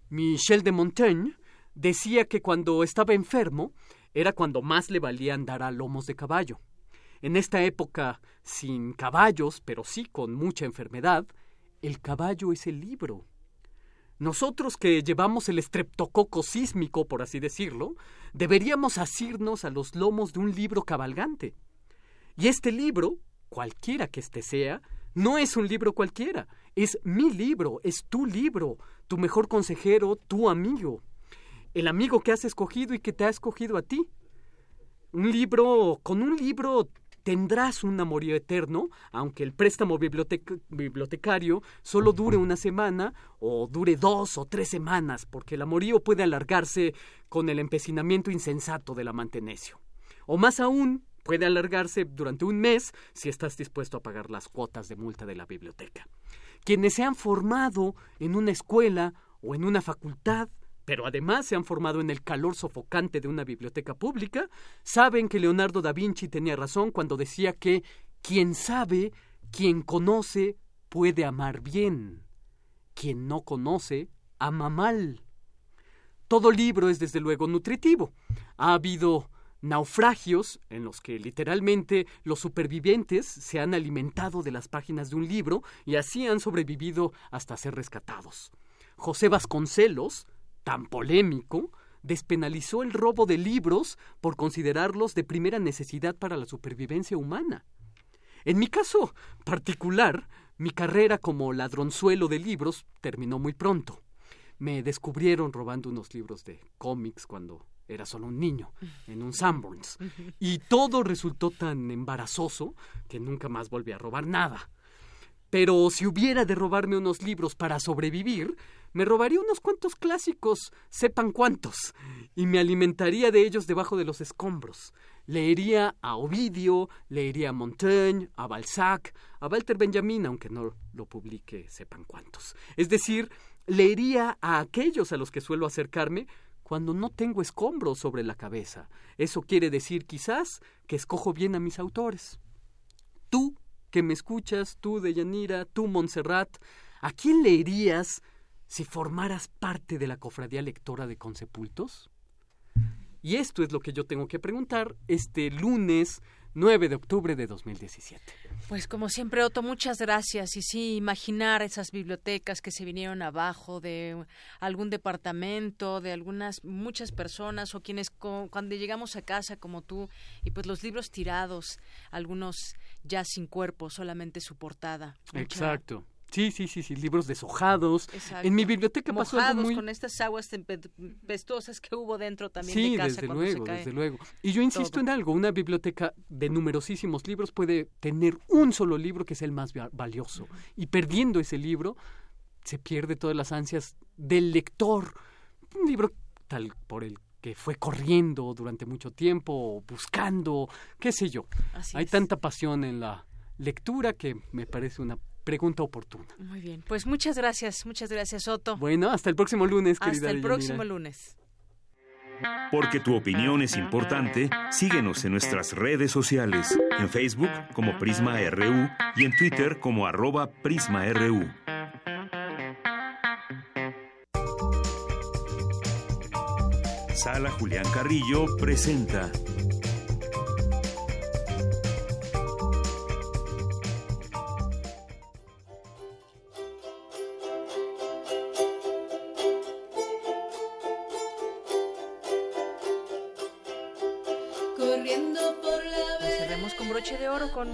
Michel de Montaigne decía que cuando estaba enfermo era cuando más le valía andar a lomos de caballo. En esta época, sin caballos, pero sí con mucha enfermedad, el caballo es el libro. Nosotros que llevamos el estreptococo sísmico, por así decirlo, deberíamos asirnos a los lomos de un libro cabalgante. Y este libro, cualquiera que éste sea, no es un libro cualquiera, es mi libro, es tu libro, tu mejor consejero, tu amigo, el amigo que has escogido y que te ha escogido a ti. Un libro, con un libro tendrás un amorío eterno, aunque el préstamo bibliotecario solo dure una semana o dure dos o tres semanas, porque el amorío puede alargarse con el empecinamiento insensato del amante necio. O más aún, puede alargarse durante un mes si estás dispuesto a pagar las cuotas de multa de la biblioteca. Quienes se han formado en una escuela o en una facultad pero además se han formado en el calor sofocante de una biblioteca pública, saben que Leonardo da Vinci tenía razón cuando decía que quien sabe, quien conoce, puede amar bien. Quien no conoce, ama mal. Todo libro es desde luego nutritivo. Ha habido naufragios en los que literalmente los supervivientes se han alimentado de las páginas de un libro y así han sobrevivido hasta ser rescatados. José Vasconcelos, tan polémico, despenalizó el robo de libros por considerarlos de primera necesidad para la supervivencia humana. En mi caso particular, mi carrera como ladronzuelo de libros terminó muy pronto. Me descubrieron robando unos libros de cómics cuando era solo un niño, en un Sanborns. Y todo resultó tan embarazoso que nunca más volví a robar nada. Pero si hubiera de robarme unos libros para sobrevivir, me robaría unos cuantos clásicos, sepan cuántos, y me alimentaría de ellos debajo de los escombros. Leería a Ovidio, leería a Montaigne, a Balzac, a Walter Benjamin, aunque no lo publique sepan cuántos. Es decir, leería a aquellos a los que suelo acercarme cuando no tengo escombros sobre la cabeza. Eso quiere decir quizás que escojo bien a mis autores. Tú, que me escuchas, tú, Deyanira, tú, Montserrat, ¿a quién leerías si formaras parte de la cofradía lectora de Consepultos? Y esto es lo que yo tengo que preguntar este lunes 9 de octubre de 2017. Pues como siempre, Otto, muchas gracias. Y sí, imaginar esas bibliotecas que se vinieron abajo de algún departamento, de algunas, muchas personas o quienes cuando llegamos a casa como tú, y pues los libros tirados, algunos ya sin cuerpo, solamente su portada. Exacto. Sí, sí, sí, sí, libros deshojados. En mi biblioteca pasó algo muy... con estas aguas tempestosas que hubo dentro también sí, de casa desde luego, desde luego. Y yo insisto en algo, una biblioteca de numerosísimos libros puede tener un solo libro que es el más valioso. Y perdiendo ese libro, se pierde todas las ansias del lector. Un libro tal por el que fue corriendo durante mucho tiempo, buscando, qué sé yo. Hay tanta pasión en la lectura que me parece una pregunta oportuna. Muy bien, pues muchas gracias, muchas gracias Otto. Bueno, hasta el próximo lunes, querida. Hasta el próximo lunes. Porque tu opinión es importante, síguenos en nuestras redes sociales, en Facebook como Prisma RU y en Twitter como arroba PrismaRU. Sala Julián Carrillo presenta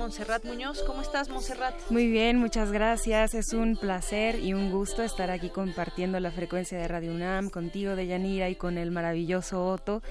Montserrat Muñoz. ¿Cómo estás, Montserrat? Muy bien, muchas gracias. Es un placer y un gusto estar aquí compartiendo la frecuencia de Radio UNAM contigo, Deyanira, y con el maravilloso Otto,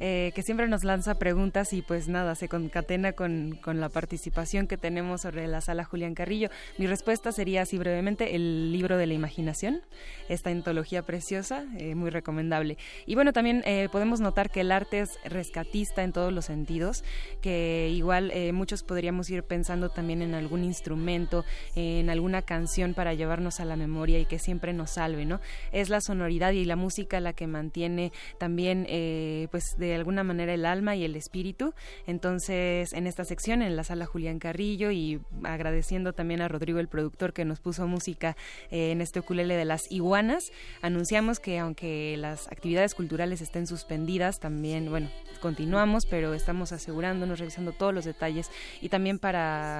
eh, que siempre nos lanza preguntas y pues nada, se concatena con, con, la participación que tenemos sobre la sala Julián Carrillo. Mi respuesta sería así brevemente el libro de la imaginación, esta antología preciosa, eh, muy recomendable. Y bueno, también eh, podemos notar que el arte es rescatista en todos los sentidos, que igual muchos podríamos ir pensando también en algún instrumento, en alguna canción para llevarnos a la memoria y que siempre nos salve, ¿no? Es la sonoridad y la música la que mantiene también, eh, pues de alguna manera el alma y el espíritu. Entonces, en esta sección, en la sala Julián Carrillo y agradeciendo también a Rodrigo, el productor, que nos puso música eh, en este ukulele de las iguanas, anunciamos que aunque las actividades culturales estén suspendidas, también, bueno, continuamos, pero estamos asegurándonos, revisando todos los detalles y también para,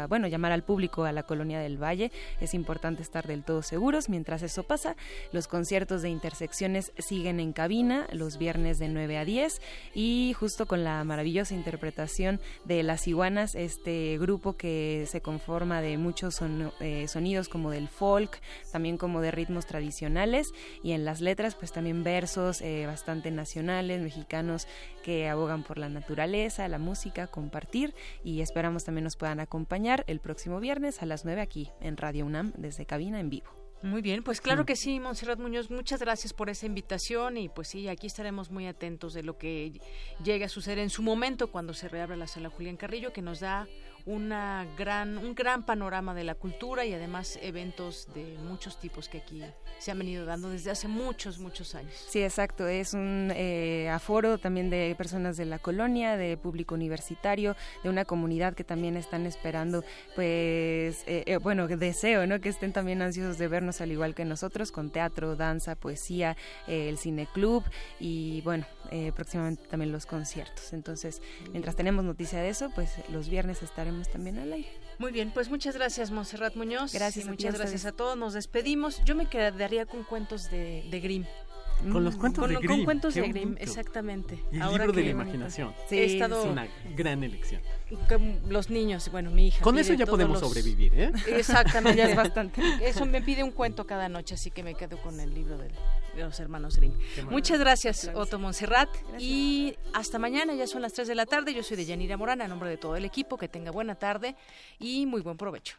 bueno, llamar al público a la colonia del Valle. Es importante estar del todo seguros. Mientras eso pasa, los conciertos de intersecciones siguen en cabina los viernes de 9 a 10 y justo con la maravillosa interpretación de Las Iguanas, este grupo que se conforma de muchos eh, sonidos como del folk, también como de ritmos tradicionales y en las letras pues también versos eh, bastante nacionales, mexicanos que abogan por la naturaleza, la música, compartir y esperamos también nos puedan acompañar el próximo viernes a las 9 aquí en Radio UNAM desde cabina en vivo. Muy bien, pues claro que sí, Monserrat Muñoz, muchas gracias por esa invitación y pues sí, aquí estaremos muy atentos de lo que llegue a suceder en su momento cuando se reabra la sala Julián Carrillo, que nos da una gran, un gran panorama de la cultura y además eventos de muchos tipos que aquí se han venido dando desde hace muchos, muchos años. Sí, exacto. Es un eh, aforo también de personas de la colonia, de público universitario, de una comunidad que también están esperando, pues, eh, eh, bueno, deseo, ¿no? Que estén también ansiosos de vernos al igual que nosotros, con teatro, danza, poesía, el cineclub y, bueno, próximamente también los conciertos. Entonces, mientras tenemos noticia de eso, pues los viernes estaremos también al aire. Muy bien, pues muchas gracias, Monserrat Muñoz. Gracias. muchas gracias a todos. Nos despedimos. Yo me quedaría con cuentos de, de Grimm. Con los cuentos de Grimm. Con cuentos de Grimm, exactamente. Y el libro de la imaginación. Sí, he estado, es una gran elección. los niños, bueno, mi hija. Con eso ya podemos sobrevivir, ¿eh? Exactamente. ya es bastante. Eso me pide un cuento cada noche, así que me quedo con el libro de los hermanos Grimm. Muchas gracias, Otto Monserrat. Y hasta mañana, ya son las 3 de la tarde. Yo soy de Yanira Morana, a nombre de todo el equipo. Que tenga buena tarde y muy buen provecho.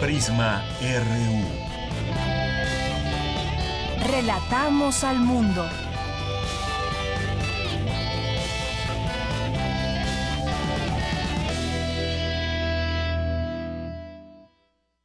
Prisma RU. Relatamos al mundo.